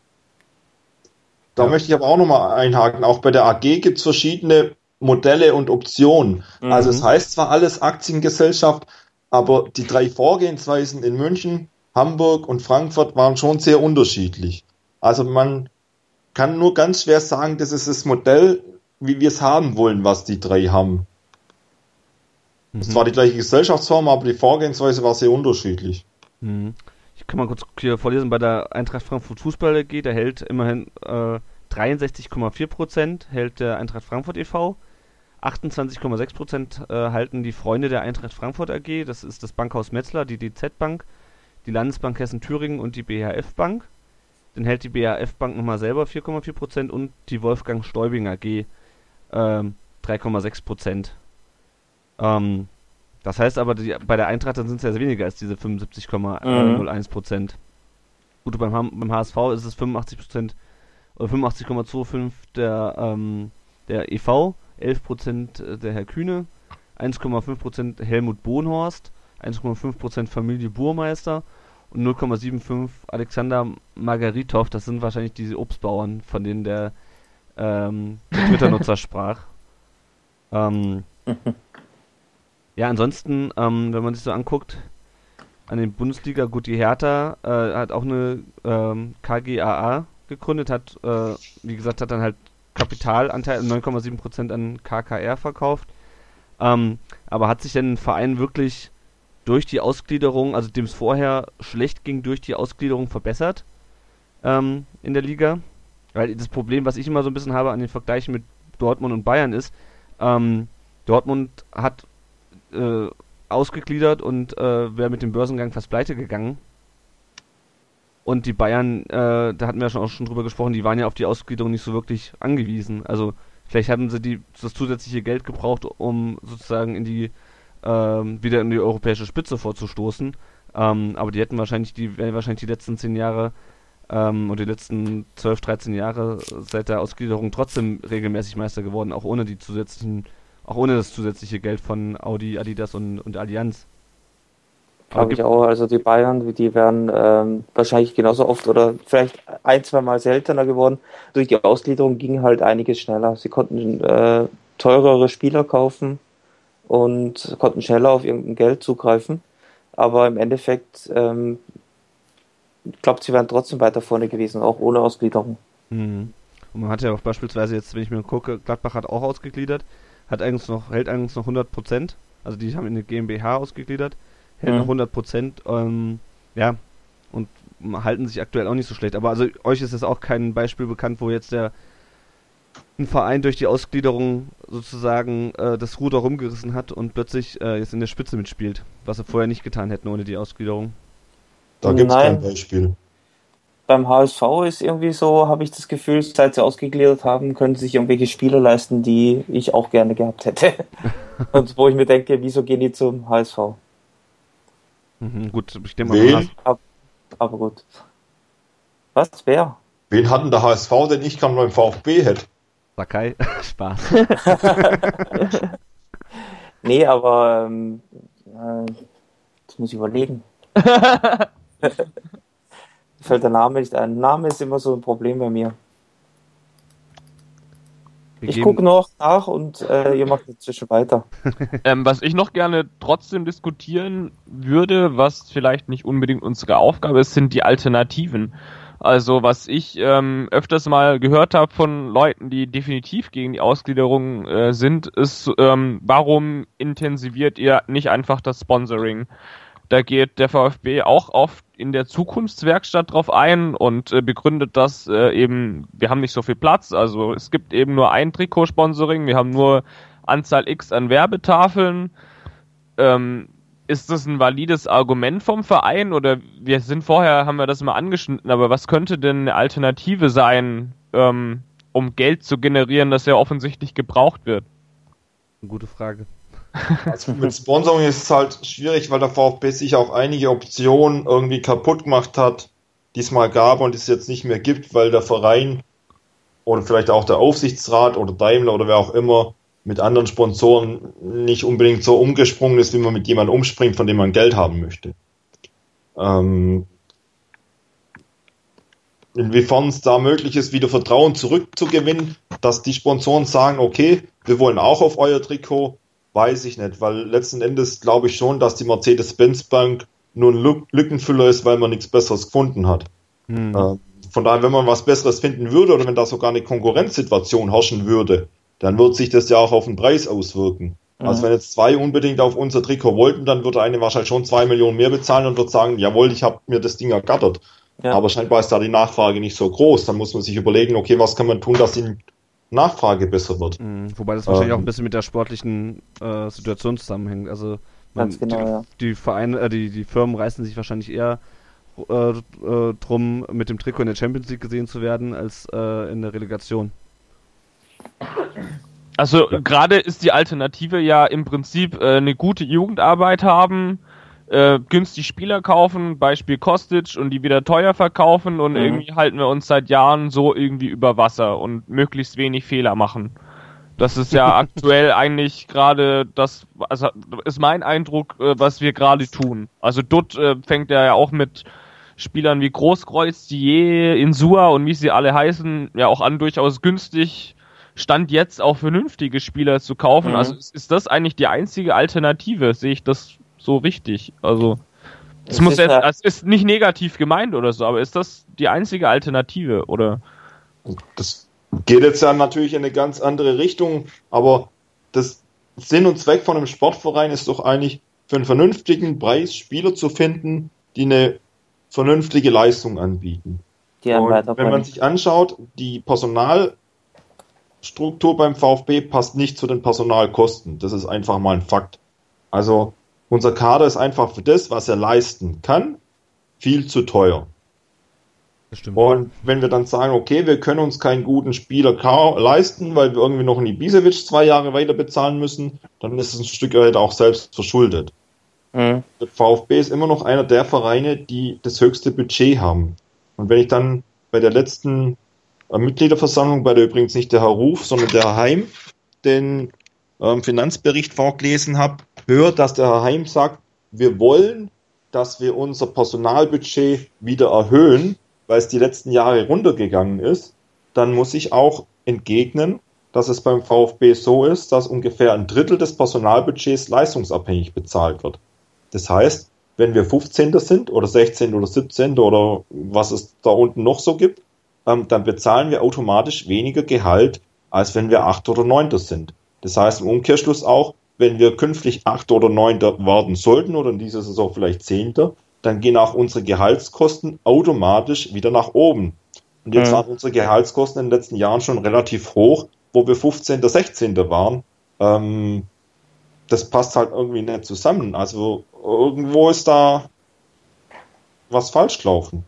Da Ja. möchte ich aber auch nochmal einhaken. Auch bei der AG gibt's verschiedene Modelle und Optionen. Mhm. Also es heißt zwar alles Aktiengesellschaft, aber die drei Vorgehensweisen in München, Hamburg und Frankfurt waren schon sehr unterschiedlich. Also man kann nur ganz schwer sagen, das ist das Modell, wie wir es haben wollen, was die drei haben. Es Mhm. war die gleiche Gesellschaftsform, aber die Vorgehensweise war sehr unterschiedlich. Mhm. Ich kann mal kurz hier vorlesen, bei der Eintracht Frankfurt Fußball AG, der hält immerhin äh, 63,4% hält der Eintracht Frankfurt e.V., 28,6% äh, halten die Freunde der Eintracht Frankfurt AG, das ist das Bankhaus Metzler, die DZ Bank, die Landesbank Hessen-Thüringen und die BHF Bank. Dann hält die BHF Bank nochmal selber 4,4% und die Wolfgang Stäubing AG ähm, 3,6%. Ähm, das heißt aber, die, bei der Eintracht sind es ja weniger als diese 75,01%. Gut, beim, beim HSV ist es 85% oder 85,25 der, ähm, der EV, 11% der Herr Kühne, 1,5% Helmut Bohnhorst, 1,5% Familie Burmeister und 0,75 Alexander Margaritov. Das sind wahrscheinlich diese Obstbauern, von denen der, ähm, der Twitter-Nutzer sprach. Ähm, ja, ansonsten, ähm, wenn man sich so anguckt, an den Bundesliga, gut, die Hertha äh, hat auch eine ähm, KGAA gegründet, hat, äh, wie gesagt, hat dann halt Kapitalanteil 9,7% an KKR verkauft. Ähm, aber hat sich denn ein Verein wirklich durch die Ausgliederung, also dem es vorher schlecht ging, durch die Ausgliederung verbessert ähm, in der Liga? Weil das Problem, was ich immer so ein bisschen habe an den Vergleichen mit Dortmund und Bayern ist, ähm, Dortmund hat äh, ausgegliedert und äh, wäre mit dem Börsengang fast pleite gegangen. Und die Bayern, äh, da hatten wir ja schon auch schon drüber gesprochen, die waren ja auf die Ausgliederung nicht so wirklich angewiesen. Also vielleicht hatten sie die, das zusätzliche Geld gebraucht, um sozusagen in die ähm, wieder in die europäische Spitze vorzustoßen. Ähm, aber die hätten wahrscheinlich die wären wahrscheinlich die letzten zehn Jahre ähm, und die letzten 12, 13 Jahre seit der Ausgliederung trotzdem regelmäßig Meister geworden, auch ohne die zusätzlichen, auch ohne das zusätzliche Geld von Audi, Adidas und, und Allianz. Glaube ich auch. Also die Bayern, die wären ähm, wahrscheinlich genauso oft oder vielleicht ein, zwei Mal seltener geworden. Durch die Ausgliederung ging halt einiges schneller. Sie konnten äh, teurere Spieler kaufen und konnten schneller auf irgendein Geld zugreifen. Aber im Endeffekt, ähm, ich glaube, sie wären trotzdem weiter vorne gewesen, auch ohne Ausgliederung. Mhm. Und man hat ja auch beispielsweise jetzt, wenn ich mir gucke, Gladbach hat auch ausgegliedert, hat eigentlich noch, hält eigentlich noch 100 Prozent. Also die haben in eine GmbH ausgegliedert, hält Mhm. noch 100 Prozent. Ähm, ja, und halten sich aktuell auch nicht so schlecht. Aber also euch ist jetzt auch kein Beispiel bekannt, wo jetzt der ein Verein durch die Ausgliederung sozusagen äh, das Ruder rumgerissen hat und plötzlich äh, jetzt in der Spitze mitspielt, was sie vorher nicht getan hätten ohne die Ausgliederung. Da gibt es kein Beispiel. Beim HSV ist irgendwie so, habe ich das Gefühl, seit sie ausgegliedert haben, können sie sich irgendwelche Spieler leisten, die ich auch gerne gehabt hätte. Und wo ich mir denke, wieso gehen die zum HSV? Mhm, gut, ich denke mal, Wen? Aber gut. Was? Wer? Wen hatten der HSV denn ich kann beim VfB hätte? Sakai, Spaß. Nee, aber ähm, äh, jetzt muss ich überlegen. Fällt der Name nicht ein. Name ist immer so ein Problem bei mir. Wir Ich gucke noch nach und äh, ihr macht inzwischen weiter. Ähm, was ich noch gerne trotzdem diskutieren würde, was vielleicht nicht unbedingt unsere Aufgabe ist, sind die Alternativen. Also was ich ähm, öfters mal gehört habe von Leuten, die definitiv gegen die Ausgliederung äh, sind, ist, ähm, warum intensiviert ihr nicht einfach das Sponsoring? Da geht der VfB auch oft in der Zukunftswerkstatt drauf ein und äh, begründet das äh, eben, wir haben nicht so viel Platz, also es gibt eben nur ein Trikotsponsoring, wir haben nur Anzahl X an Werbetafeln. Ähm, ist das ein valides Argument vom Verein oder wir sind vorher, haben wir das mal angeschnitten, aber was könnte denn eine Alternative sein, ähm, um Geld zu generieren, das ja offensichtlich gebraucht wird? Gute Frage. Also mit Sponsoring ist es halt schwierig, weil der VfB sich auch einige Optionen irgendwie kaputt gemacht hat, die es mal gab und es jetzt nicht mehr gibt, weil der Verein oder vielleicht auch der Aufsichtsrat oder Daimler oder wer auch immer mit anderen Sponsoren nicht unbedingt so umgesprungen ist, wie man mit jemandem umspringt, von dem man Geld haben möchte. Ähm, inwiefern es da möglich ist, wieder Vertrauen zurückzugewinnen, dass die Sponsoren sagen, okay, wir wollen auch auf euer Trikot, weiß ich nicht, weil letzten Endes glaube ich schon, dass die Mercedes-Benz-Bank nur ein Lückenfüller ist, weil man nichts Besseres gefunden hat. Hm. Äh, von daher, wenn man was Besseres finden würde oder wenn da sogar eine Konkurrenzsituation herrschen würde, dann wird sich das ja auch auf den Preis auswirken. Mhm. Also wenn jetzt zwei unbedingt auf unser Trikot wollten, dann würde eine wahrscheinlich schon zwei Millionen mehr bezahlen und würde sagen, jawohl, ich habe mir das Ding ergattert. Ja. Aber scheinbar ist da die Nachfrage nicht so groß. Dann muss man sich überlegen, okay, was kann man tun, dass die Nachfrage besser wird. Mhm, wobei das wahrscheinlich ähm, auch ein bisschen mit der sportlichen äh, Situation zusammenhängt. Also man, genau, die, ja. die, Vereine, äh, die, die Firmen reißen sich wahrscheinlich eher äh, äh, drum, mit dem Trikot in der Champions League gesehen zu werden, als äh, in der Relegation. Also gerade ist die Alternative ja im Prinzip äh, eine gute Jugendarbeit haben, äh, günstig Spieler kaufen, Beispiel Kostic und die wieder teuer verkaufen und mhm. irgendwie halten wir uns seit Jahren so irgendwie über Wasser und möglichst wenig Fehler machen. Das ist ja aktuell eigentlich gerade das, also ist mein Eindruck, äh, was wir gerade tun. Also Dutt äh, fängt ja auch mit Spielern wie Großkreuz, Die, Insua und wie sie alle heißen, ja auch an, durchaus günstig Stand jetzt auch vernünftige Spieler zu kaufen. Mhm. Also ist das eigentlich die einzige Alternative? Sehe ich das so richtig? Also es muss jetzt, es ist nicht negativ gemeint oder so, aber ist das die einzige Alternative oder? Das geht jetzt ja natürlich in eine ganz andere Richtung, aber das Sinn und Zweck von einem Sportverein ist doch eigentlich für einen vernünftigen Preis Spieler zu finden, die eine vernünftige Leistung anbieten. Und wenn man sich anschaut, die Personalstruktur beim VfB passt nicht zu den Personalkosten. Das ist einfach mal ein Fakt. Also unser Kader ist einfach für das, was er leisten kann, viel zu teuer. Und wenn wir dann sagen, okay, wir können uns keinen guten Spieler leisten, weil wir irgendwie noch einen Ibisevic zwei Jahre weiter bezahlen müssen, dann ist es ein Stück weit auch selbst verschuldet. Mhm. Der VfB ist immer noch einer der Vereine, die das höchste Budget haben. Und wenn ich dann bei der letzten äh, Mitgliederversammlung, bei der übrigens nicht der Herr Ruf, sondern der Herr Heim, den ähm, Finanzbericht vorgelesen habe, höre, dass der Herr Heim sagt, wir wollen, dass wir unser Personalbudget wieder erhöhen, weil es die letzten Jahre runtergegangen ist, dann muss ich auch entgegnen, dass es beim VfB so ist, dass ungefähr ein Drittel des Personalbudgets leistungsabhängig bezahlt wird. Das heißt, wenn wir 15. sind oder 16. oder 17. oder was es da unten noch so gibt, ähm, dann bezahlen wir automatisch weniger Gehalt, als wenn wir 8. oder 9. sind. Das heißt im Umkehrschluss auch, wenn wir künftig 8. oder 9. werden sollten oder in dieser Saison vielleicht 10., dann gehen auch unsere Gehaltskosten automatisch wieder nach oben. Und jetzt mhm. waren unsere Gehaltskosten in den letzten Jahren schon relativ hoch, wo wir 15., 16. waren. Ähm, das passt halt irgendwie nicht zusammen. Also irgendwo ist da was falsch gelaufen.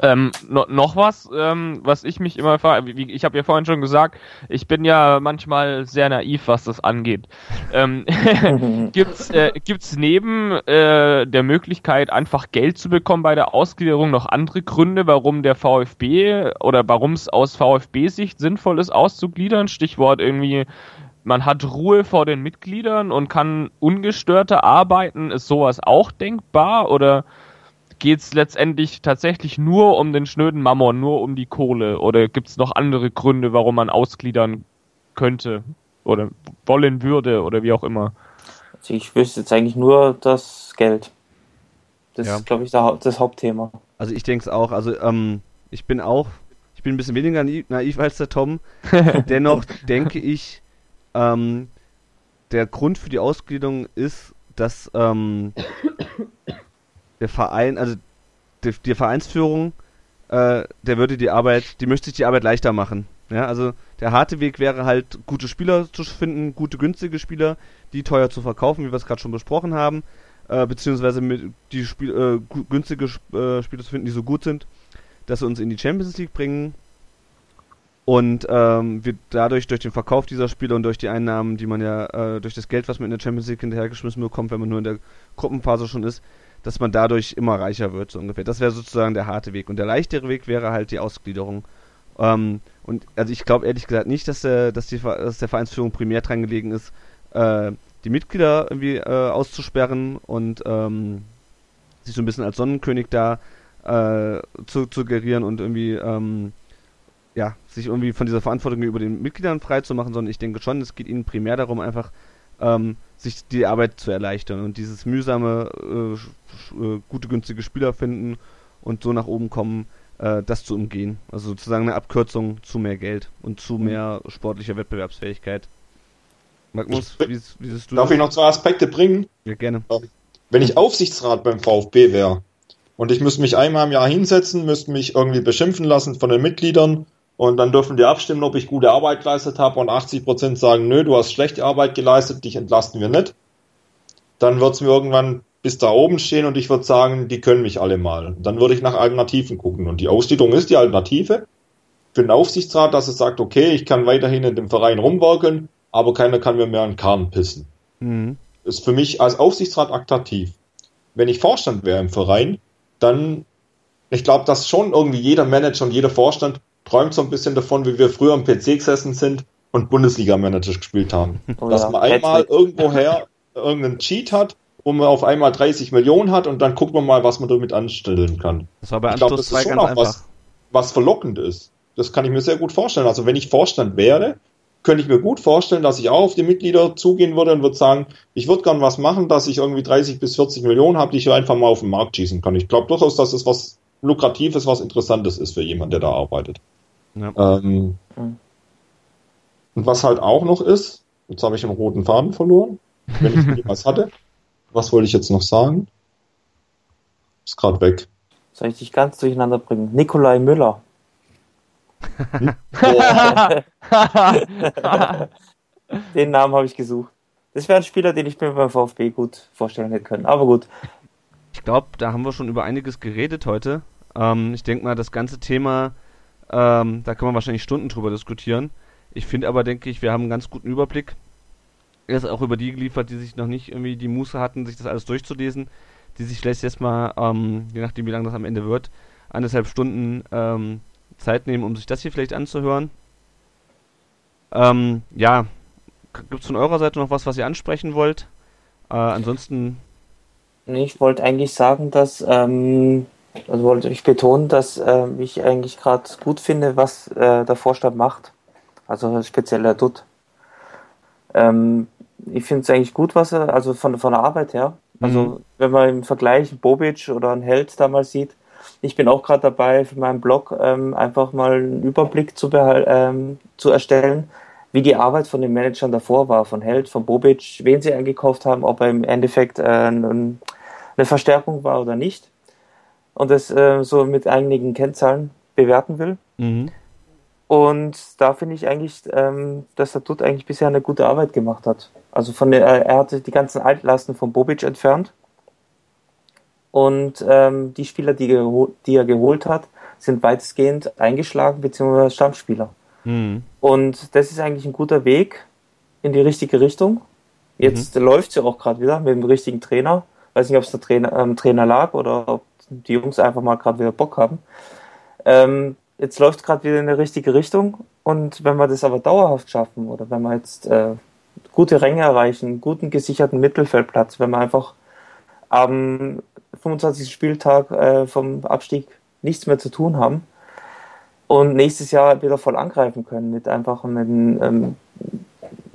Ähm, no, noch was, ähm, was ich mich immer frage, ich habe ja vorhin schon gesagt, ich bin ja manchmal sehr naiv, was das angeht. Ähm, gibt's, äh, gibt's neben äh, der Möglichkeit, einfach Geld zu bekommen bei der Ausgliederung noch andere Gründe, warum der VfB oder warum es aus VfB-Sicht sinnvoll ist, auszugliedern? Stichwort irgendwie man hat Ruhe vor den Mitgliedern und kann ungestörter arbeiten. Ist sowas auch denkbar oder geht es letztendlich tatsächlich nur um den schnöden Mammon, nur um die Kohle oder gibt es noch andere Gründe, warum man ausgliedern könnte oder wollen würde oder wie auch immer? Also ich wüsste jetzt eigentlich nur das Geld. Das ja. ist, glaube ich, das Hauptthema. Also ich denke es auch. Also ähm, ich bin auch, ich bin ein bisschen weniger naiv als der Tom. Dennoch denke ich, ähm, der Grund für die Ausgliederung ist, dass ähm, der Verein, also die, die Vereinsführung, äh, der würde die Arbeit, die möchte sich die Arbeit leichter machen. Ja, also der harte Weg wäre halt, gute Spieler zu finden, gute günstige Spieler, die teuer zu verkaufen, wie wir es gerade schon besprochen haben, äh, beziehungsweise mit die Spiel, äh, günstige äh, Spieler zu finden, die so gut sind, dass sie uns in die Champions League bringen und ähm, wir dadurch, durch den Verkauf dieser Spiele und durch die Einnahmen, die man ja äh, durch das Geld, was man in der Champions League hinterhergeschmissen bekommt, wenn man nur in der Gruppenphase schon ist, dass man dadurch immer reicher wird, so ungefähr. Das wäre sozusagen der harte Weg. Und der leichtere Weg wäre halt die Ausgliederung. Ähm, und also ich glaube ehrlich gesagt nicht, dass der, dass, die, dass der Vereinsführung primär dran gelegen ist, äh, die Mitglieder irgendwie äh, auszusperren und ähm, sich so ein bisschen als Sonnenkönig da äh, zu, zu gerieren und irgendwie ähm, ja, sich irgendwie von dieser Verantwortung über den Mitgliedern freizumachen, sondern ich denke schon, es geht ihnen primär darum, einfach ähm, sich die Arbeit zu erleichtern und dieses mühsame, äh, äh, gute, günstige Spieler finden und so nach oben kommen, äh, das zu umgehen. Also sozusagen eine Abkürzung zu mehr Geld und zu Mhm. mehr sportlicher Wettbewerbsfähigkeit. Magnus, wie, wie siehst du Darf das? ich noch zwei Aspekte bringen? Ja, gerne. Wenn ich Aufsichtsrat beim VfB wäre und ich müsste mich einmal im Jahr hinsetzen, müsste mich irgendwie beschimpfen lassen von den Mitgliedern und dann dürfen die abstimmen, ob ich gute Arbeit geleistet habe und 80% sagen, nö, du hast schlechte Arbeit geleistet, dich entlasten wir nicht, dann wird es mir irgendwann bis da oben stehen und ich würde sagen, die können mich alle mal. Dann würde ich nach Alternativen gucken und die Ausgliederung ist die Alternative für den Aufsichtsrat, dass es sagt, okay, ich kann weiterhin in dem Verein rumwerkeln, aber keiner kann mir mehr einen Kahn pissen Mhm. ist für mich als Aufsichtsrat attraktiv. Wenn ich Vorstand wäre im Verein, dann, ich glaube, dass schon irgendwie jeder Manager und jeder Vorstand träumt so ein bisschen davon, wie wir früher am PC gesessen sind und Bundesliga-Manager gespielt haben. Oh dass ja, man einmal irgendwoher irgendeinen Cheat hat, wo man auf einmal 30 Millionen hat und dann guckt man mal, was man damit anstellen kann. Das war bei Ich glaube, das 2 ist schon auch einfach. was, was verlockend ist. Das kann ich mir sehr gut vorstellen. Also wenn ich Vorstand wäre, könnte ich mir gut vorstellen, dass ich auch auf die Mitglieder zugehen würde und würde sagen, ich würde gern was machen, dass ich irgendwie 30 bis 40 Millionen habe, die ich einfach mal auf den Markt schießen kann. Ich glaube durchaus, dass es was Lukratives, was Interessantes ist für jemanden, der da arbeitet. Ja. Ähm, Mhm. Und was halt auch noch ist, jetzt habe ich den roten Faden verloren, wenn ich jemals hatte. Was wollte ich jetzt noch sagen? Ist gerade weg. Soll ich dich ganz durcheinander bringen? Nikolai Müller. Boah. Den Namen habe ich gesucht. Das wäre ein Spieler, den ich mir beim VfB gut vorstellen hätte können. Aber gut. Ich glaube, da haben wir schon über einiges geredet heute. Ähm, ich denke mal, das ganze Thema, ähm, da kann man wahrscheinlich Stunden drüber diskutieren. Ich finde aber, denke ich, wir haben einen ganz guten Überblick. Er ist auch über die geliefert, die sich noch nicht irgendwie die Muße hatten, sich das alles durchzulesen, die sich vielleicht jetzt mal, ähm, je nachdem wie lange das am Ende wird, anderthalb Stunden ähm, Zeit nehmen, um sich das hier vielleicht anzuhören. Ähm, ja, gibt es von eurer Seite noch was, was ihr ansprechen wollt? Äh, ansonsten Ich wollte eigentlich sagen, dass, ähm, also wollte ich betonen, dass ähm, ich eigentlich gerade gut finde, was äh, der Vorstand macht. Also speziell der Dutt. Ähm, ich finde es eigentlich gut, was er, also von, von der Arbeit her. Also Mhm. wenn man im Vergleich Bobic oder einen Held damals sieht, ich bin auch gerade dabei, für meinen Blog ähm, einfach mal einen Überblick zu, ähm, zu erstellen, wie die Arbeit von den Managern davor war, von Held, von Bobic, wen sie eingekauft haben, ob er im Endeffekt äh, ein, eine Verstärkung war oder nicht. Und das äh, so mit einigen Kennzahlen bewerten will. mhm. Und da finde ich eigentlich, ähm, dass der Dutt eigentlich bisher eine gute Arbeit gemacht hat. Also von der, äh, er hatte die ganzen Altlasten von Bobic entfernt. Und ähm, die Spieler, die, die er geholt hat, sind weitestgehend eingeschlagen, beziehungsweise Stammspieler. Mhm. Und das ist eigentlich ein guter Weg in die richtige Richtung. Jetzt läuft es ja auch gerade wieder mit dem richtigen Trainer. Weiß nicht, ob es der Trainer, ähm, Trainer lag oder ob die Jungs einfach mal gerade wieder Bock haben. Ähm, jetzt läuft gerade wieder in die richtige Richtung. Und wenn wir das aber dauerhaft schaffen oder wenn wir jetzt äh, gute Ränge erreichen, guten gesicherten Mittelfeldplatz, wenn wir einfach am 25. Spieltag äh, vom Abstieg nichts mehr zu tun haben, und nächstes Jahr wieder voll angreifen können mit einfach einem, ähm,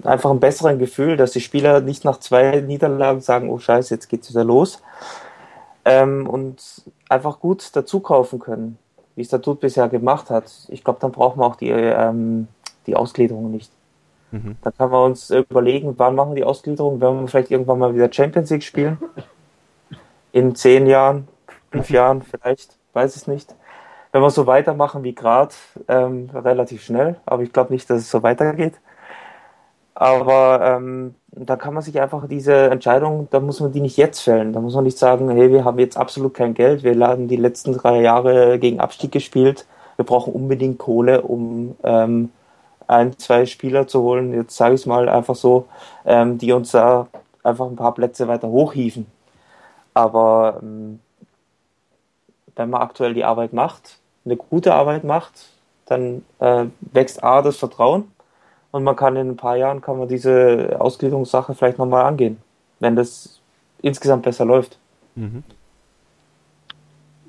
einfach einem besseren Gefühl, dass die Spieler nicht nach zwei Niederlagen sagen, oh scheiße, jetzt geht's wieder los ähm, und einfach gut dazu kaufen können, wie es der Tut bisher gemacht hat. Ich glaube, dann brauchen wir auch die, ähm, die Ausgliederung nicht. Mhm. Da kann man uns überlegen, wann machen wir die Ausgliederung, wenn wir vielleicht irgendwann mal wieder Champions League spielen. In zehn Jahren, fünf Jahren vielleicht, weiß es nicht wenn wir so weitermachen wie gerade, ähm, relativ schnell. Aber ich glaube nicht, dass es so weitergeht. Aber ähm, da kann man sich einfach diese Entscheidung, da muss man die nicht jetzt fällen. Da muss man nicht sagen, hey, wir haben jetzt absolut kein Geld, wir haben die letzten drei Jahre gegen Abstieg gespielt, wir brauchen unbedingt Kohle, um ähm, ein, zwei Spieler zu holen, jetzt sage ich es mal einfach so, ähm, die uns da einfach ein paar Plätze weiter hochhieven. Aber ähm, wenn man aktuell die Arbeit macht, eine gute Arbeit macht, dann äh, wächst A das Vertrauen und man kann in ein paar Jahren kann man diese Ausgliederungssache vielleicht nochmal angehen, wenn das insgesamt besser läuft. Mhm.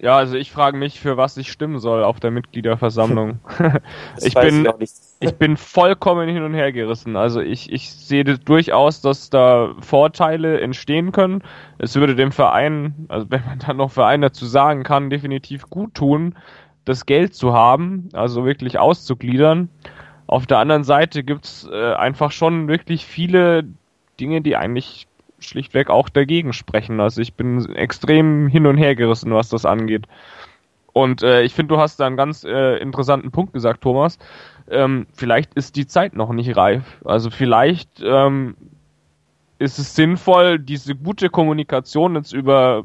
Ja, also ich frage mich, für was ich stimmen soll auf der Mitgliederversammlung. ich bin, ich ich bin vollkommen hin und her gerissen. Also ich, ich sehe das durchaus, dass da Vorteile entstehen können. Es würde dem Verein, also wenn man dann noch Verein dazu sagen kann, definitiv gut tun, das Geld zu haben, also wirklich auszugliedern. Auf der anderen Seite gibt's äh, einfach schon wirklich viele Dinge, die eigentlich schlichtweg auch dagegen sprechen. Also ich bin extrem hin und her gerissen, was das angeht. Und äh, ich finde, du hast da einen ganz äh, interessanten Punkt gesagt, Thomas. Ähm, vielleicht ist die Zeit noch nicht reif. Also vielleicht ähm, ist es sinnvoll, diese gute Kommunikation jetzt über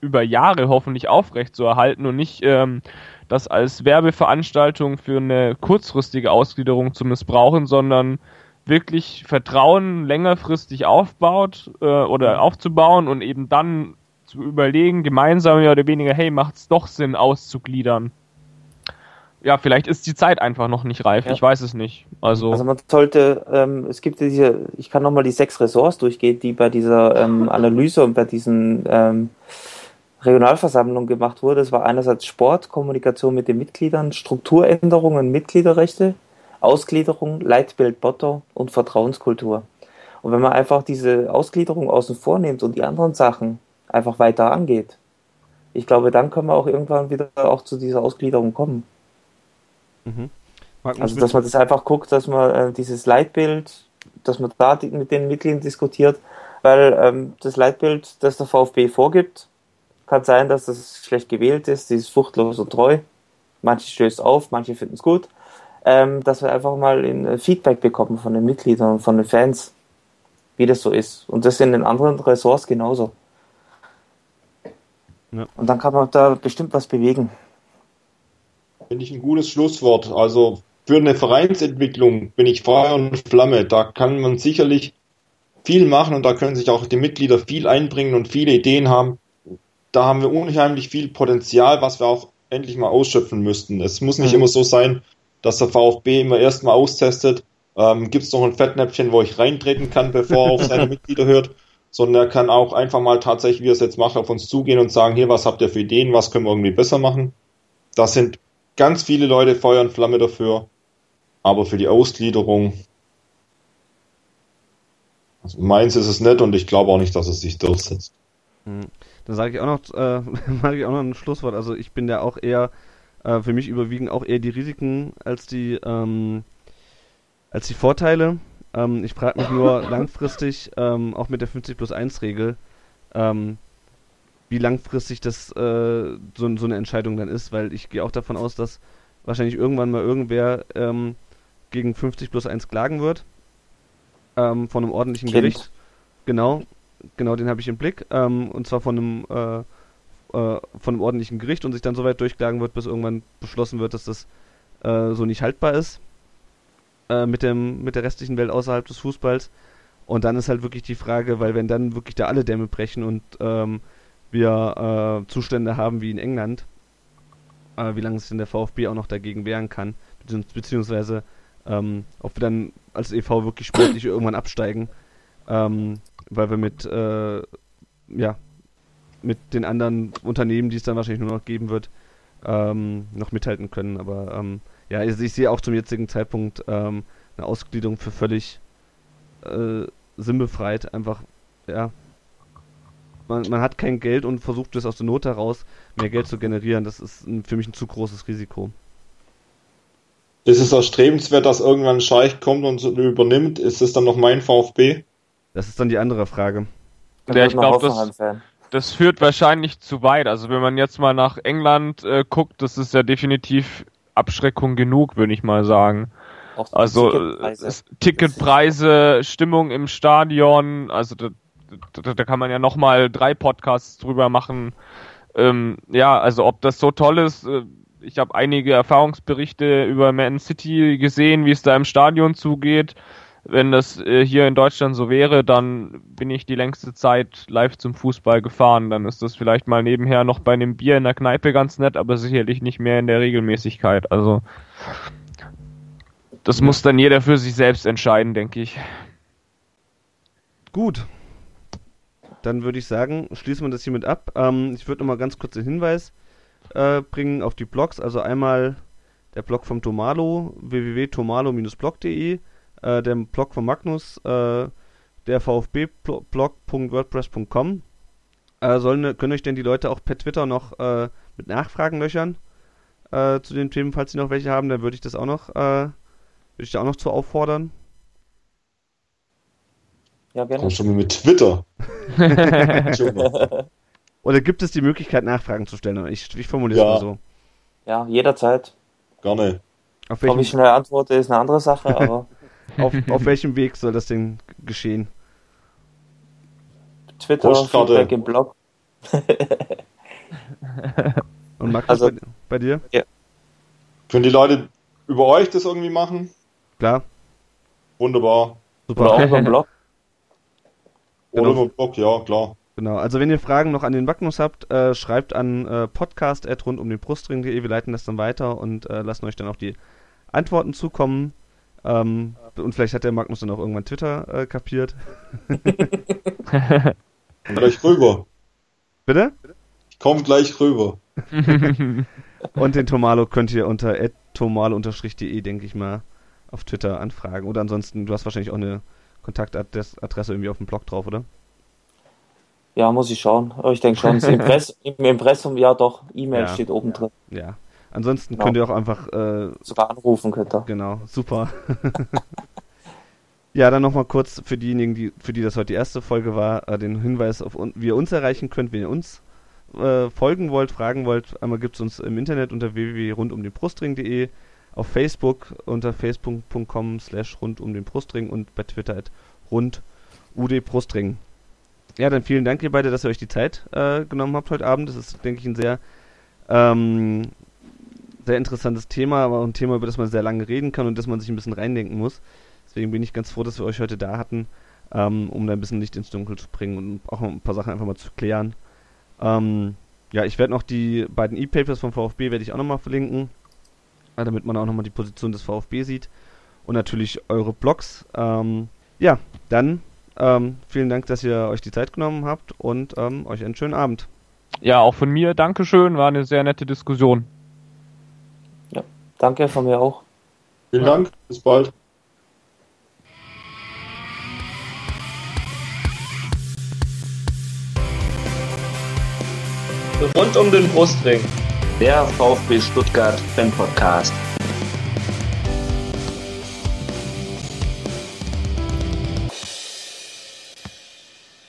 über Jahre hoffentlich aufrecht zu erhalten und nicht ähm, das als Werbeveranstaltung für eine kurzfristige Ausgliederung zu missbrauchen, sondern wirklich Vertrauen längerfristig aufbaut äh, oder aufzubauen und eben dann zu überlegen, gemeinsam mehr oder weniger, hey, macht es doch Sinn, auszugliedern. Ja, vielleicht ist die Zeit einfach noch nicht reif, Ja. ich weiß es nicht. Also, Also man sollte, ähm, es gibt diese, ich kann nochmal die sechs Ressorts durchgehen, die bei dieser ähm, Analyse und bei diesen ähm, Regionalversammlungen gemacht wurde. Das war einerseits Sport, Kommunikation mit den Mitgliedern, Strukturänderungen, Mitgliederrechte, Ausgliederung, Leitbild, Motto und Vertrauenskultur. Und wenn man einfach diese Ausgliederung außen vor nimmt und die anderen Sachen einfach weiter angeht, ich glaube, dann können wir auch irgendwann wieder auch zu dieser Ausgliederung kommen. Magnus, Also, dass man das einfach guckt, dass man äh, dieses Leitbild, dass man da die, mit den Mitgliedern diskutiert, weil ähm, das Leitbild, das der VfB vorgibt, kann sein, dass das schlecht gewählt ist, dieses fruchtlos und treu. Manche stößt auf, manche finden es gut. Ähm, dass wir einfach mal in, äh, Feedback bekommen von den Mitgliedern und von den Fans, wie das so ist. Und das in den anderen Ressorts genauso. Ja. Und dann kann man da bestimmt was bewegen. Finde ich ein gutes Schlusswort. Also für eine Vereinsentwicklung bin ich Feuer und Flamme. Da kann man sicherlich viel machen und da können sich auch die Mitglieder viel einbringen und viele Ideen haben. Da haben wir unheimlich viel Potenzial, was wir auch endlich mal ausschöpfen müssten. Es muss nicht Mhm. immer so sein, dass der VfB immer erstmal austestet, ähm, gibt es noch ein Fettnäpfchen, wo ich reintreten kann, bevor er auf seine Mitglieder hört, sondern er kann auch einfach mal tatsächlich, wie er es jetzt macht, auf uns zugehen und sagen, hier, was habt ihr für Ideen, was können wir irgendwie besser machen. Das sind ganz viele Leute Feuer und Flamme dafür, aber für die Ausgliederung, also meins ist es nicht und ich glaube auch nicht, dass es sich durchsetzt. Dann sage ich auch noch, äh, mache ich auch noch ein Schlusswort. Also ich bin da auch eher, äh, für mich überwiegen auch eher die Risiken als die, ähm, als die Vorteile. Ähm, ich frage mich nur langfristig, ähm, auch mit der 50 plus 1 Regel, ähm, wie langfristig das äh, so, so eine Entscheidung dann ist, weil ich gehe auch davon aus, dass wahrscheinlich irgendwann mal irgendwer ähm, gegen 50 plus 1 klagen wird. Ähm, von einem ordentlichen Kind. Gericht. Genau, genau, den habe ich im Blick. Ähm, und zwar von einem, äh, äh, von einem ordentlichen Gericht und sich dann so weit durchklagen wird, bis irgendwann beschlossen wird, dass das äh, so nicht haltbar ist. Äh, mit, dem, mit der restlichen Welt außerhalb des Fußballs. Und dann ist halt wirklich die Frage, weil wenn dann wirklich da alle Dämme brechen und ähm, wir äh, Zustände haben wie in England, äh, wie lange sich denn der VfB auch noch dagegen wehren kann, bezieh beziehungsweise ähm, ob wir dann als EV wirklich sportlich irgendwann absteigen, ähm, weil wir mit, äh, ja, mit den anderen Unternehmen, die es dann wahrscheinlich nur noch geben wird, ähm, noch mithalten können. Aber ähm, ja, also ich sehe auch zum jetzigen Zeitpunkt ähm, eine Ausgliederung für völlig äh, sinnbefreit. Einfach, ja, man, man hat kein Geld und versucht es aus der Not heraus mehr Geld zu generieren. Das ist ein, für mich ein zu großes Risiko. Ist es erstrebenswert, dass irgendwann ein Scheich kommt und übernimmt? Ist es dann noch mein VfB? Das ist dann die andere Frage. Ja, ich man glaub, das- das führt wahrscheinlich zu weit. Also wenn man jetzt mal nach England äh, guckt, das ist ja definitiv Abschreckung genug, würde ich mal sagen. Also Ticketpreise. Ticketpreise, Stimmung im Stadion, also da, da, da kann man ja nochmal drei Podcasts drüber machen. Ähm, ja, also ob das so toll ist, äh, ich habe einige Erfahrungsberichte über Man City gesehen, wie es da im Stadion zugeht. Wenn das äh, hier in Deutschland so wäre, dann bin ich die längste Zeit live zum Fußball gefahren. Dann ist das vielleicht mal nebenher noch bei einem Bier in der Kneipe ganz nett, aber sicherlich nicht mehr in der Regelmäßigkeit. Also das muss dann jeder für sich selbst entscheiden, denke ich. Gut. Dann würde ich sagen, schließen wir das hiermit ab. Ähm, ich würde nochmal ganz kurz den Hinweis äh, bringen auf die Blogs. Also einmal der Blog vom Tomalo, www.tomalo-blog.de, äh, der Blog von Magnus, äh, der vfb-blog.wordpress.com. Äh, sollen, können euch denn die Leute auch per Twitter noch äh, mit Nachfragen löchern äh, zu den Themen, falls sie noch welche haben, dann würde ich das auch noch, äh, würde ich da auch noch zu auffordern. Ja, gerne. Komm schon mal mit Twitter. Oder gibt es die Möglichkeit, Nachfragen zu stellen? Ich, ich formuliere es Ja. mal so. Ja, jederzeit. Gerne. Auf Ob ich schnell antworte, ist eine andere Sache, aber auf, auf welchem Weg soll das denn geschehen? Twitter. Feedback im Blog. Und Magnus, Also- bei, bei dir? Können die Leute über euch das irgendwie machen? Klar, Wunderbar. super. Oder auch über den Blog. Oder Genau. über Blog, ja, klar. Genau, also wenn ihr Fragen noch an den Magnus habt, äh, schreibt an äh, podcast rund um den Brustring.de, wir leiten das dann weiter und äh, lassen euch dann auch die Antworten zukommen. Ähm, und vielleicht hat der Magnus dann auch irgendwann Twitter äh, kapiert. Kommt gleich rüber. Bitte? Ich komme gleich rüber. Und den Tomalo könnt ihr unter tomalo-de, denke ich mal, auf Twitter anfragen. Oder ansonsten, du hast wahrscheinlich auch eine Kontaktadresse irgendwie auf dem Blog drauf, oder? Ja, muss ich schauen. Aber ich denke schon, Impress, im Impressum, ja doch, E-Mail Ja. steht oben drin. Ja. Ansonsten Genau. könnt ihr auch einfach äh, Sogar anrufen könnt ihr. Genau, super. ja, dann nochmal kurz für diejenigen, die, für die das heute die erste Folge war, äh, den Hinweis, auf wie ihr uns erreichen könnt, wenn ihr uns äh, folgen wollt, fragen wollt. Einmal gibt es uns im Internet unter www.rundumdenbrustring.de, auf Facebook unter facebook.com slash rund um den Brustring und bei Twitter at rund ud Brustring. Ja, dann vielen Dank ihr beide, dass ihr euch die Zeit äh, genommen habt heute Abend. Das ist, denke ich, ein sehr ähm, sehr interessantes Thema, aber auch ein Thema, über das man sehr lange reden kann und das man sich ein bisschen reindenken muss. Deswegen bin ich ganz froh, dass wir euch heute da hatten, ähm, um da ein bisschen Licht ins Dunkel zu bringen und auch ein paar Sachen einfach mal zu klären. Ähm, ja, ich werde noch die beiden E-Papers vom VfB werde ich auch nochmal verlinken, äh, damit man auch nochmal die Position des VfB sieht und natürlich eure Blogs. Ähm, ja, dann ähm, vielen Dank, dass ihr euch die Zeit genommen habt und ähm, euch einen schönen Abend. Ja, auch von mir, Dankeschön, war eine sehr nette Diskussion. Danke von mir auch. Vielen Dank. Bis bald. Rund um den Brustring. Der VfB Stuttgart Fan Podcast.